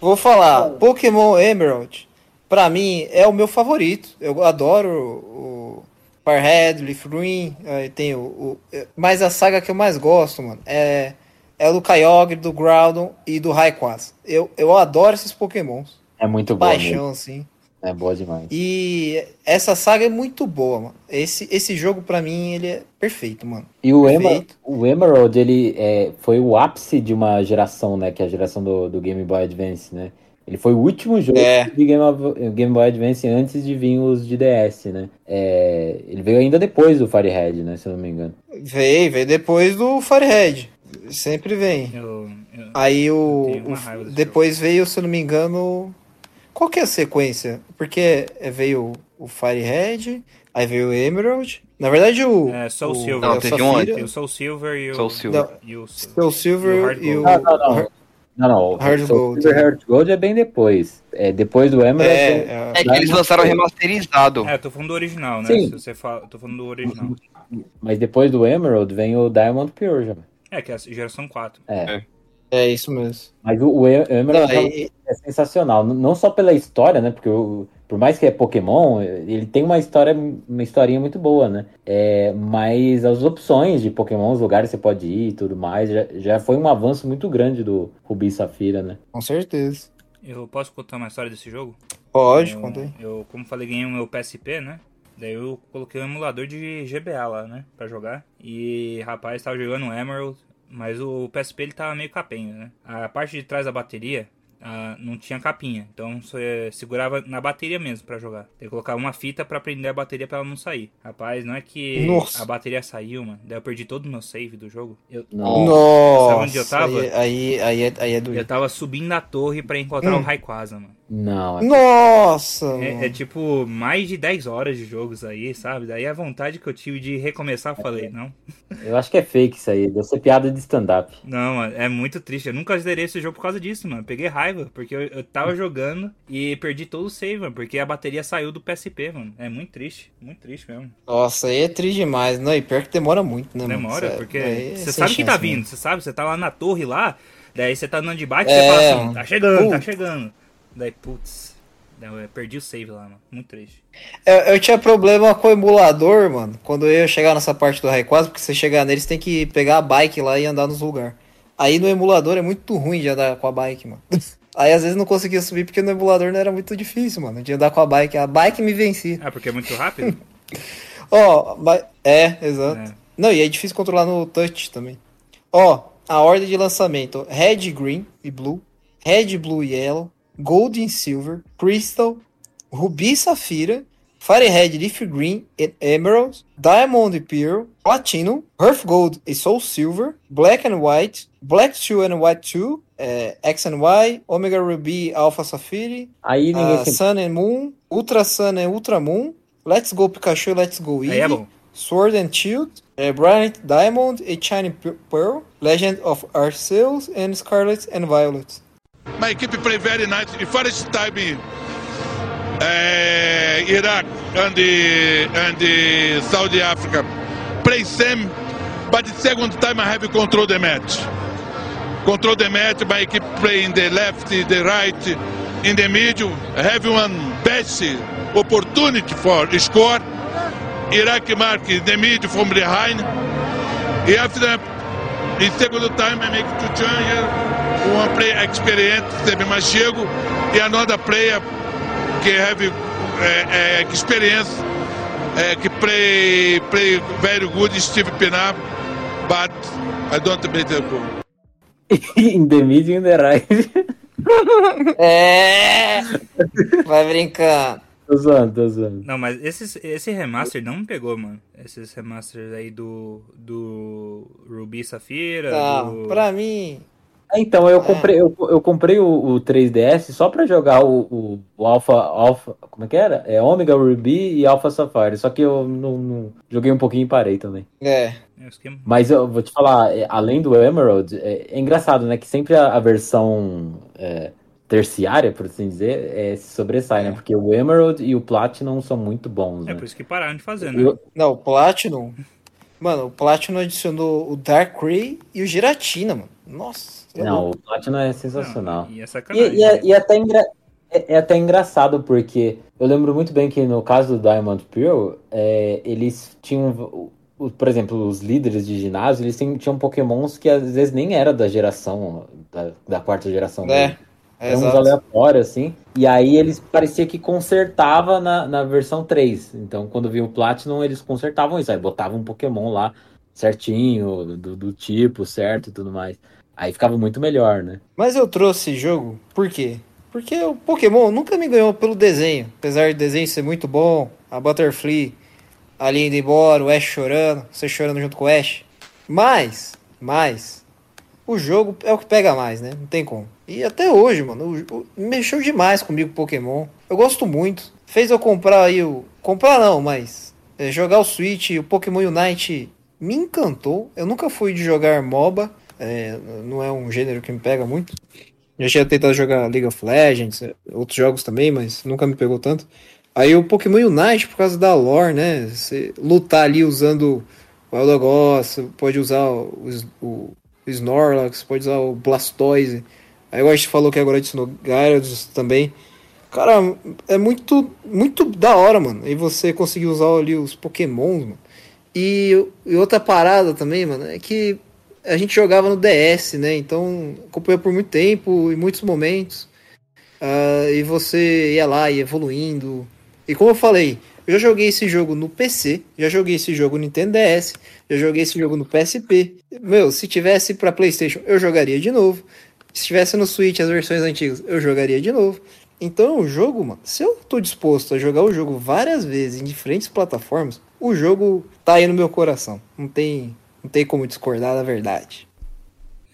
Vou falar, Pokémon Emerald, pra mim, é o meu favorito. Eu adoro o Firehead, Leaf Green, aí tem o, o- é, Mas a saga que eu mais gosto, mano, é, é o do Kyogre, do Groudon e do Rayquaza. Eu, eu adoro esses Pokémons. É muito mesmo. Paixão, assim. É boa demais. E essa saga é muito boa, mano. Esse, esse jogo, pra mim, ele é perfeito, mano. E o, Emer, o Emerald, ele é, foi o ápice de uma geração, né? Que é a geração do, do Game Boy Advance, né? Ele foi o último jogo É. de Game, of- Game Boy Advance antes de vir os de DS, né? É, ele veio ainda depois do Firehead, né? Se eu não me engano. Veio, veio depois do Firehead. Sempre vem. Eu, eu- Aí o. o- depois veio, se eu não me engano. Qual que é a sequência? Porque é, veio o Firehead, aí veio o Emerald. Na verdade, o. É, Soul o, Silver. Não, o teve um Tem o Soul Silver e o. Soul Silver. Não. E o Soul Silver E o Não, não, não. Não, não. o Hard Soul Gold. Silver Heart Gold é bem depois. É depois do Emerald. É, é- é, É que eles lançaram remasterizado. É, eu tô falando do original, né? Sim. Se você fala, tô falando do original. Mas depois do Emerald vem o Diamond Pure já. É, que é a geração 4. É. é isso mesmo. Mas o, o E- Não, Emerald aí- é sensacional. Não só pela história, né? Porque o- por mais que é Pokémon, ele tem uma história, uma historinha muito boa, né? É, mas as opções de Pokémon, os lugares que você pode ir e tudo mais, já, já foi um avanço muito grande do Rubi e Safira, né? com certeza. Eu posso contar uma história desse jogo? Pode, eu, conta aí. Eu, como falei, ganhei o meu PSP, né? Daí eu coloquei um emulador de GBA lá, né? Pra jogar. E, rapaz, tava jogando Emerald, mas o PSP ele tava meio capenga, né? A parte de trás da bateria ah, não tinha capinha. Então você segurava na bateria mesmo pra jogar. Tem que colocar uma fita pra prender a bateria pra ela não sair. Rapaz, não é que Nossa. a bateria saiu, mano. Daí eu perdi todo o meu save do jogo. Eu, Não. Nossa, Sabe onde eu tava? Aí, aí, aí, é, aí é eu doido. tava subindo a torre pra encontrar Hum. o Rayquaza, mano. Não, é- Nossa! É, mano. é tipo mais de 10 horas de jogos aí, sabe? Daí a vontade que eu tive de recomeçar, eu falei, não. eu acho que é fake isso aí. Deve ser piada de stand-up. Não, mano, é muito triste. Eu nunca zerei esse jogo por causa disso, mano. Peguei raiva, porque eu, eu tava jogando e perdi todo o save, mano, porque a bateria saiu do PSP, mano. É muito triste, muito triste mesmo. Nossa, aí é triste demais. Não, e pior que demora muito, né, mano? Demora, Sério, porque é você sabe que tá chance vindo, você sabe, você tá lá na torre lá, daí você tá andando de bike, É, você fala assim, mano. tá chegando, tá Putz. chegando. Daí, putz, eu perdi o save lá, mano. Muito triste. Eu, eu tinha problema com o emulador, mano, quando eu ia chegar nessa parte do Rayquaza, porque você chegar neles tem que pegar a bike lá e andar nos lugares. Aí no emulador é muito ruim de andar com a bike, mano. Aí às vezes não conseguia subir porque no emulador não era muito difícil, mano, de andar com a bike. A bike me vencia. Ah, porque é muito rápido? Ó, mas- é, exato. É. Não, e é difícil controlar no touch também. Ó, a ordem de lançamento: Red, Green e Blue, Red, Blue e Yellow, Gold e Silver, Crystal, Ruby e Safira, Fire Red, Leaf Green e Emerald, Diamond e Pearl, Platinum, Earth Gold e Soul Silver, Black and White, Black 2 and White 2, é, X and Y, Omega Ruby, Alpha Sapphire, Aí ninguém se... Sun and Moon, Ultra Sun and Ultra Moon, Let's Go Pikachu, Let's Go Eevee, Aí é. Sword and Shield, eh, Brilliant Diamond e Shining Pe- Pearl, Legend of Arceus and Scarlet and Violet. My equipe play very nice. The first time uh, Iraq and and Saudi Africa play same, but the second time I have control the match. Control the match. My equipe play in the left, the right, in the middle. Have one best opportunity for score. Iraq mark in the middle from behind. After in second time I make two changes. One player experienced, teve mais chego, e another player que have uh, uh, experience, uh, que play play very good, Steve Pinar, but I don't beat the goal. In the mid and the right. É! Vai brincando. Tô zoando, tô zoando. Não, mas esse, esse remaster não me pegou, mano. Esses remasters aí do, do Ruby Safira. Não, do... pra mim. É, Então, eu comprei, eu, eu comprei o, o 3DS só pra jogar o, o, o Alpha, Alpha. Como é que era? É Omega Ruby e Alpha Sapphire. Só que eu não, não- joguei um pouquinho e parei também. É. É. Mas eu vou te falar, é, além do Emerald, é, é engraçado, né? Que sempre a, a versão é, terciária, por assim dizer, é, se sobressai, né? Porque o Emerald e o Platinum são muito bons, É né? por isso que pararam de fazer, né? Eu- Não, o Platinum. Mano, o Platinum adicionou o Darkrai e o Giratina, mano. Nossa. é Não, louco. o Platinum é sensacional. Não, e é E, sacanagem. e é, e é até engra- é, é até engraçado, porque eu lembro muito bem que no caso do Diamond Pearl, é, eles tinham, por exemplo, os líderes de ginásio, eles tinham, tinham pokémons que às vezes nem era da geração, da, da quarta geração É, dele. É uns aleatórios, assim. E aí eles parecia que consertava na, na versão 3. Então, quando vinha o Platinum, eles consertavam isso. Aí botavam um Pokémon lá certinho, do, do tipo certo e tudo mais. Aí ficava muito melhor, né? Mas eu trouxe esse jogo, por quê? Porque o Pokémon nunca me ganhou pelo desenho. Apesar do desenho ser muito bom, a Butterfree ali indo embora, o Ash chorando, você chorando junto com o Ash. Mas, mas, o jogo é o que pega mais, né? Não tem como. E até hoje, mano, mexeu demais comigo Pokémon. Eu gosto muito. Fez eu comprar aí o. Comprar não, mas é, jogar o Switch, o Pokémon Unite me encantou. Eu nunca fui de jogar MOBA. é, não é um gênero que me pega muito. Já tinha tentado jogar League of Legends, é, outros jogos também, mas nunca me pegou tanto. Aí o Pokémon Unite, por causa da lore, né? Você lutar ali usando o Eldegoss, pode usar o Snorlax, pode usar o Blastoise. Aí o Ash falou que agora adicionou Gyarados também. Cara, é muito, muito da hora, mano. E você conseguir usar ali os Pokémons, mano. E, e outra parada também, mano, é que a gente jogava no DS, né? Então acompanhou por muito tempo, em muitos momentos. Ah, e você ia lá e evoluindo. E como eu falei, eu já joguei esse jogo no PC, já joguei esse jogo no Nintendo DS, já joguei esse jogo no PSP. Meu, se tivesse pra PlayStation, eu jogaria de novo. Se tivesse no Switch as versões antigas, eu jogaria de novo. Então o jogo, mano, se eu tô disposto a jogar o jogo várias vezes em diferentes plataformas, o jogo tá aí no meu coração. Não tem, não tem como discordar da verdade.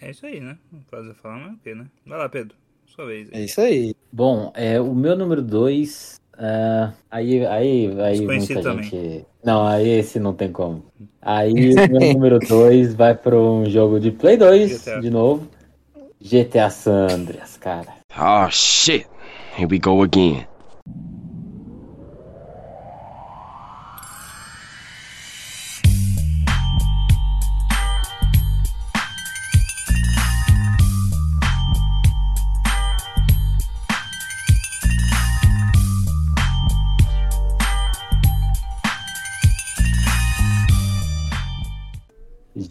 É isso aí, né? Não fazer falar mais o quê, né? Vai lá, Pedro. Sua vez. É isso aí. Bom, é, o meu número 2. Aí, aí, aí Desconhecido muita também. gente. Não, aí esse não tem como. Aí o meu número 2 vai para um jogo de Play 2, GTA. de novo. GTA San Andreas, cara. Oh shit. Here we go again.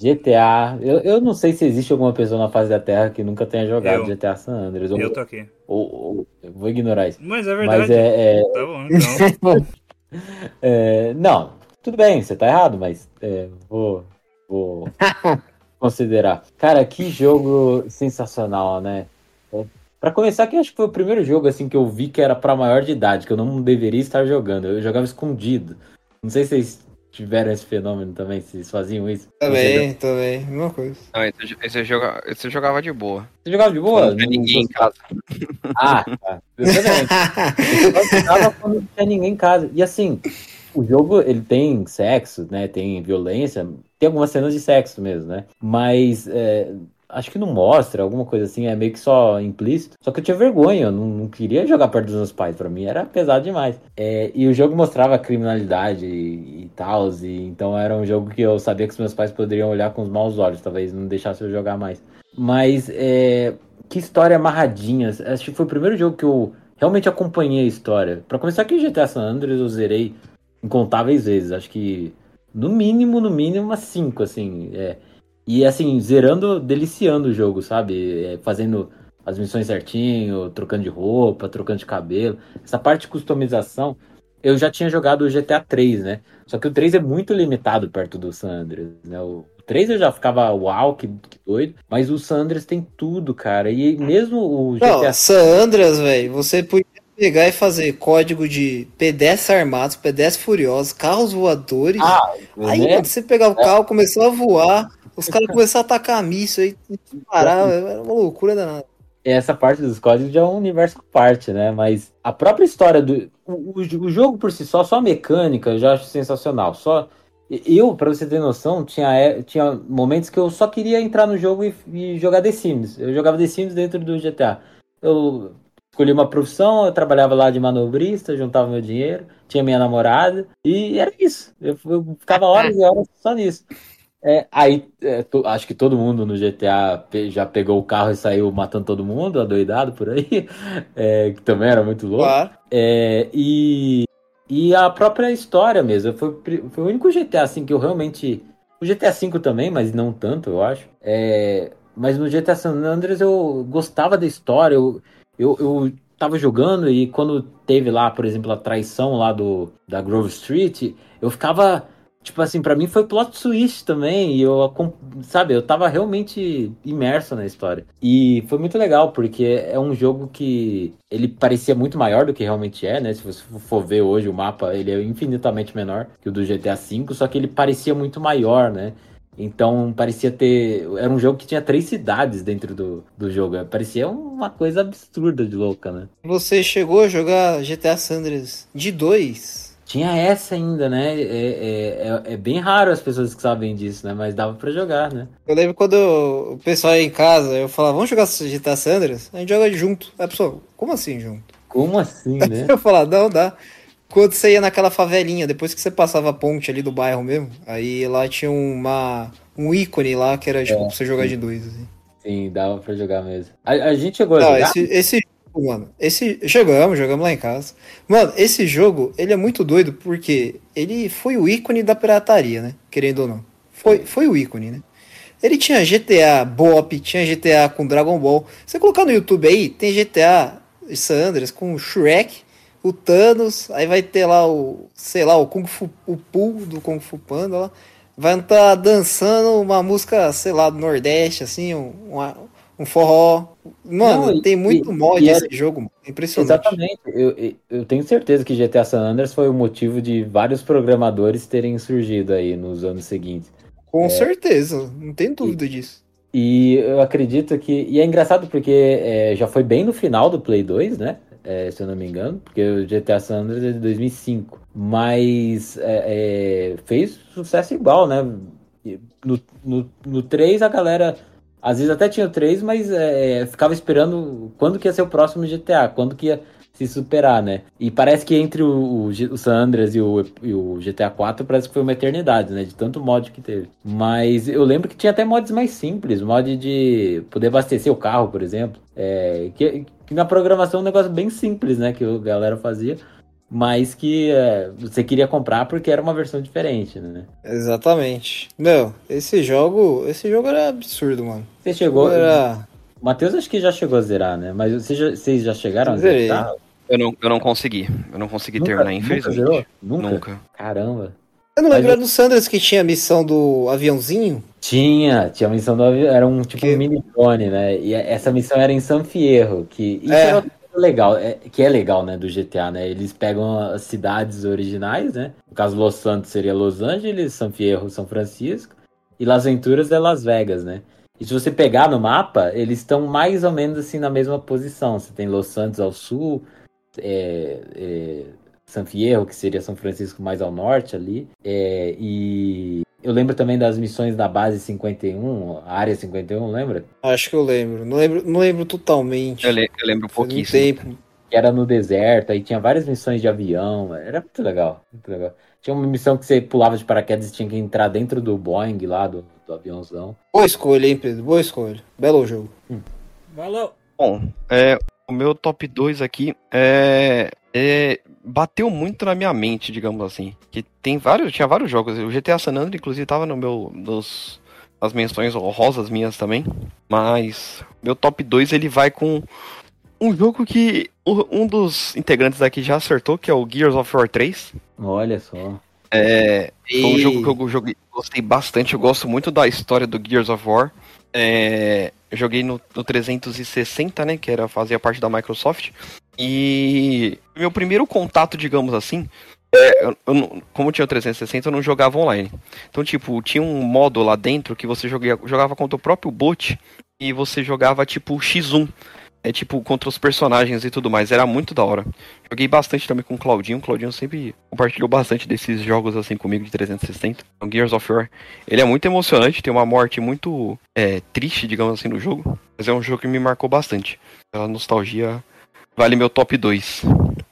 GTA. Eu, eu não sei se existe alguma pessoa na face da Terra que nunca tenha jogado Eu. GTA San Andreas. Ou, Eu tô aqui. ou- ou- eu vou ignorar isso. Mas é verdade. Mas é, é, Tá bom, então. É, não, tudo bem, você tá errado, mas é, vou, vou considerar. Cara, que jogo sensacional, né? É, Pra começar, que acho que foi o primeiro jogo assim que eu vi que era pra maior de idade, que eu não deveria estar jogando. Eu jogava escondido. Não sei se vocês tiveram esse fenômeno também, se vocês faziam isso. Também, também. Mesma coisa. Não, esse, esse, joga, esse eu jogava de boa. Você jogava de boa? Não tinha ninguém em casa. Ah, tá. Eu também. Eu jogava quando não tinha ninguém em casa. E assim, o jogo ele tem sexo, né? Tem violência, tem algumas cenas de sexo mesmo, né? Mas é, acho que não mostra, alguma coisa assim, é meio que só implícito. Só que eu tinha vergonha, eu não, não queria jogar perto dos meus pais, pra mim era pesado demais. É, e o jogo mostrava criminalidade e, e tal, e então era um jogo que eu sabia que os meus pais poderiam olhar com os maus olhos, talvez não deixasse eu jogar mais. Mas é, que história amarradinha. Acho que foi o primeiro jogo que eu realmente acompanhei a história. Pra começar que GTA San Andreas eu zerei incontáveis vezes. Acho que no mínimo, no mínimo umas 5, assim. é. E assim, zerando, deliciando o jogo, sabe? É, fazendo as missões certinho, trocando de roupa, trocando de cabelo. Essa parte de customização, eu já tinha jogado o GTA 3, né? Só que o 3 é muito limitado perto do San Andreas, né? O 3 eu já ficava, uau, que, que doido. Mas o San Andreas tem tudo, cara. E mesmo o GTA Não, San Andreas, velho, você podia pegar e fazer código de pedestres armados, pedestres furiosos, carros voadores. Ah, aí, né? você pegava o carro, começou a voar, os caras começaram a atacar míssil aí, parar, era uma loucura danada. essa parte dos códigos já é um universo à parte, né? Mas a própria história do. O, o, o jogo por si só, só a mecânica, eu já acho sensacional. Só. Eu, pra você ter noção, tinha, é- tinha momentos que eu só queria entrar no jogo e, e jogar The Sims. Eu jogava The Sims dentro do GTA. Eu escolhi uma profissão, eu trabalhava lá de manobrista, juntava meu dinheiro, tinha minha namorada, e era isso. Eu, eu ficava horas e horas só nisso. É, aí, é, to- acho que todo mundo no GTA já pegou o carro e saiu matando todo mundo, adoidado por aí, é, que também era muito louco. Claro. É, e, e a própria história mesmo. Foi, foi o único GTA assim, que eu realmente. O GTA V também, mas não tanto, eu acho. É, mas no GTA San Andreas eu gostava da história. Eu, eu, eu tava jogando e quando teve lá, por exemplo, a traição lá do, da Grove Street, eu ficava. Tipo assim, pra mim foi plot twist também, e eu, sabe, eu tava realmente imerso na história. E foi muito legal, porque é um jogo que ele parecia muito maior do que realmente é, né? Se você for ver hoje o mapa, ele é infinitamente menor que o do GTA V, só que ele parecia muito maior, né? Então parecia ter. Era um jogo que tinha três cidades dentro do, do jogo. Parecia uma coisa absurda de louca, né? Você chegou a jogar GTA Sanders de 2? Tinha essa ainda, né? É, é, é, é bem raro as pessoas que sabem disso, né? Mas dava pra jogar, né? Eu lembro quando o pessoal ia em casa, eu falava, vamos jogar GTA Sanders? A gente joga junto. A pessoa, como assim junto? Como assim, né? Eu falava, não, dá. Quando você ia naquela favelinha, depois que você passava a ponte ali do bairro mesmo, aí lá tinha uma, um ícone lá que era tipo É, pra você jogar de dois. Assim. Sim, dava pra jogar mesmo. A, a gente chegou a Não, jogar. esse, esse mano, esse. Jogamos, jogamos lá em casa. Mano, esse jogo, ele é muito doido porque ele foi o ícone da pirataria, né? Querendo ou não. Foi, foi o ícone, né? Ele tinha GTA Bop, tinha GTA com Dragon Ball. Você colocar no YouTube aí, tem GTA San Andreas com Shrek, o Thanos, aí vai ter lá o, sei lá, o Kung Fu, o Pooh do Kung Fu Panda lá. Vai estar dançando uma música, sei lá, do Nordeste, assim, um, um forró. Mano, Não, e- tem muito e- mod e era- esse jogo, mano. Impressionante. Exatamente. Eu, eu- tenho certeza que GTA San Andreas foi o motivo de vários programadores terem surgido aí nos anos seguintes. Com certeza, não tem dúvida disso. E eu acredito que. E é engraçado porque é, já foi bem no final do Play 2, né? É, se eu não me engano, porque o GTA San Andreas é de 2005. Mas é, é, fez sucesso igual, né? E No, no, no 3 a galera. Às vezes até tinha 3, mas é, ficava esperando quando que ia ser o próximo GTA, quando que ia se superar, né? E parece que entre o, o San Andreas e o, e o GTA 4 parece que foi uma eternidade, né? De tanto mod que teve. Mas eu lembro que tinha até mods mais simples, mod de poder abastecer o carro, por exemplo. É, que, que na programação é um negócio bem simples, né? Que a galera fazia. Mas que é, você queria comprar porque era uma versão diferente, né? Exatamente. Meu, esse jogo. Esse jogo era absurdo, mano. Você chegou. Era. O Matheus acho que já chegou a zerar, né? Mas vocês já, vocês já chegaram a Zerei. zerar? Eu não, eu não consegui. Eu não consegui Nunca- terminar, nunca infelizmente. zerou? Nunca? Nunca. Caramba. Eu não lembro, eu- era Sanders que tinha a missão do aviãozinho. Tinha, tinha a missão do avião, era um tipo Que- um mini drone, né? E essa missão era em San Fierro, que isso É. era legal, é, que é legal, né, do GTA, né? Eles pegam as cidades originais, né? No caso, Los Santos seria Los Angeles, San Fierro, São Francisco, e Las Venturas é Las Vegas, né? E se você pegar no mapa, eles estão mais ou menos assim na mesma posição. Você tem Los Santos ao sul, é, é, San Fierro, que seria São Francisco mais ao norte ali, é, e eu lembro também das missões da base 51, a área 51, lembra? Acho que eu lembro. Não lembro, não lembro totalmente. Eu, le- eu lembro um pouquíssimo. tempo. Que era no deserto, aí tinha várias missões de avião, era muito legal, muito legal. Tinha uma missão que você pulava de paraquedas e tinha que entrar dentro do Boeing lá, do, do aviãozão. Boa escolha, hein, Pedro? Boa escolha. Belo jogo. Valeu. Bom, é, o meu top 2 aqui é, é, bateu muito na minha mente, digamos assim. Que tem vários, tinha vários jogos. O GTA San Andreas, inclusive, tava no meu dos as menções honrosas minhas também. Mas meu top 2 ele vai com um jogo que um dos integrantes aqui já acertou, que é o Gears of War 3. Olha só. É, foi um E- jogo que eu joguei, gostei bastante. Eu gosto muito da história do Gears of War. É, eu joguei no, no 360, né? Que era fazia parte da Microsoft. E meu primeiro contato, digamos assim, é, eu- eu como tinha o 360, eu não jogava online. Então, tipo, tinha um modo lá dentro que você jogava contra o próprio bot e você jogava tipo X1. É tipo contra os personagens e tudo mais. Era muito da hora. Joguei bastante também com o Claudinho. O Claudinho sempre compartilhou bastante desses jogos assim comigo de 360. O Gears of War. Ele é muito emocionante, tem uma morte muito é, triste, digamos assim, no jogo. Mas é um jogo que me marcou bastante. A nostalgia Vale meu top 2.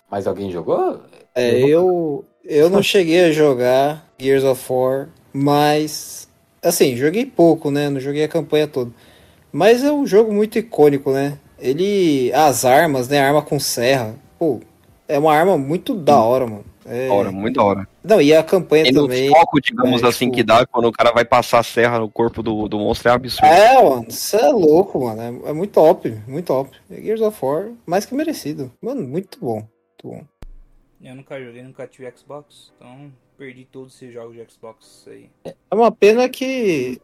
Mas alguém jogou? É, eu, eu não cheguei a jogar Gears of War, mas. Assim, joguei pouco, né? Não joguei a campanha toda. Mas é um jogo muito icônico, né? Ele. As armas, né? Arma com serra. Pô, é uma arma muito da hora, mano. É... Hora, muito da hora. Não, e a campanha E no também. foco, digamos é, assim, tipo- que dá quando o cara vai passar a serra no corpo do, do monstro é absurdo. É, mano, isso é louco, mano. É, é muito top, muito top. Gears of War, mais que merecido. Mano, muito bom. Muito bom. Eu nunca joguei, nunca tive Xbox, então perdi todos esses jogos de Xbox aí. É uma pena que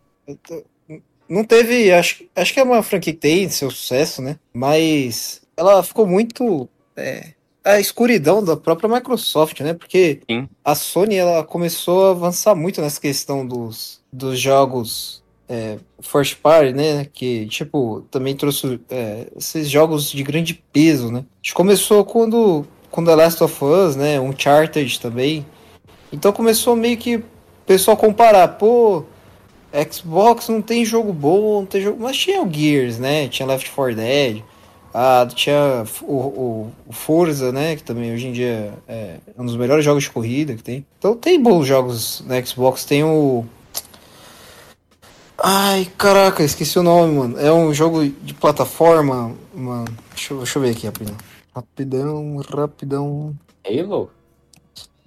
não teve. Acho, acho que é uma franquia que tem seu sucesso, né? Mas ela ficou muito. é, a escuridão da própria Microsoft, né? Porque Sim. a Sony ela começou a avançar muito nessa questão dos, dos jogos é, first party, né? Que, tipo, também trouxe é, esses jogos de grande peso, né? A gente começou quando, com The Last of Us, né? Uncharted também. Então começou meio que o pessoal comparar, pô, Xbox não tem jogo bom, não tem jogo. Mas tinha o Gears, né? Tinha Left 4 Dead. Ah, tinha o, o, o Forza, né? Que também hoje em dia é um dos melhores jogos de corrida que tem. Então tem bons jogos na Xbox. Tem o. Ai, caraca, esqueci o nome, mano. É um jogo de plataforma, mano. Deixa, eu- deixa eu ver aqui rapidão. Rapidão, rapidão. Halo?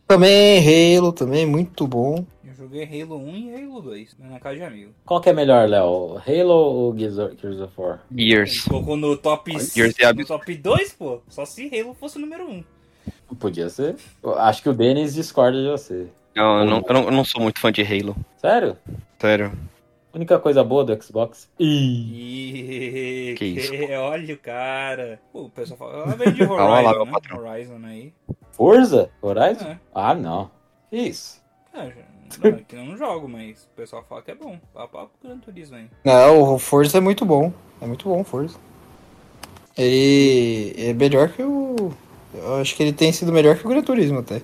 Também Halo, também muito bom. Joguei Halo 1 e Halo 2, né, na casa de amigo. Qual que é melhor, Léo? Halo ou Gears of, War? Gears. Colocou no top, Gears no absurdo. top 2, pô. Só se Halo fosse o número 1. Podia ser. Eu acho que o Denis discorda de você. Não, eu não, eu não, eu não sou muito fã de Halo. Sério? Sério. Única coisa boa do Xbox? Ih. Que isso, olha o cara. Pô, o pessoal fala, ah, vem de lá, Horizon, meu né? patrão. Horizon aí. Forza? Horizon? É. Ah, não. Que Isso. Ah, é que eu não jogo, mas o pessoal fala que é bom. Papo papo com o Gran Turismo aí. Não, o Forza é muito bom. É muito bom o Forza. Ele é melhor que o. Eu acho que ele tem sido melhor que o Gran Turismo até.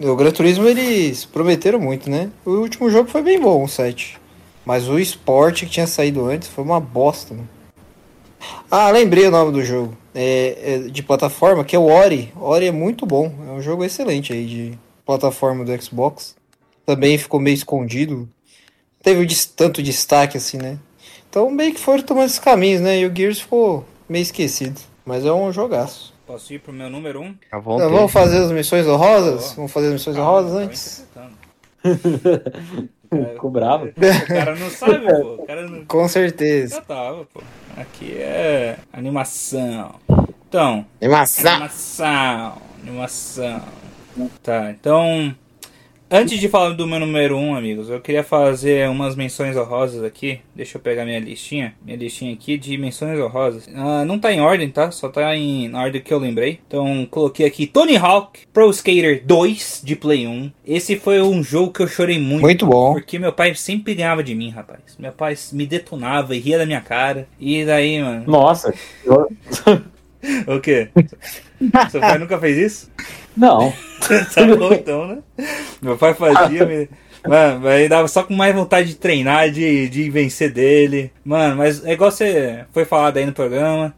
O Gran Turismo eles prometeram muito, né? O último jogo foi bem bom, o 7. Mas o Sport que tinha saído antes foi uma bosta. Ah, lembrei o nome do jogo. É, é de plataforma, que é o Ori. Ori é muito bom. É um jogo excelente aí de plataforma do Xbox. Também ficou meio escondido. Teve tanto destaque assim, né? Então meio que foram tomando esses caminhos, né? E o Gears ficou meio esquecido. Mas é um jogaço. Posso ir pro meu número 1? À Então, vontade. vamos fazer as missões honrosas? Vamos fazer as missões Calma, honrosas antes? Ficou bravo. O cara não sabe, pô. O cara não. Com certeza. Já tava, pô. Aqui é animação. Então, Animação. animação. Animação. Tá, então. Antes de falar do meu número 1, um, amigos, eu queria fazer umas menções honrosas aqui. Deixa eu pegar minha listinha. Minha listinha aqui de menções honrosas. Ah, não tá em ordem, tá? Só tá em, na ordem que eu lembrei. Então, coloquei aqui Tony Hawk Pro Skater 2 de Play 1. Esse foi um jogo que eu chorei muito. Muito bom. Porque meu pai sempre ganhava de mim, rapaz. Meu pai me detonava e ria da minha cara. E daí, mano. Nossa. O quê? Seu pai nunca fez isso? Não. tá bom então, né? Meu pai fazia, me... Mano, aí dava só com mais vontade de treinar, de, de vencer dele. Mano, mas é igual você foi falado aí no programa.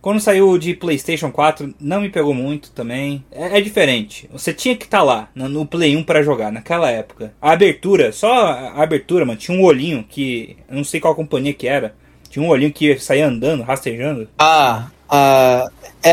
Quando saiu de PlayStation 4, não me pegou muito também. É, é diferente. Você tinha que estar lá, no, no Play 1 pra jogar, naquela época. A abertura, só a abertura, mano, tinha um olhinho que. Eu não sei qual companhia que era. Tinha um olhinho que saía andando, rastejando. Ah, ah, é,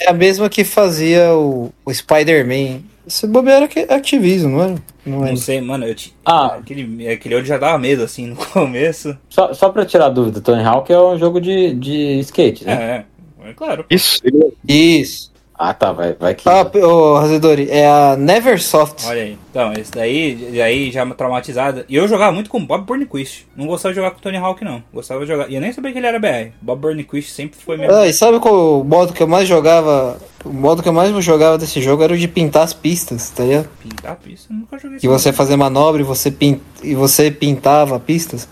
é a mesma que fazia o, o Spider-Man. Esse bobeira que é Activision, não é? Não é. Não sei, mano, eu ti- Ah. aquele, aquele olho já dava medo assim no começo. Só, só pra tirar a dúvida, Tony Hawk é um jogo de, de skate, né? É, é claro. Isso. Isso. Ah, tá, vai, vai que. Ah, ô, Razedori, é a Neversoft. Olha aí. Então, esse daí, daí já traumatizada. E eu jogava muito com Bob Burnquist. Não gostava de jogar com Tony Hawk, não. Gostava de jogar. E eu nem sabia que ele era BR. Bob Burnquist sempre foi meu. Ah, e sabe qual o modo que eu mais jogava? O modo que eu mais jogava desse jogo era o de pintar as pistas, tá ligado? Pintar pista, eu nunca joguei Que isso, você fazia manobra e você, pin... e você pintava pistas.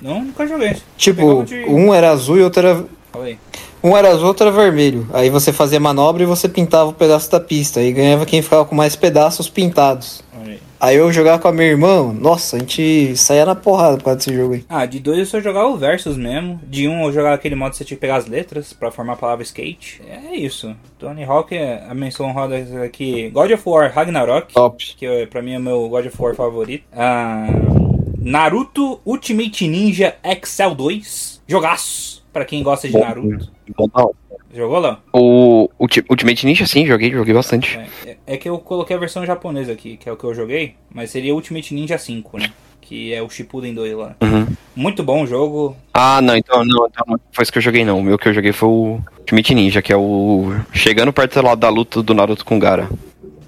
Não, nunca joguei isso. Tipo, de- um era azul e outro era. Fala aí. Um era azul, outro era vermelho. Aí você fazia manobra e você pintava o pedaço da pista. Aí ganhava quem ficava com mais pedaços pintados. Aí. Aí eu jogava com a minha irmã, nossa, a gente saía na porrada por causa desse jogo aí. Ah, de dois eu só jogava o Versus mesmo. De um eu jogava aquele modo que você tinha que pegar as letras pra formar a palavra skate. É isso. Tony Hawk, a menção roda aqui. God of War Ragnarok. Top. Que é, pra mim é o meu God of War favorito. Ah, Naruto Ultimate Ninja Excel 2. Jogaço. Pra quem gosta de Naruto. Bom, não. Jogou lá? O Ulti- Ultimate Ninja, sim, joguei, joguei bastante. É, é que eu coloquei a versão japonesa aqui, que é o que eu joguei. Mas seria Ultimate Ninja 5, né? Que é o Shippuden 2 lá. Uhum. Muito bom o jogo. Ah, não, então não, então não foi isso que eu joguei, não. O meu que eu joguei foi o Ultimate Ninja, que é o. Chegando perto lá da luta do Naruto com o Gara.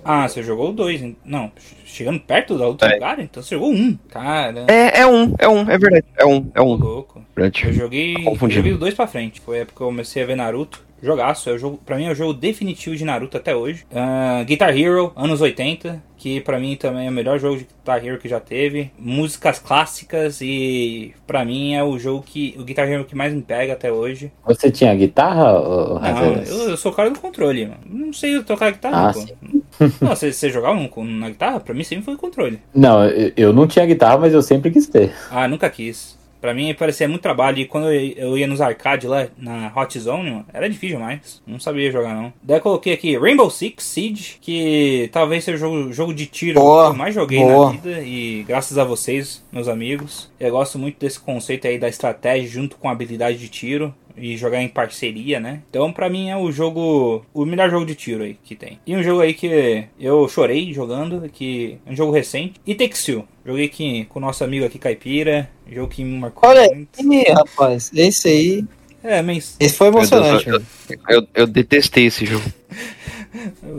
Ah, você jogou o 2. Não, chegando perto da outra É. lugar, então você jogou um. Cara, É, é um, é um, é verdade. É um, é um. louco. Eu joguei, eu Confundindo. joguei do 2 pra frente. Foi a época que eu comecei a ver Naruto. Jogaço, é o jogo, pra mim é o jogo definitivo de Naruto até hoje. Ah, Guitar Hero, anos 80, que pra mim também é o melhor jogo de Guitar Hero que já teve. Músicas clássicas e pra mim é o jogo que o Guitar Hero que mais me pega até hoje. Você tinha guitarra, ô, Não, eu, eu sou o cara do controle, mano. Não sei tocar guitarra, Ah. Não, você, você jogava no- na guitarra? Pra mim sempre foi o controle. Não, eu, eu não tinha guitarra, mas eu sempre quis ter. Ah, nunca quis. Pra mim parecia muito trabalho. E quando eu, ia nos arcades lá na Hot Zone, mano, era difícil demais. Não sabia jogar, não. Daí eu coloquei aqui Rainbow Six Siege, que talvez seja o jogo, jogo de tiro Boa, que eu mais joguei boa. na vida. E graças a vocês, meus amigos. Eu gosto muito desse conceito aí da estratégia junto com a habilidade de tiro. E jogar em parceria, né? Então, pra mim, é o jogo. O melhor jogo de tiro aí que tem. E um jogo aí que eu chorei jogando, que é um jogo recente. E Two. Joguei aqui com o nosso amigo aqui, Caipira. Jogo que me marcou Olha muito. aí, rapaz, esse aí, É, mas esse foi emocionante, Deus, velho. Eu, eu detestei esse jogo.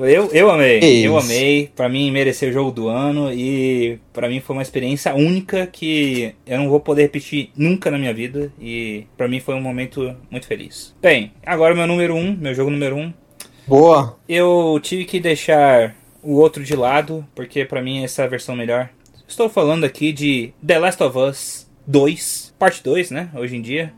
Eu, eu amei. Que eu amei. Pra mim, mereceu o jogo do ano. E pra mim foi uma experiência única que eu não vou poder repetir nunca na minha vida. E pra mim foi um momento muito feliz. Bem, agora meu número um, meu jogo número um. Boa. Eu tive que deixar o outro de lado, porque pra mim essa é a versão melhor. Estou falando aqui de The Last of Us 2, parte 2, né? Hoje em dia.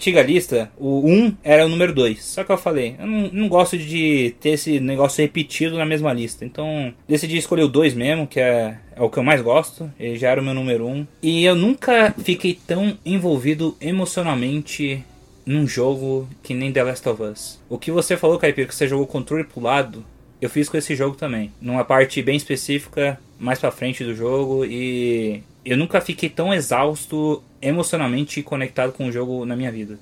Antiga lista, o 1 era o número 2. Só que eu falei, eu não, não gosto de ter esse negócio repetido na mesma lista. Então decidi escolher o 2 mesmo, que é, é o que eu mais gosto. Ele já era o meu número 1. E eu nunca fiquei tão envolvido emocionalmente num jogo que nem The Last of Us. O que você falou, Caipira, que você jogou controle pro lado, eu fiz com esse jogo também. Numa parte bem específica, mais pra frente do jogo. E eu nunca fiquei tão exausto emocionalmente conectado com o jogo na minha vida.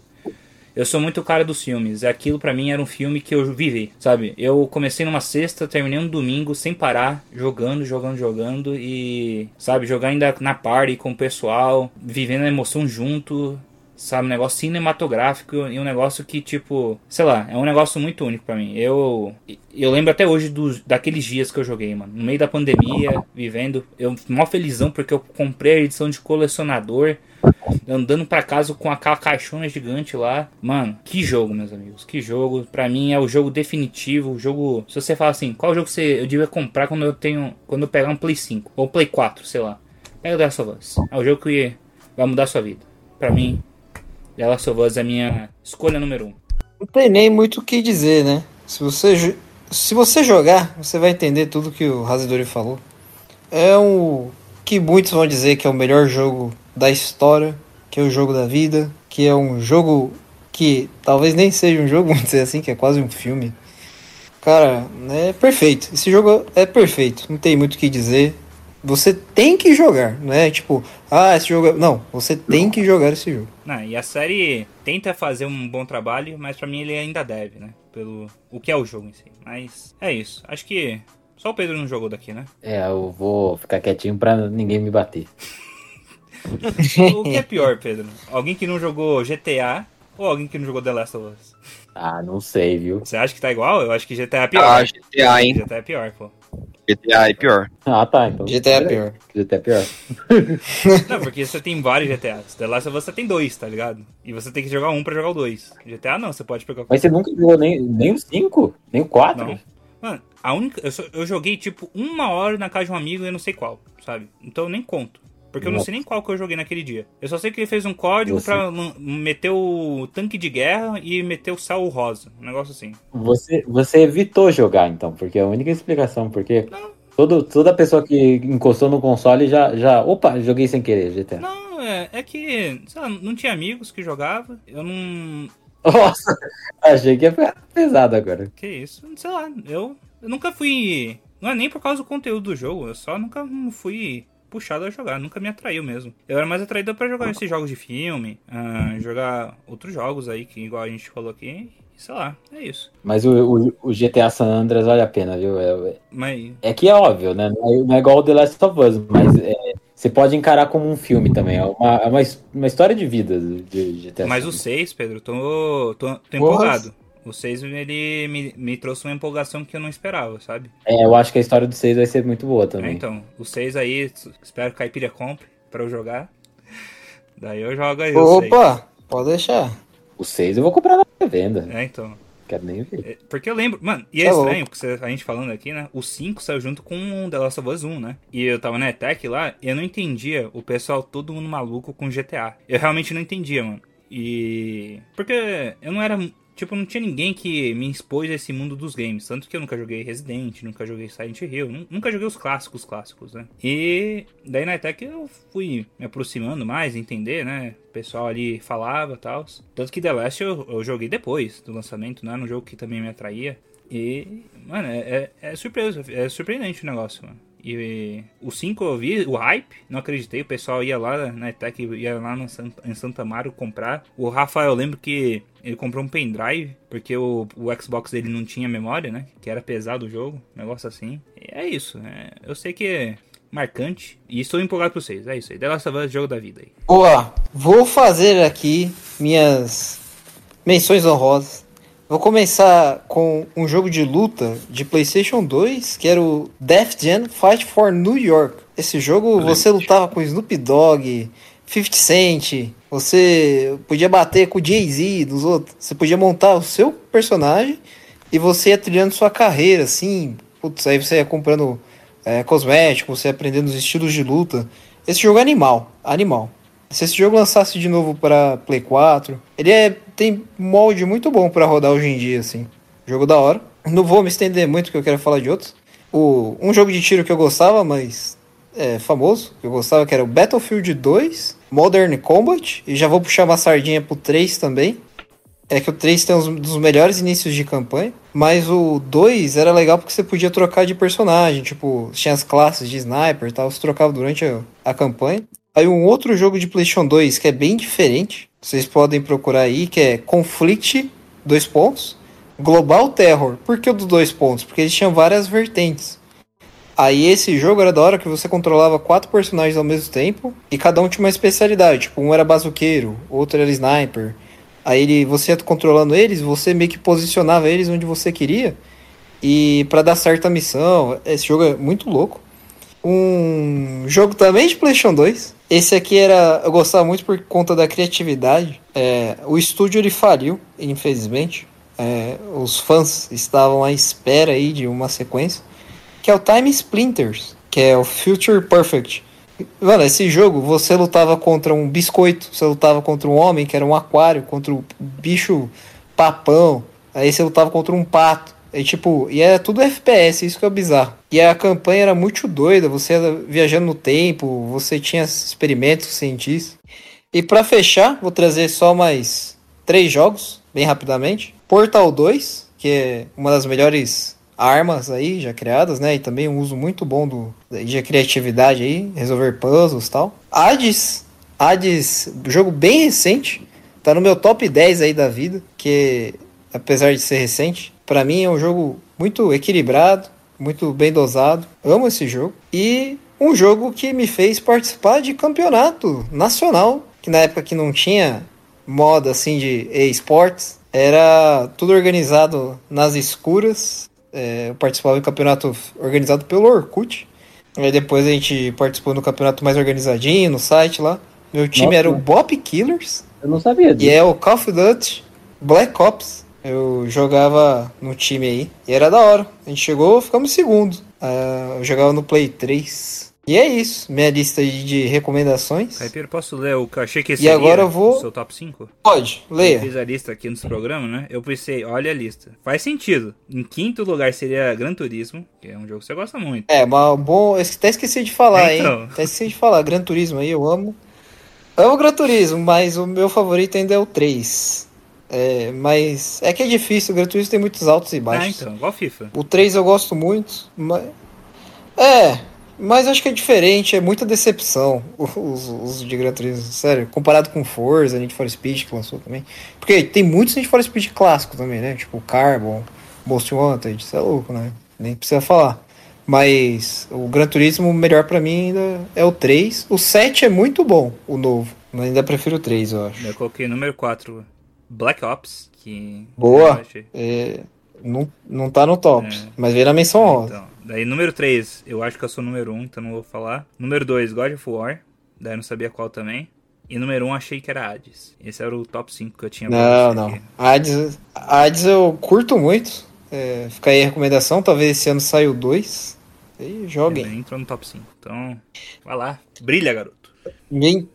Eu sou muito cara dos filmes. Aquilo pra mim era um filme que eu vivi, sabe? Eu comecei numa sexta, terminei um domingo sem parar, jogando, jogando, jogando e, sabe, jogar ainda na party com o pessoal, vivendo a emoção junto, sabe, um negócio cinematográfico e um negócio que tipo, sei lá, é um negócio muito único pra mim. Eu eu lembro até hoje dos daqueles dias que eu joguei, mano, no meio da pandemia, vivendo, eu mó felizão porque eu comprei a edição de colecionador andando pra casa com aquela caixona gigante lá. Mano, que jogo, meus amigos. Que jogo. Pra mim é o jogo definitivo. O jogo. Se você fala assim, qual jogo você eu devia comprar quando eu tenho. Quando eu pegar um Play 5 ou Play 4, sei lá. Pega o Us. É o jogo que vai mudar a sua vida. Pra mim, The Last of Us é a minha escolha número um. Não tem nem muito o que dizer, né? Se você, se você jogar, você vai entender tudo que o Razedori falou. É um que muitos vão dizer que é o melhor jogo da história, que é o jogo da vida, que é um jogo que talvez nem seja um jogo, vamos dizer assim, que é quase um filme. Cara, é perfeito. Esse jogo é perfeito. Não tem muito o que dizer. Você tem que jogar, não é tipo, ah, esse jogo é... Não, você tem que jogar esse jogo. Não, e a série tenta fazer um bom trabalho, mas pra mim ele ainda deve, né? Pelo o que é o jogo em si. Mas é isso. Acho que só o Pedro não jogou daqui, né? É, eu vou ficar quietinho pra ninguém me bater. O que é pior, Pedro? Alguém que não jogou GTA ou alguém que não jogou The Last of Us? Ah, não sei, viu? Você acha que tá igual? Eu acho que GTA é pior. Ah, GTA, hein? GTA é pior, pô. GTA é pior. Ah, tá, então. GTA é pior. GTA é pior. Não, porque você tem vários GTAs. The Last of Us você tem dois, tá ligado? E você tem que jogar um pra jogar o dois. GTA não, você pode pegar Mas você nunca jogou nem, nem o 5? Nem o 4? Não. Mano, a única. Eu, só- eu joguei tipo uma hora na casa de um amigo e eu não sei qual, sabe? Então eu nem conto. Porque eu não sei nem qual que eu joguei naquele dia. Eu só sei que ele fez um código Eu pra meter o tanque de guerra e meter o céu rosa. Um negócio assim. Você, você evitou jogar, então, porque é a única explicação, porque todo, toda pessoa que encostou no console já, já. Opa, joguei sem querer, GTA. Não, é, é que, sei lá, não tinha amigos que jogavam. Eu não. Nossa, achei que ia ficar pesado agora. Que isso? Sei lá, eu, eu nunca fui. Não é nem por causa do conteúdo do jogo, eu só nunca fui puxado a jogar, nunca me atraiu mesmo. Eu era mais atraído pra jogar esses jogos de filme, ah, jogar outros jogos aí, que igual a gente falou aqui, e sei lá, é isso. Mas o, o, o GTA San Andreas vale a pena, viu? É, Mas, é que é óbvio, né? Não é, não é igual o The Last of Us, mas é, você pode encarar como um filme também. É uma, é uma, uma história de vida de GTA mas San o 6, Pedro, tô, tô, tô Porra. empolgado. O 6 ele me, me trouxe uma empolgação que eu não esperava, sabe? É, eu acho que a história do 6 vai ser muito boa É, também. então, o 6 aí, espero que o Caipira compre pra eu jogar. Daí eu jogo aí o 6. Opa, pode deixar. O 6 eu vou comprar na venda. É, então. Quero nem ver. É, Porque eu lembro, mano, e é Tá estranho, louco. porque a gente falando aqui, né? O 5 saiu junto com o The Last of Us 1, né? E eu tava na ETEC lá e eu não entendia o pessoal todo mundo maluco com GTA. Eu realmente não entendia, mano. E. Porque eu não era. Tipo, não tinha ninguém que me expôs a esse mundo dos games. Tanto que eu nunca joguei Resident, nunca joguei Silent Hill, nu- nunca joguei os clássicos clássicos, né? E daí na ETEC eu fui me aproximando mais, entender, né? O pessoal ali falava e tal. Tanto que The Last eu, eu joguei depois do lançamento, era um jogo que também me atraía. E, mano, é, é, é surpresa, é surpreendente o negócio, mano. E o 5 eu vi, o hype, não acreditei, o pessoal ia lá na ETEC, ia lá no Santa, em Santa Mário comprar. O Rafael, eu lembro que ele comprou um pendrive, porque o, o Xbox dele não tinha memória, né? Que era pesado o jogo, negócio assim. E é isso, é, eu sei que é marcante, e estou empolgado pra vocês, é isso aí. The Last of Us, jogo da vida aí. Boa, vou fazer aqui minhas menções honrosas. Vou começar com um jogo de luta de PlayStation 2, que era o Def Jam Fight for New York. Esse jogo você lutava com Snoop Dogg, 50 Cent, você podia bater com o Jay-Z dos outros. Você podia montar o seu personagem e você ia trilhando sua carreira, assim. Putz, aí você ia comprando é, cosméticos, você ia aprendendo os estilos de luta. Esse jogo é animal, animal. Se esse jogo lançasse de novo para Play 4, ele é, tem molde muito bom para rodar hoje em dia, assim. Jogo da hora. Não vou me estender muito, porque eu quero falar de outros. O, um jogo de tiro que eu gostava, mas é famoso, que eu gostava, que era o Battlefield 2, Modern Combat, e já vou puxar uma sardinha pro 3 também. É que o 3 tem um dos melhores inícios de campanha, mas o 2 era legal porque você podia trocar de personagem, tipo, tinha as classes de sniper e tal, você trocava durante a, a campanha. Aí um outro jogo de PlayStation 2 que é bem diferente, vocês podem procurar aí, que é Conflict, dois pontos, Global Terror. Por que o dos dois pontos? Porque eles tinham várias vertentes. Aí esse jogo era da hora que você controlava quatro personagens ao mesmo tempo e cada um tinha uma especialidade. Tipo, um era bazuqueiro, outro era sniper. Aí ele, você ia controlando eles, você meio que posicionava eles onde você queria. E para dar certa missão, esse jogo é muito louco. Um jogo também de PlayStation 2. Esse aqui era, eu gostava muito por conta da criatividade. É, o estúdio ele faliu, infelizmente. É, os fãs estavam à espera aí de uma sequência que é o Time Splinters, que é o Future Perfect. Mano, esse jogo você lutava contra um biscoito, você lutava contra um homem que era um aquário, contra um bicho papão, aí você lutava contra um pato. E tipo, e era tudo FPS, isso que é bizarro. E a campanha era muito doida, você ia viajando no tempo, você tinha experimentos cientistas. E pra fechar, vou trazer só mais três jogos, bem rapidamente. Portal 2, que é uma das melhores armas aí já criadas, né? E também um uso muito bom do, de criatividade aí, resolver puzzles tal. Hades, Hades, jogo bem recente, tá no meu top 10 aí da vida, que apesar de ser recente, pra mim é um jogo muito equilibrado, muito bem dosado. Amo esse jogo. E um jogo que me fez participar de campeonato nacional, que na época que não tinha moda assim de esportes, era tudo organizado nas escuras. É, eu participava do campeonato organizado pelo Orkut. Aí depois a gente participou do campeonato mais organizadinho no site lá. Meu time Nossa. era o Bop Killers. Eu não sabia E disso. é o Call of Duty Black Ops. Eu jogava no time aí. E era da hora. A gente chegou, ficamos em segundo. Ah, eu jogava no Play 3. E é isso. Minha lista de, recomendações. Caipira, posso ler o que eu achei que E seria agora eu vou- seu top 5? Pode, Eu leia. fiz a lista aqui nos programas, né? Eu pensei, olha a lista. Faz sentido. Em quinto lugar seria Gran Turismo, que é um jogo que você gosta muito. É, mas bom. eu Até esqueci de falar, Então. hein? Até esqueci de falar. Gran Turismo aí, eu amo. Amo Gran Turismo, mas o meu favorito ainda é o 3. É, mas é que é difícil. O Gran Turismo tem muitos altos e Ah, baixos. então, igual FIFA. O 3 eu gosto muito, mas... É, mas acho que é diferente, é muita decepção os, os de Gran Turismo, sério. Comparado com Forza, Need for Speed que lançou também. Porque tem muitos Need for Speed clássicos também, né? Tipo Carbon, Most Wanted, isso é louco, né? Nem precisa falar. Mas o Gran Turismo, o melhor pra mim ainda é o 3. O 7 é muito bom, o novo. Mas ainda prefiro o 3, eu acho. Eu coloquei número 4, Black Ops, que... Boa. É, não, não tá no top, É. mas veio na menção honrosa. Então, daí número 3, eu acho que eu sou número 1, então não vou falar. Número 2, God of War, daí eu não sabia qual também. E número 1 achei que era Hades. Esse era o top 5 que eu tinha Não, não. aqui. Hades, Hades eu curto muito. É, fica aí a recomendação. Talvez esse ano saia o 2. E joguem. Ele entrou no top 5. Então, vai lá. Brilha, garoto.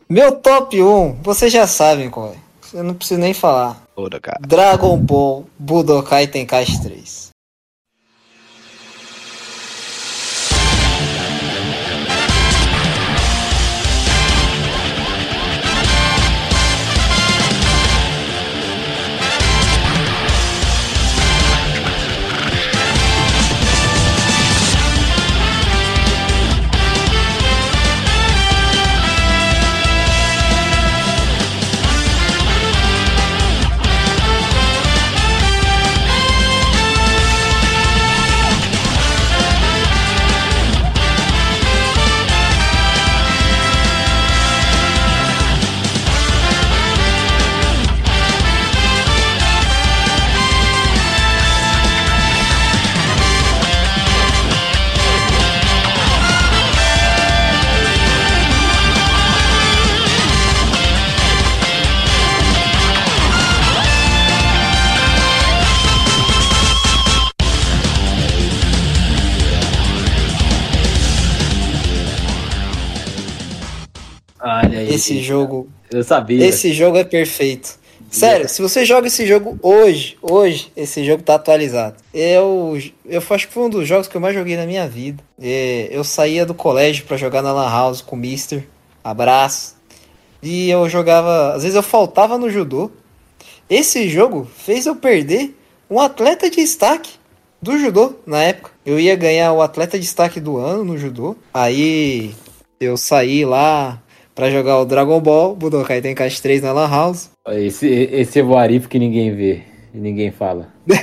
Meu top 1, vocês já sabem qual é. Eu não preciso nem falar. Dragon Ball Budokai Tenkaichi 3. Esse jogo, Eu sabia. esse jogo é perfeito. Sério, se você joga esse jogo hoje, hoje, esse jogo tá atualizado. Eu, eu acho que foi um dos jogos que eu mais joguei na minha vida. Eu saía do colégio pra jogar na Lan House com o Mister. Abraço. E eu jogava. Às vezes eu faltava no judô. Esse jogo fez eu perder um atleta de destaque do judô na época. Eu ia ganhar o atleta de destaque do ano no judô. Aí eu saí lá pra jogar o Dragon Ball Budokai Tenkaichi 3 na Lan House. Esse, esse é o Arif que ninguém vê e ninguém fala.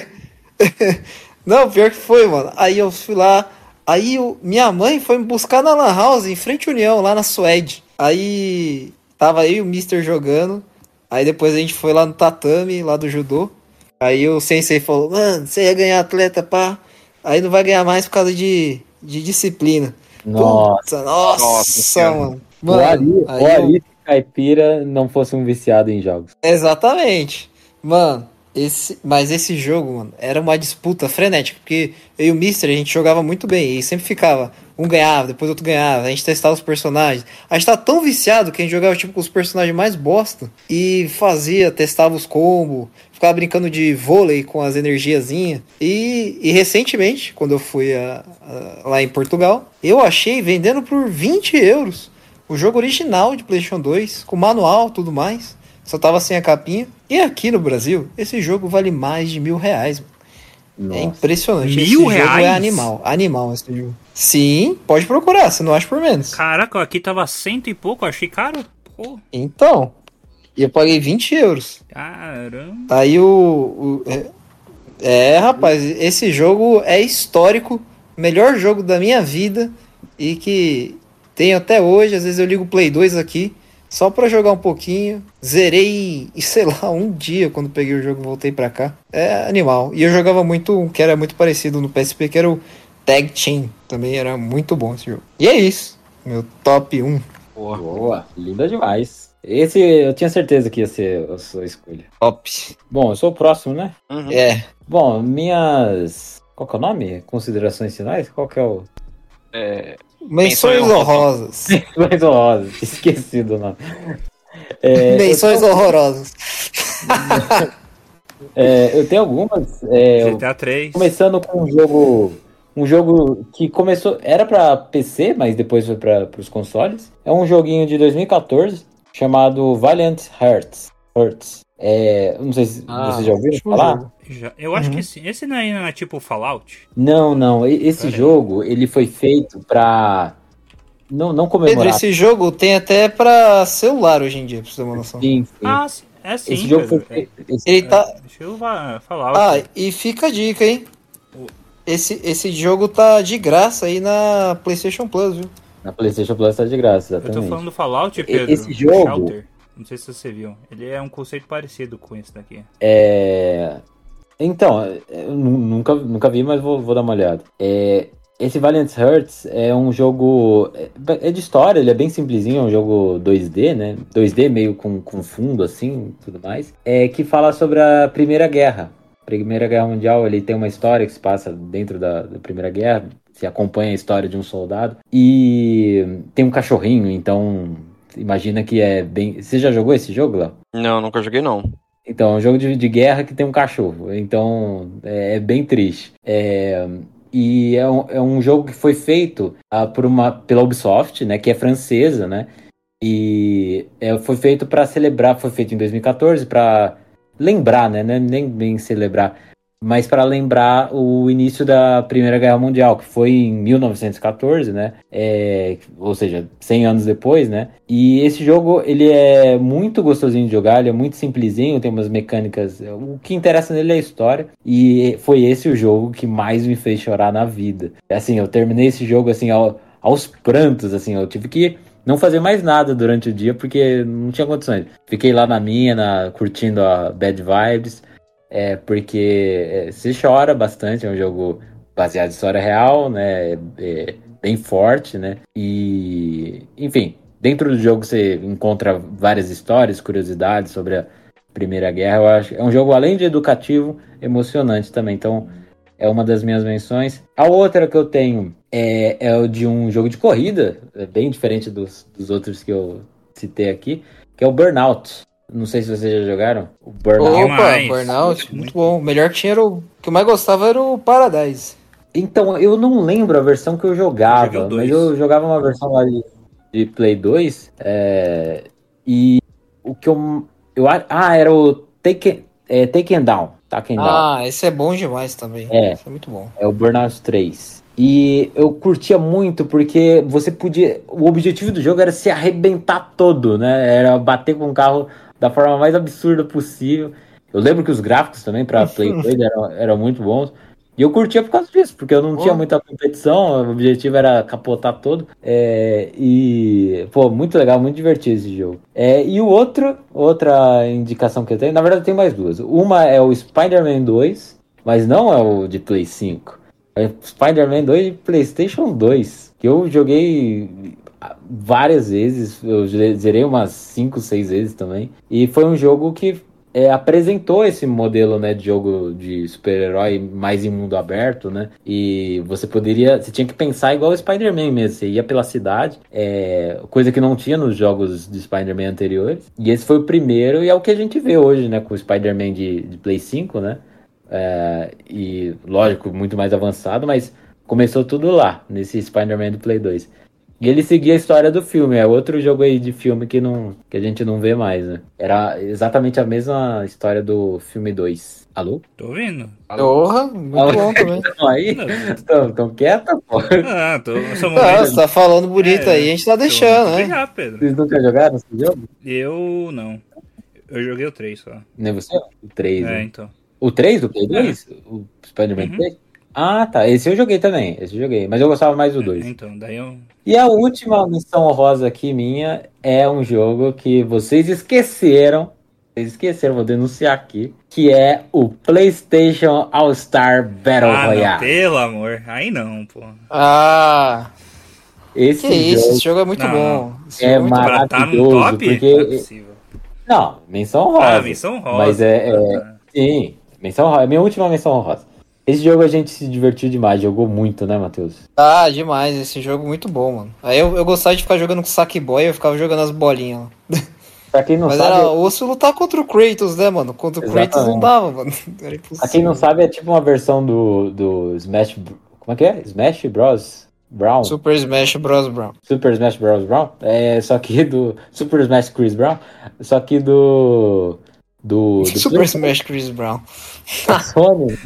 Não, pior que foi, mano. Aí eu fui lá. Aí o- minha mãe foi me buscar na Lan House, em frente à União, lá na Suede. Aí tava eu e o Mister jogando. Aí depois a gente foi lá no tatame, lá do judô. Aí o sensei falou, mano, você ia ganhar atleta, pá. Aí não vai ganhar mais por causa de, de disciplina. Nossa. Puta, nossa, Nossa senhora. Mano. o Mano, o eu- Arif Caipira não fosse um viciado em jogos. Exatamente. Mano, Esse, mas esse jogo, mano, era uma disputa frenética, porque eu e o Mister, a gente jogava muito bem, e sempre ficava, um ganhava, depois outro ganhava, a gente testava os personagens. A gente tá tão viciado que a gente jogava tipo com os personagens mais bosta e fazia, testava os combos, ficava brincando de vôlei com as energiazinhas. E, e recentemente, quando eu fui a- a- lá em Portugal, eu achei vendendo por 20 euros o jogo original de PlayStation 2, com manual e tudo mais. Só tava sem a capinha. E aqui no Brasil, esse jogo vale mais de mil reais. mano. É impressionante. Mil esse jogo reais? é animal. Animal esse jogo. Sim, pode procurar, você não acha por menos. Caraca, aqui tava cento e pouco, achei caro. Pô, Então, e eu paguei 20 euros. caramba. Aí o. o- é, é, rapaz, esse jogo é histórico. Melhor jogo da minha vida. E que tenho até hoje. Às vezes eu ligo o Play 2 aqui. Só pra jogar um pouquinho. Zerei, e sei lá, um dia quando peguei o jogo e voltei pra cá. É animal. E eu jogava muito um que era muito parecido no PSP, que era o Tag Team. Também era muito bom esse jogo. E é isso. Meu top 1. Boa. Boa, linda demais. Esse eu tinha certeza que ia ser a sua escolha. Top. Bom, eu sou o próximo, né? Uhum. É. Bom, minhas. Qual que é o nome? Considerações finais? Qual que é o. É, Menções Menções honrosas. Mais honrosa. Esqueci do nome. É, Menções eu, horrorosas. é, eu tenho algumas. é, eu- GTA 3. começando com um jogo. Um jogo que começou. Era pra PC, mas depois foi para os consoles. É um joguinho de 2014 chamado Valiant Hearts. Hearts. É, eu não sei se Ah, vocês já ouviram falar. Já- eu acho Uhum. que esse, esse não é, não é tipo Fallout. Não, não. Esse Pera aí. jogo ele foi feito pra não, não Pedro, comemorar. esse jogo tem até pra celular hoje em dia, pra você ter uma noção. Sim, sim. Ah, sim, é sim. esse jogo foi Pedro. feito. esse- Ele tá. É, Deixa eu fa- Fallout. Ah, e fica a dica, hein? Esse, esse jogo tá de graça aí na PlayStation Plus, viu? Na PlayStation Plus tá de graça, eu tô exatamente. falando do Fallout, Pedro. esse jogo- Shelter. Não sei se você viu. Ele é um conceito parecido com esse daqui. É... Então, nunca, nunca vi, mas vou, vou dar uma olhada. É, Esse Valiant Hearts é um jogo. é- É de história, ele é bem simplesinho, é um jogo 2D, né? 2D meio com, com fundo, assim, tudo mais. É que fala sobre a Primeira Guerra. Primeira Guerra Mundial, ele tem uma história que se passa dentro da, da Primeira Guerra. Se acompanha a história de um soldado. E tem um cachorrinho, então. Imagina que é bem. Você já jogou esse jogo, Léo? Não, nunca joguei não. Então, é um jogo de, de guerra que tem um cachorro. Então, é, é bem triste. É, e é um, é um jogo que foi feito ah, por uma, pela Ubisoft, né? Que é francesa, né? E é, foi feito para celebrar, foi feito em 2014 para lembrar, né? é Nem bem celebrar, mas para lembrar o início da Primeira Guerra Mundial, que foi em 1914, né? É, ou seja, 100 anos depois, né? E esse jogo, ele é muito gostosinho de jogar, ele é muito simplesinho, tem umas mecânicas... O que interessa nele é a história, e foi esse o jogo que mais me fez chorar na vida. Assim, eu terminei esse jogo, assim, ao- aos prantos, assim, eu tive que não fazer mais nada durante o dia, porque não tinha condições. Fiquei lá na minha, na- curtindo a Bad Vibes, é, porque é, você chora bastante, é um jogo baseado em história real, né? É, bem forte, né? E, enfim, dentro do jogo você encontra várias histórias, curiosidades sobre a Primeira Guerra. Eu acho é um jogo além de educativo, emocionante também. Então é uma das minhas menções. A outra que eu tenho é, é o de um jogo de corrida, é bem diferente dos, dos outros que eu citei aqui, que é o Burnout. Não sei se vocês já jogaram. O Burnout. Opa, Demais. Burnout, muito Muito bom. O melhor que tinha era o. O que eu mais gostava era o Paradise. Então, eu não lembro a versão que eu jogava, o dois. mas eu jogava uma versão lá de, de Play 2. é, e o que eu. eu ah, era o Taken, é, Taken Down. Taken Down. Ah, esse é bom demais também. É. Esse é muito bom. É o Burnout 3. E eu curtia muito porque você podia. O objetivo do jogo era se arrebentar todo, né? Era bater com o carro da forma mais absurda possível. Eu lembro que os gráficos também para Play 2 eram, eram muito bons. E eu curtia por causa disso, porque eu não tinha muita competição, o objetivo era capotar todo. É, e, pô, muito legal, muito divertido esse jogo. É, e o outro, outra indicação que eu tenho, na verdade eu tenho mais duas. Uma é o Spider-Man 2, mas não é o de Play 5. É Spider-Man 2 de PlayStation 2, que eu joguei várias vezes, eu zerei umas 5, 6 vezes também. E foi um jogo que é, apresentou esse modelo né, de jogo de super-herói mais em mundo aberto, né? E você poderia. Você tinha que pensar igual o Spider-Man mesmo. Você ia pela cidade, é, coisa que não tinha nos jogos de Spider-Man anteriores. E esse foi o primeiro, e é o que a gente vê hoje, né? Com o Spider-Man de, de Play 5, né? É, e lógico, muito mais avançado, mas começou tudo lá, nesse Spider-Man do Play 2. E ele seguia a história do filme, é outro jogo aí de filme que, não, que a gente não vê mais, né? Era exatamente a mesma história do filme 2. Alô? Tô ouvindo. Porra, muito Alô? bom também. Estão aí? Estão, tão quieta, pô? Ah, tô. Ah, você tá falando bonito É, aí, a gente tá deixando, né? obrigado, Pedro. Vocês nunca jogaram esse jogo? Eu não. Eu joguei o 3 só. Nem você? O 3, É, né? então. O 3 do Play 2? O Spider-Man Uhum. 3? Ah, tá. Esse eu joguei também. Esse eu joguei. Mas eu gostava mais do 2. Então, daí eu. E a última missão honrosa aqui minha é um jogo que vocês esqueceram. Vocês esqueceram, vou denunciar aqui. Que é o PlayStation All-Star Battle ah, não, Royale. pelo amor. Aí não, pô. Ah, Esse que isso, jogo esse jogo é muito Não, bom. Esse é jogo muito tá no Maravilhoso, top? porque- Não é possível. Não, menção honrosa. Ah, menção rosa. Mas é- é- Sim, menção honrosa. É minha última menção honrosa. Esse jogo a gente se divertiu demais, jogou muito, né, Matheus? Ah, demais, esse jogo é muito bom, mano. Aí eu, eu gostava de ficar jogando com saqueboy, eu ficava jogando as bolinhas lá. Pra quem não Mas sabe, era osso lutar contra o Kratos, né, mano? Contra o Kratos não Exatamente. dava, mano. Era impossível. pra quem não sabe, é tipo uma versão do, do Smash. Como é que é? Smash Bros. Brown? Super Smash Bros. Brown. Super Smash Bros. Brown? É, só que do. Super Smash Chris Brown? Só que do. Do. do Super Play- Smash Chris Brown. Sony.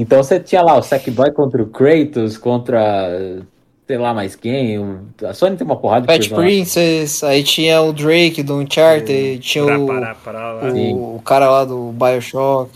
Então você tinha lá o Sackboy contra o Kratos, contra. Sei lá mais quem. o- A Sony tem uma porrada de Pet. Princess, aí tinha o Drake do Uncharted, tinha Pra o, parar, parar lá. Sim. o, o cara lá do Bioshock.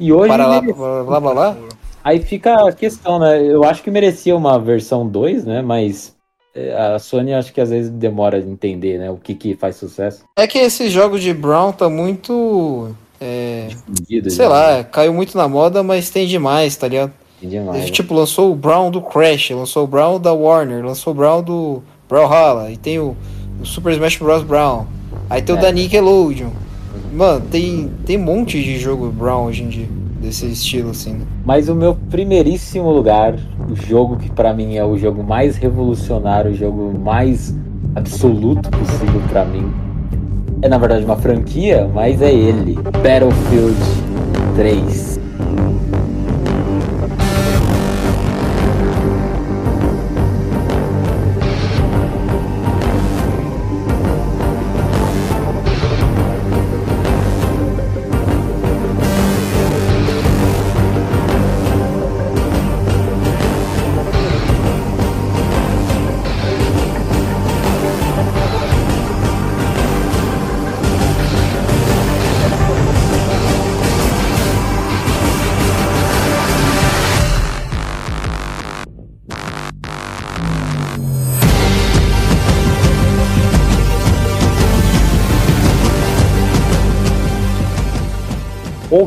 E hoje. Para lá, blá blá blá blá. Aí fica a questão, né? Eu acho que merecia uma versão 2, né? Mas é, a Sony acho que às vezes demora de entender, né? O que, que faz sucesso. É que esse jogo de Brown tá muito. É, Dividido sei já, lá, né? caiu muito na moda, mas tem demais, tá ligado? Tem demais, né? Tipo, lançou o Brown do Crash, lançou o Brown da Warner, lançou o Brown do Brawlhalla, e tem o, o Super Smash Bros. Brown. Aí tem o É. da Nickelodeon. Mano, tem, tem um monte de jogo Brown hoje em dia, desse estilo assim. né? Mas o meu primeiríssimo lugar, o jogo que pra mim é o jogo mais revolucionário, o jogo mais absoluto possível pra mim, é na verdade uma franquia, mas é ele, Battlefield 3.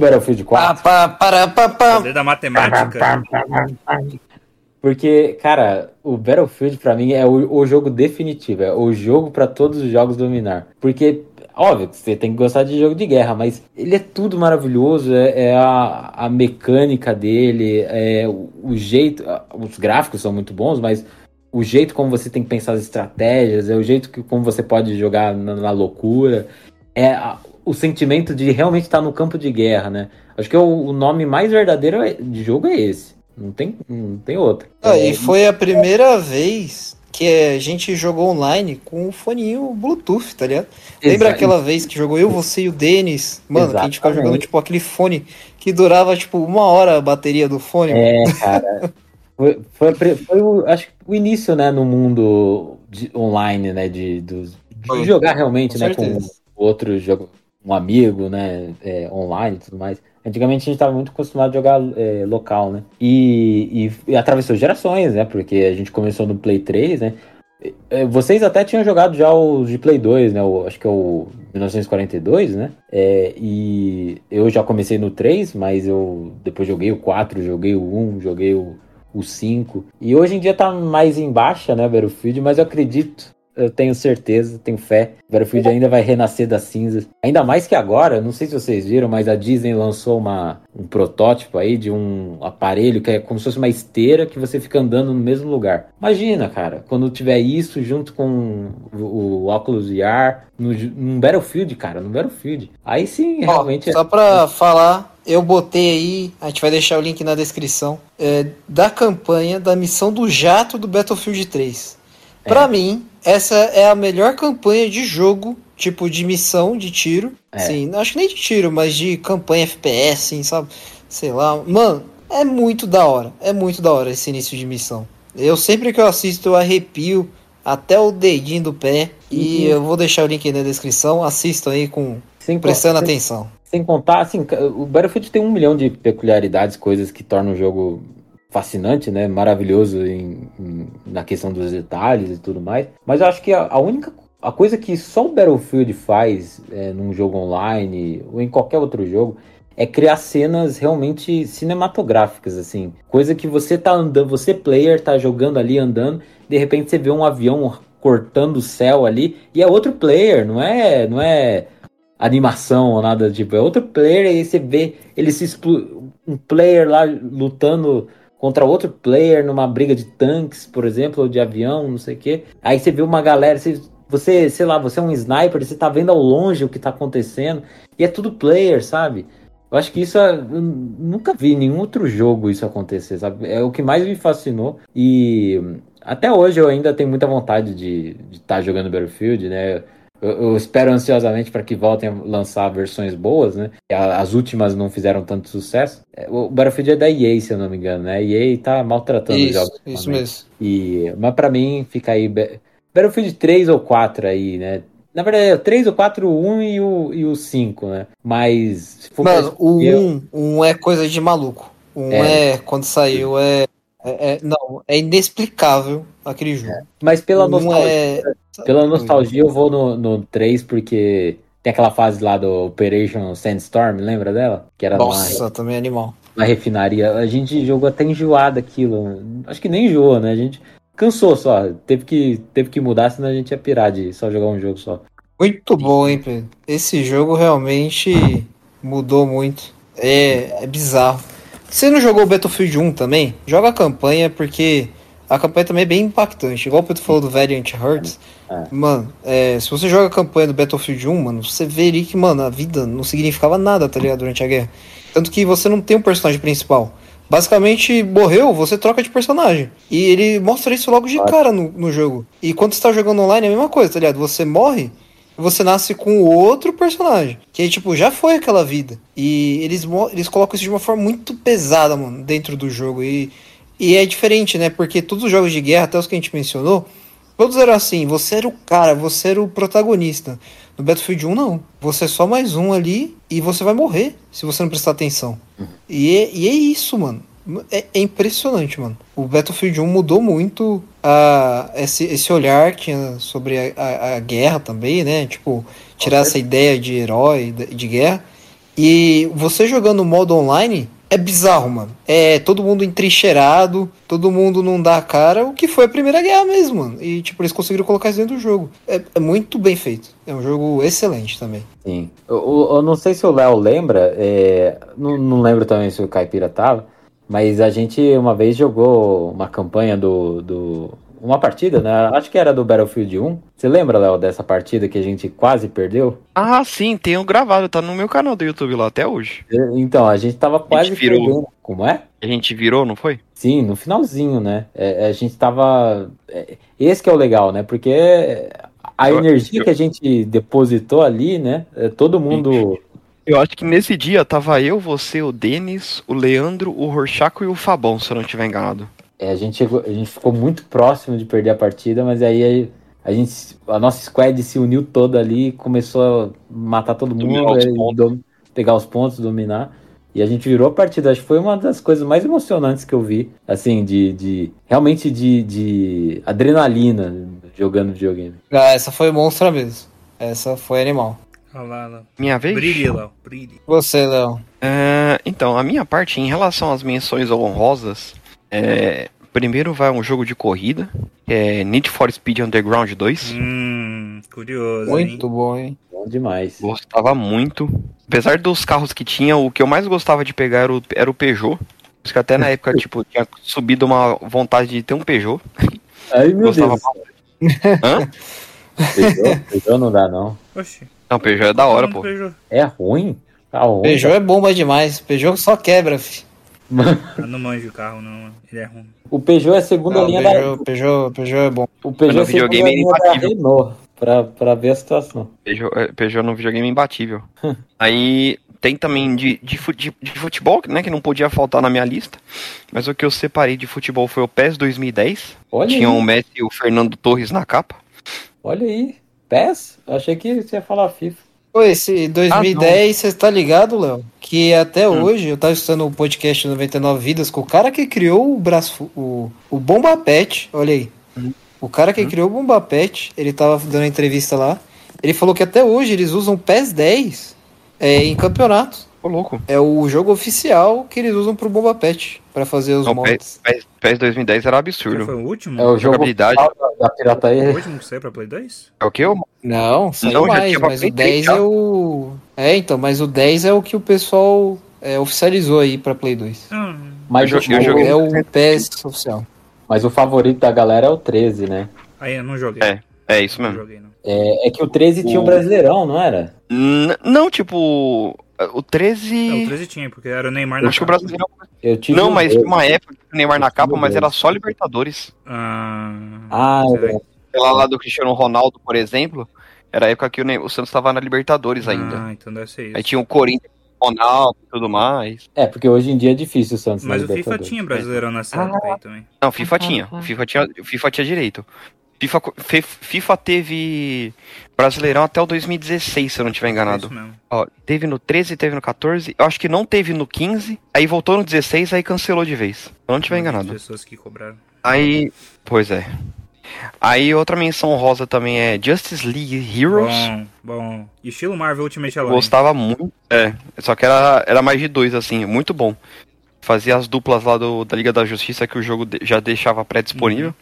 Battlefield 4. Pá, pá, para, pá, pá. Poder da matemática. Porque, cara, o Battlefield pra mim é o, o jogo definitivo, é o jogo pra todos os jogos dominar. Porque, óbvio, você tem que gostar de jogo de guerra, mas ele é tudo maravilhoso, é, é a, a mecânica dele, é o, o jeito, os gráficos são muito bons, mas o jeito como você tem que pensar as estratégias, é o jeito que como você pode jogar na, na loucura, é a- o sentimento de realmente estar no campo de guerra, né? Acho que o, o nome mais verdadeiro é- de jogo é esse. Não tem, não tem outro. Ah, É, e foi a primeira vez que a gente jogou online com o foninho Bluetooth, tá ligado? Lembra Exa- aquela vez que jogou eu, você e o Denis? Mano, que a gente ficava jogando tipo aquele fone que durava tipo uma hora a bateria do fone. É, cara. Foi, foi, foi o, acho que o início, né, no mundo de- online, né, de, dos- de jogar realmente, Com né, com certeza. outro jogo, um amigo, né, é, online e tudo mais. Antigamente a gente estava muito acostumado a jogar é, local, né, e, e, e atravessou gerações, né, porque a gente começou no Play 3, né, É, vocês até tinham jogado já os de Play 2, né? O, acho que é o 1942, né? É, e eu já comecei no 3, mas eu depois joguei o 4, joguei o 1, joguei o, o 5. E hoje em dia tá mais em baixa, né, Battlefield? Mas eu acredito eu tenho certeza, tenho fé. Battlefield ainda vai renascer das cinzas. Ainda mais que agora, não sei se vocês viram, mas a Disney lançou uma, um protótipo aí de um aparelho que é como se fosse uma esteira que você fica andando no mesmo lugar. Imagina, cara, quando tiver isso junto com o, o óculos VR, no, num Battlefield, cara, no Battlefield. Aí sim, realmente. é só pra falar, eu botei aí, a gente vai deixar o link na descrição, é, da campanha da missão do jato do Battlefield 3. Pra mim, essa é a melhor campanha de jogo, tipo de missão de tiro. É. Sim, acho que nem de tiro, mas de campanha FPS, assim, sabe? Sei lá. Mano, é muito da hora. É muito da hora esse início de missão. Eu sempre que eu assisto, eu arrepio até o dedinho do pé. E Uhum. eu vou deixar o link aí na descrição. Assistam aí com sem, prestando sem- atenção. Sem contar, assim, o Battlefield tem um milhão de peculiaridades, coisas que tornam o jogo fascinante, né? Maravilhoso em- em- na questão dos detalhes e tudo mais. Mas eu acho que a, a única a coisa que só o Battlefield faz é, num jogo online ou em qualquer outro jogo é criar cenas realmente cinematográficas, assim. Coisa que você tá andando, você player tá jogando ali, andando, de repente você vê um avião cortando o céu ali e é outro player, não é, não é animação ou nada do tipo. É outro player e aí você vê ele se um player lá lutando contra outro player numa briga de tanques, por exemplo, ou de avião, não sei o quê. Aí você vê uma galera, você, você, sei lá, você é um sniper, você tá vendo ao longe o que tá acontecendo e é tudo player, sabe? Eu acho que isso é, eu nunca vi em nenhum outro jogo isso acontecer, sabe? É o que mais me fascinou e até hoje eu ainda tenho muita vontade de estar jogando Battlefield, né? Eu, eu espero ansiosamente para que voltem a lançar versões boas, né? As últimas não fizeram tanto sucesso. É, O Battlefield é da EA, se eu não me engano, né? A EA tá maltratando os Isso, jogos. isso mesmo. E, mas pra mim fica aí Ba- Battlefield 3 ou 4 aí, né? Na verdade é o 3, o 4, o 1 e o, e o 5, né? Mas Mano, o escolher- 1 um, um é coisa de maluco. O 1 É. é. quando saiu, é, é, é- Não, é inexplicável aquele jogo. Mas pela um nostalgia, é. Pela nostalgia eu vou no, no 3 porque tem aquela fase lá do Operation Sandstorm, lembra dela? Que era Nossa, também é animal. numa refinaria. A gente jogou até enjoado aquilo. Acho que nem enjoou, né? A gente cansou só. Teve que, teve que mudar, senão a gente ia pirar de só jogar um jogo só. Muito bom, hein, Pedro? Esse jogo realmente mudou muito. É, é bizarro. Você não jogou o Battlefield 1 também? Joga a campanha, porque a campanha também é bem impactante. Igual o Pedro falou do Valiant Hearts. É. Mano, é, se você joga a campanha do Battlefield 1, mano, você veria que, mano, a vida não significava nada, tá ligado? Durante a guerra. Tanto que você não tem um personagem principal. Basicamente, morreu, você troca de personagem. E ele mostra isso logo de cara no, no jogo. E quando você tá jogando online é a mesma coisa, tá ligado? Você morre, você nasce com outro personagem. Que aí, tipo, já foi aquela vida. E eles, eles colocam isso de uma forma muito pesada, mano, dentro do jogo. E, e é diferente, né? Porque todos os jogos de guerra, até os que a gente mencionou, todos eram assim: você era o cara, você era o protagonista. No Battlefield 1, não. Você é só mais um ali e você vai morrer se você não prestar atenção. E é, e é isso, mano. É, é impressionante, mano. O Battlefield 1 mudou muito a, esse, esse olhar que tinha sobre a, a- a guerra também, né? Tipo, tirar essa ideia de herói, de, de guerra. E você jogando o modo online é bizarro, mano. É todo mundo entrincheirado, todo mundo não dá a cara, o que foi a Primeira Guerra mesmo, mano. E, tipo, eles conseguiram colocar isso dentro do jogo. É, é muito bem feito. É um jogo excelente também. Sim. Eu, eu- eu não sei se o Léo lembra, é, não, não lembro também se o Caipira tava, mas a gente uma vez jogou uma campanha do. do uma partida, né? Acho que era do Battlefield 1. Você lembra, Léo, dessa partida que a gente quase perdeu? Ah, sim, tenho gravado, tá no meu canal do YouTube lá até hoje. Então, a gente tava quase virou. perdendo. Como é? A gente virou, não foi? Sim, no finalzinho, né? É, a gente tava. é, esse que é o legal, né? Porque a Eu- energia eu- que a gente depositou ali, né? é, Todo mundo. Eu acho que nesse dia tava eu, você, o Denis, o Leandro, o Rorchaco e o Fabão, se eu não estiver enganado. É, a, gente chegou, a gente ficou muito próximo de perder a partida, mas aí a, gente, a nossa squad se uniu toda ali e começou a matar todo mundo, os pontos. dom- pegar os pontos, dominar. E a gente virou a partida. Acho que foi uma das coisas mais emocionantes que eu vi. Assim, de. de realmente de, de adrenalina jogando videogame. Ah, essa foi monstra mesmo. Essa foi animal. Olha lá, Léo. Minha vez? Brilhe, Léo. Brilhe. Você, Léo. É, então, a minha parte, em relação às menções honrosas, é, primeiro vai um jogo de corrida, que é Need for Speed Underground 2. Hum, curioso, Muito hein? bom, hein? Bom demais. Gostava muito. Apesar dos carros que tinha, o que eu mais gostava de pegar era o, era o Peugeot. Por isso que até na época, tipo, tinha subido uma vontade de ter um Peugeot. Ai, meu Gostava Deus. Hã? Peugeot, Peugeot não dá, não. Oxi. Não, Peugeot é da hora, Falando pô. Peugeot. É ruim? Tá ruim. Peugeot é bomba demais. Peugeot só quebra, fi. Eu não manjo o carro, não. mano. Ele é ruim. O Peugeot é a segunda Não, linha da. Peugeot, Peugeot, Peugeot é bom. O Peugeot é No a segunda videogame é linha da imbatível. Renault. Pra, pra ver a situação. Peugeot, é, Peugeot no videogame é imbatível. Aí tem também de, de, de, de futebol, né, que não podia faltar na minha lista. Mas o que eu separei de futebol foi o PES 2010. Olha Tinha aí. o Messi e o Fernando Torres na capa. Olha aí. PES? Eu achei que você ia falar FIFA. Pô, esse 2010, você tá ligado, Léo? Que até hoje, eu tava escutando o podcast 99 Vidas com o cara que criou o braço, o, o Bomba Pet, olha aí. O cara que criou o Bomba Pet, ele tava dando uma entrevista lá, ele falou que até hoje eles usam PES 10 é, em campeonato. Ô, louco. É o jogo oficial que eles usam pro Bomba Pet, pra fazer os Não, mods. PES, PES 2010 era Já absurdo. foi o último? É o jogo da, da pirataria. O último que saiu pra Play 2? É o que? Não, saiu Não, mais, mas o Play 3 10 já. é o... É, então, mas o 10 é o que o pessoal é, oficializou aí pra Play 2. Ah, Mas, Eu o, eu joguei- É o PES oficial. mas o favorito da galera é o 13, né? aí eu não joguei. É, É isso Não mesmo. joguei, não. É, é que o 13 tinha o O- Brasileirão, não era? N- não, tipo, o É, 13. o 13 tinha, porque era o Neymar Eu na acho que o capa. Brasileirão. Eu tive Não, o mas 12. uma época que o Neymar na capa, mas era só Libertadores. Ah, Ah, é. Pela lá do Cristiano Ronaldo, por exemplo, era a época que o, Ney- o Santos estava na Libertadores ainda. Ah, então deve ser isso. Aí tinha o Corinthians, o Ronaldo e tudo mais. é, porque hoje em dia é difícil o Santos Mas na o FIFA tinha Brasileirão nessa época aí também. Não, FIFA tinha. O FIFA tinha, o FIFA tinha direito. FIFA, FIFA teve Brasileirão até o 2016, se eu não estiver É enganado. mesmo. Ó, teve no 13, teve no 14. Eu acho que não teve no 15. Aí voltou no 16, aí cancelou de vez. Se eu não estiver enganado. pessoas que cobraram. Aí. Pois é. Aí outra menção rosa também é Justice League Heroes. Bom, bom. Estilo Marvel Ultimate Alliance. gostava muito. É, só que era, era mais de dois, assim, muito bom. Fazia as duplas lá do, da Liga da Justiça que o jogo de- já deixava pré-disponível.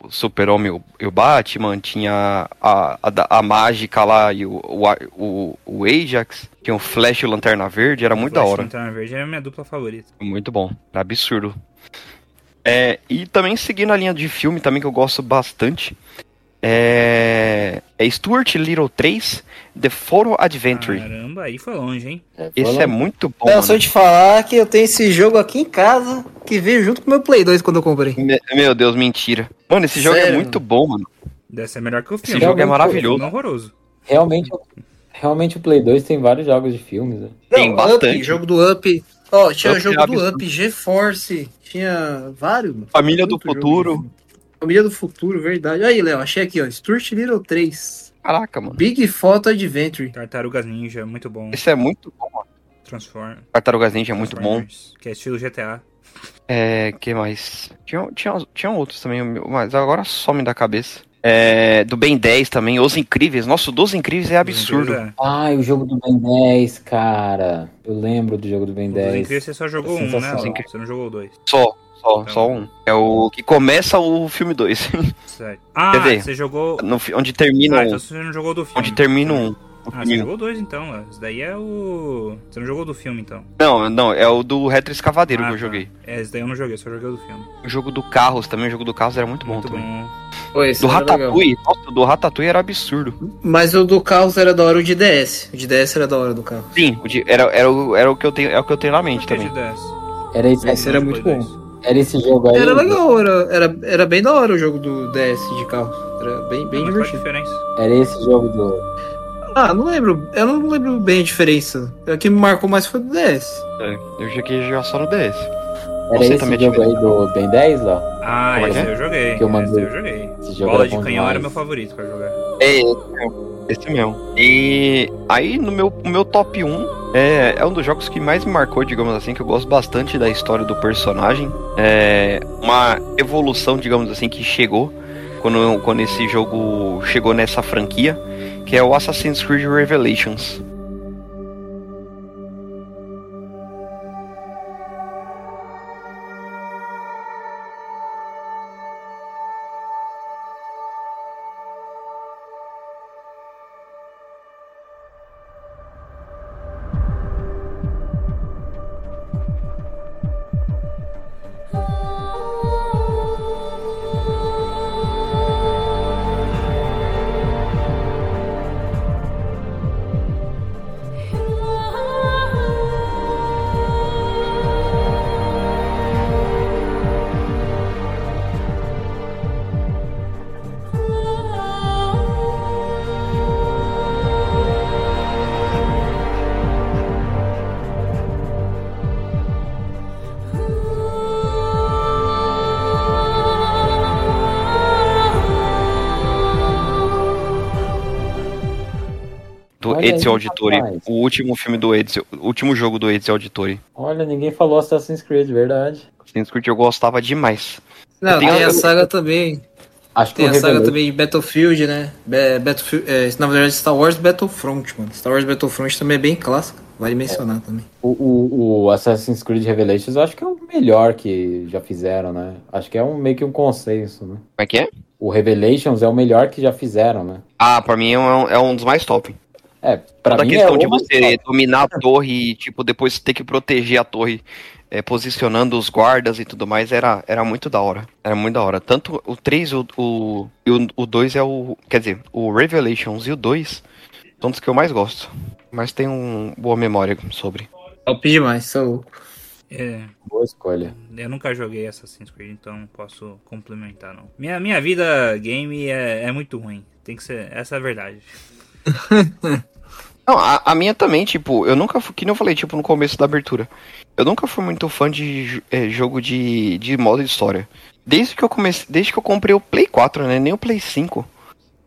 O Super-Homem e o- Batman, tinha a, a, da- a Mágica lá e o, o, o, Ajax, tinha o Flash e o Lanterna Verde, era muito da Flash hora. Lanterna Verde é a minha dupla favorita. Muito bom, era absurdo. É, e também seguindo a linha de filme também que eu gosto bastante. É, é Stuart Little 3, The Photo Adventure. Caramba, aí foi longe, hein? Esse Fala- é muito bom. Não, eu mano. te falar que eu tenho esse jogo aqui em casa, que veio junto com o meu Play 2 quando eu comprei. Me- Meu Deus, mentira. Mano, esse jogo é Sério, muito bom, mano. Deve ser melhor que o Esse filme. jogo é maravilhoso. Horroroso. Realmente, realmente o Play 2 tem vários jogos de filmes. né? Tem Não, bastante. Up, jogo do Up. Ó, tinha Up jogo é do. Up, GeForce, tinha vários. Família do Futuro. Família do Futuro, verdade. Aí, Léo, achei aqui, ó. Stuart Little 3. Caraca, mano. Big Photo Adventure. Tartarugas Ninja, muito bom. Esse é muito bom, mano. Transform. Tartarugas Ninja é muito bom. Que é estilo GTA. É, que mais? Tinha, tinha, tinha outros também, mas agora some da cabeça. É, do Ben 10 também, Os Incríveis. Nossa, o dos Incríveis é absurdo. É. Ah, e o jogo do Ben 10, cara. Eu lembro do jogo do Ben O dos 10. Incríveis você só jogou É um, né? Você não jogou dois. Só, só, Então. só um. É o que começa o filme 2. Sério. Ah, Quer dizer, você jogou. No onde termina Ah, um. então você não jogou do filme. Onde termina um. Ah, você jogou dois então. Esse daí é o. Você não jogou do filme então. Não, não, é o do Retro Escavadeiro Ah, que eu tá. joguei. É, esse daí eu não joguei, só joguei o do filme. O jogo do Carros também, o jogo do Carros era muito bom Muito também. bom. Do era legal. Ratatouille, nossa, o do Ratatouille era absurdo. Mas o do Caos era da hora o de DS. O de DS era da hora do carro. Sim, o de- era, era, o, era o que eu tenho, é o que eu tenho na mente que também. de 10? Era esse, era muito bom. Era esse jogo aí. Era legal, era, era, era bem da hora o jogo do DS de carro. Era bem, bem Mas divertido. diferença? Era esse jogo do. Ah, não lembro. Eu não lembro bem a diferença. O que me marcou mais foi do DS. É, eu joguei já só no DS. Era Você esse também jogo aí do Ben 10, Léo? Ah, é esse é? eu joguei. Que eu esse mandei. eu joguei. Esse jogo Bola era de canhão era demais. meu favorito pra jogar. É, esse mesmo. Esse mesmo. E aí, no meu, meu top 1, é, é um dos jogos que mais me marcou, digamos assim, que eu gosto bastante da história do personagem. É uma evolução, digamos assim, que chegou quando, quando esse jogo chegou nessa franquia, que é o Assassin's Creed Revelations. Ezio Auditore. rapaz. O último filme do Ezio. O último jogo do Ezio Auditore. Olha, ninguém falou Assassin's Creed, verdade. Assassin's Creed eu gostava demais. Não, Tem a saga também. Acho que Tem a saga também de Battlefield, né? Ba- Battlefield, é, na verdade, Star Wars Battlefront, mano. Star Wars Battlefront também é bem clássico. Vale mencionar também. O, o, o Assassin's Creed Revelations eu acho que é o melhor que já fizeram, né? Acho que é um, meio que um consenso, né? Como é que é? O Revelations é o melhor que já fizeram, né? Ah, pra mim é um, é um dos mais top. É, pra Toda a mim questão é de você dominar a torre e, tipo, depois ter que proteger a torre, é, posicionando os guardas e tudo mais, era, era muito da hora. Era muito da hora. Tanto o 3 o, o, e o, o 2 é o. Quer dizer, o Revelations e o 2 são dos que eu mais gosto. Mas tenho um, boa memória sobre. Top demais, sou louco. É, Boa escolha. eu nunca joguei Assassin's Creed, então não posso complementar, não. Minha, minha vida game é, é muito ruim. Tem que ser. Essa é a verdade. Não, a, a minha também, tipo, eu nunca fui, que nem eu falei, tipo, no começo da abertura. Eu nunca fui muito fã de é, jogo de, de modo história. Desde que eu comecei, desde que eu comprei o Play 4, né, nem o Play 5.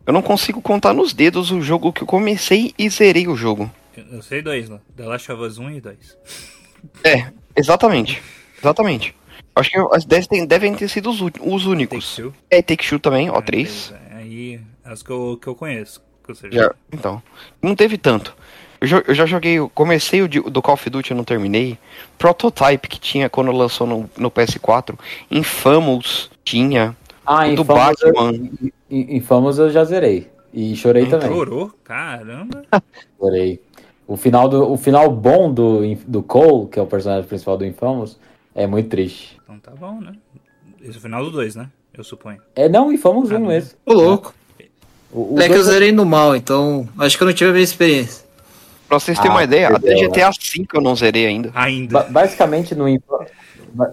Eu não consigo contar nos dedos o jogo que eu comecei e zerei o jogo. Eu, sei dois lá. The Last of Us 1 e 2. É, exatamente. Exatamente. Acho que as 10 tem- devem ter sido os, os únicos. Take. É, Take Two também, ó, 3. É, Aí, as que eu, que eu conheço. Você Já, então, não teve tanto. Eu, jo- eu já joguei, eu comecei o de- do Call of Duty, eu não terminei. Prototype, que tinha quando lançou no, no PS4. Infamous, tinha. Ah, O do Infamous, eu, Batman. I- Infamous eu já zerei. E chorei também. Chorou? Caramba. Chorei. O final, do, o final bom do, do Cole, que é o personagem principal do Infamous, é muito triste. Então tá bom, né? Esse é o final do 2, né? Eu suponho. É não, Infamous 1 Ah, não. mesmo. Ô, louco. O, o É que eu zerei no mal, então acho que eu não tive a mesma experiência. Pra vocês terem Ah, uma ideia, até GTA V eu não zerei ainda. Ainda. ba- basicamente no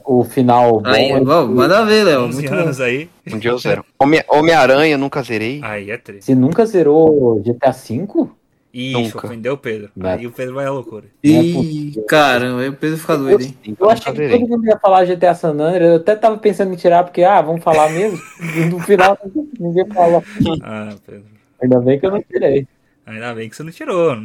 o final bom Aí, é- vamos, manda ver, Léo. 11 Muito anos aí. Um dia eu zero. Homem- Homem-Aranha eu nunca zerei. Aí é triste. Você nunca zerou GTA V? Ixi, Nunca. ofendeu o Pedro. Não. Aí o Pedro vai à loucura. Não é Ih, possível. caramba, aí o Pedro fica doido, hein? Então, Eu achei que todo mundo ia falar GTA San Andreas, eu até tava pensando em tirar, porque, ah, vamos falar mesmo. E no final, ninguém fala. Ah, Pedro. Ainda bem que eu não tirei. Ainda bem que você não tirou.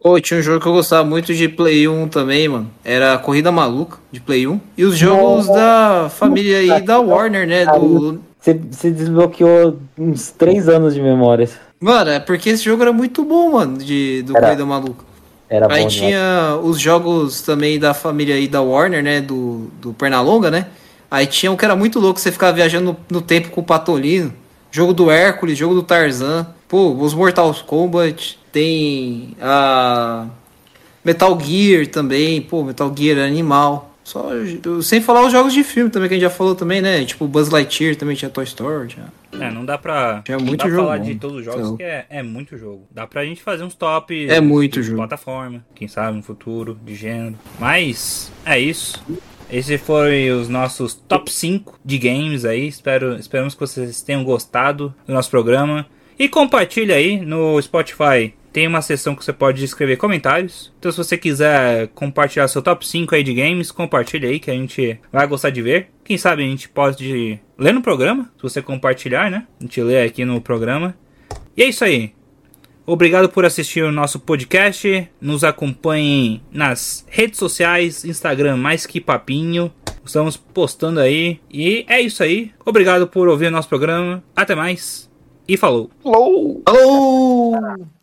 Pô, tinha um jogo que eu gostava muito de Play 1 também, mano. Era Corrida Maluca, de Play 1. E os jogos da família aí da Warner, né? Do... Você, você desbloqueou uns três anos de memórias. Mano, é porque esse jogo era muito bom, mano, de, do Era. Corrida Maluca. Era bom Aí demais. tinha os jogos também da família aí da Warner, né? Do, do Pernalonga, né? Aí tinha um que era muito louco, você ficava viajando no, no tempo com o Patolino. Jogo do Hércules, jogo do Tarzan. Pô, os Mortal Kombat. Tem a Metal Gear também. Pô, Metal Gear é animal. Só, sem falar os jogos de filme também, que a gente já falou também, né? Tipo Buzz Lightyear também tinha Toy Story. Tinha... É, não dá pra, não muito dá jogo falar de todos os jogos, Então. que é, é muito jogo. Dá pra gente fazer uns top É muito de jogo. plataforma, quem sabe no futuro, de gênero. Mas é isso. Esse foi os nossos top 5 de games aí. Espero, esperamos que vocês tenham gostado do nosso programa. E compartilha aí no Spotify. Tem uma seção que você pode escrever comentários. Então, se você quiser compartilhar seu top 5 aí de games, compartilha aí que a gente vai gostar de ver. Quem sabe a gente pode ler no programa, se você compartilhar, né? A gente lê aqui no programa. E é isso aí. Obrigado por assistir o nosso podcast. Nos acompanhem nas redes sociais, Instagram mais que papinho. Estamos postando aí. E é isso aí. Obrigado por ouvir o nosso programa. Até mais. E falou. Hello! Alô!